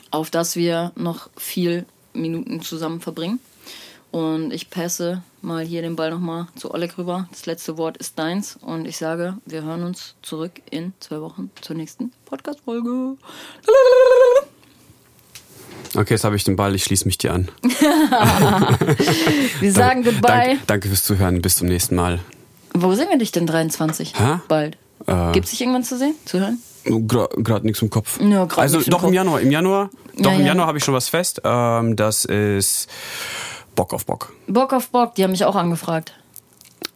Auf das wir noch viel Minuten zusammen verbringen. Und ich passe mal hier den Ball nochmal zu Oleg rüber. Das letzte Wort ist deins. Und ich sage, wir hören uns zurück in zwei Wochen zur nächsten Podcast-Folge. Okay, jetzt habe ich den Ball, ich schließe mich dir an. [LAUGHS] Wir sagen Goodbye. Danke, danke fürs Zuhören, bis zum nächsten Mal. Wo sehen wir dich denn 23? Hä? Bald. Äh, Gibt es dich irgendwann zu sehen? Zu hören? Gerade nichts im Kopf. Ja, also doch im Januar. Im Januar, doch Ja, im ja. Januar habe ich schon was fest. Ähm, das ist Bock auf Bock. Bock auf Bock, die haben mich auch angefragt.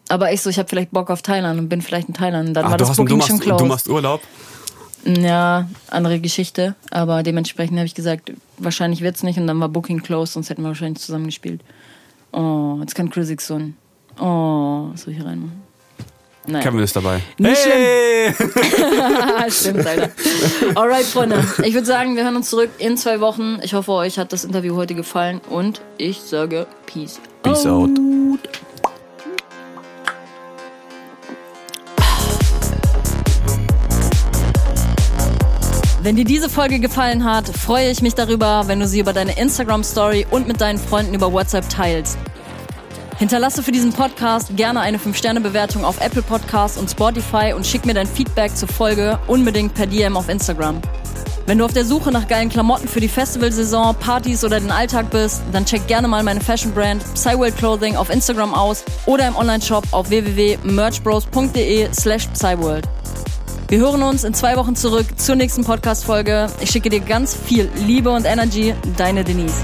Aber ich so, ich habe vielleicht Bock auf Thailand und bin vielleicht in Thailand. Dann Ach, war du, das hast, du, Booking schon machst, closed. du machst Urlaub? Ja, andere Geschichte. Aber dementsprechend habe ich gesagt, wahrscheinlich wird's nicht. Und dann war Booking closed, sonst hätten wir wahrscheinlich zusammen gespielt. Oh, jetzt kann Chris so ein Oh, so hier reinmachen. Naja. Kevin ist dabei. Nicht hey! [LAUGHS] [LAUGHS] Stimmt, Alter. Alright, Freunde. Ich würde sagen, wir hören uns zurück in zwei Wochen. Ich hoffe, euch hat das Interview heute gefallen. Und ich sage Peace. Peace out. Wenn dir diese Folge gefallen hat, freue ich mich darüber, wenn du sie über deine Instagram-Story und mit deinen Freunden über WhatsApp teilst. Hinterlasse für diesen Podcast gerne eine 5-Sterne-Bewertung auf Apple Podcasts und Spotify und schick mir dein Feedback zur Folge unbedingt per DM auf Instagram. Wenn du auf der Suche nach geilen Klamotten für die Festivalsaison, Partys oder den Alltag bist, dann check gerne mal meine Fashion-Brand Psyworld Clothing auf Instagram aus oder im Onlineshop auf www.merchbros.de slash Psyworld. Wir hören uns in zwei Wochen zurück zur nächsten Podcast-Folge. Ich schicke dir ganz viel Liebe und Energy. Deine Denise.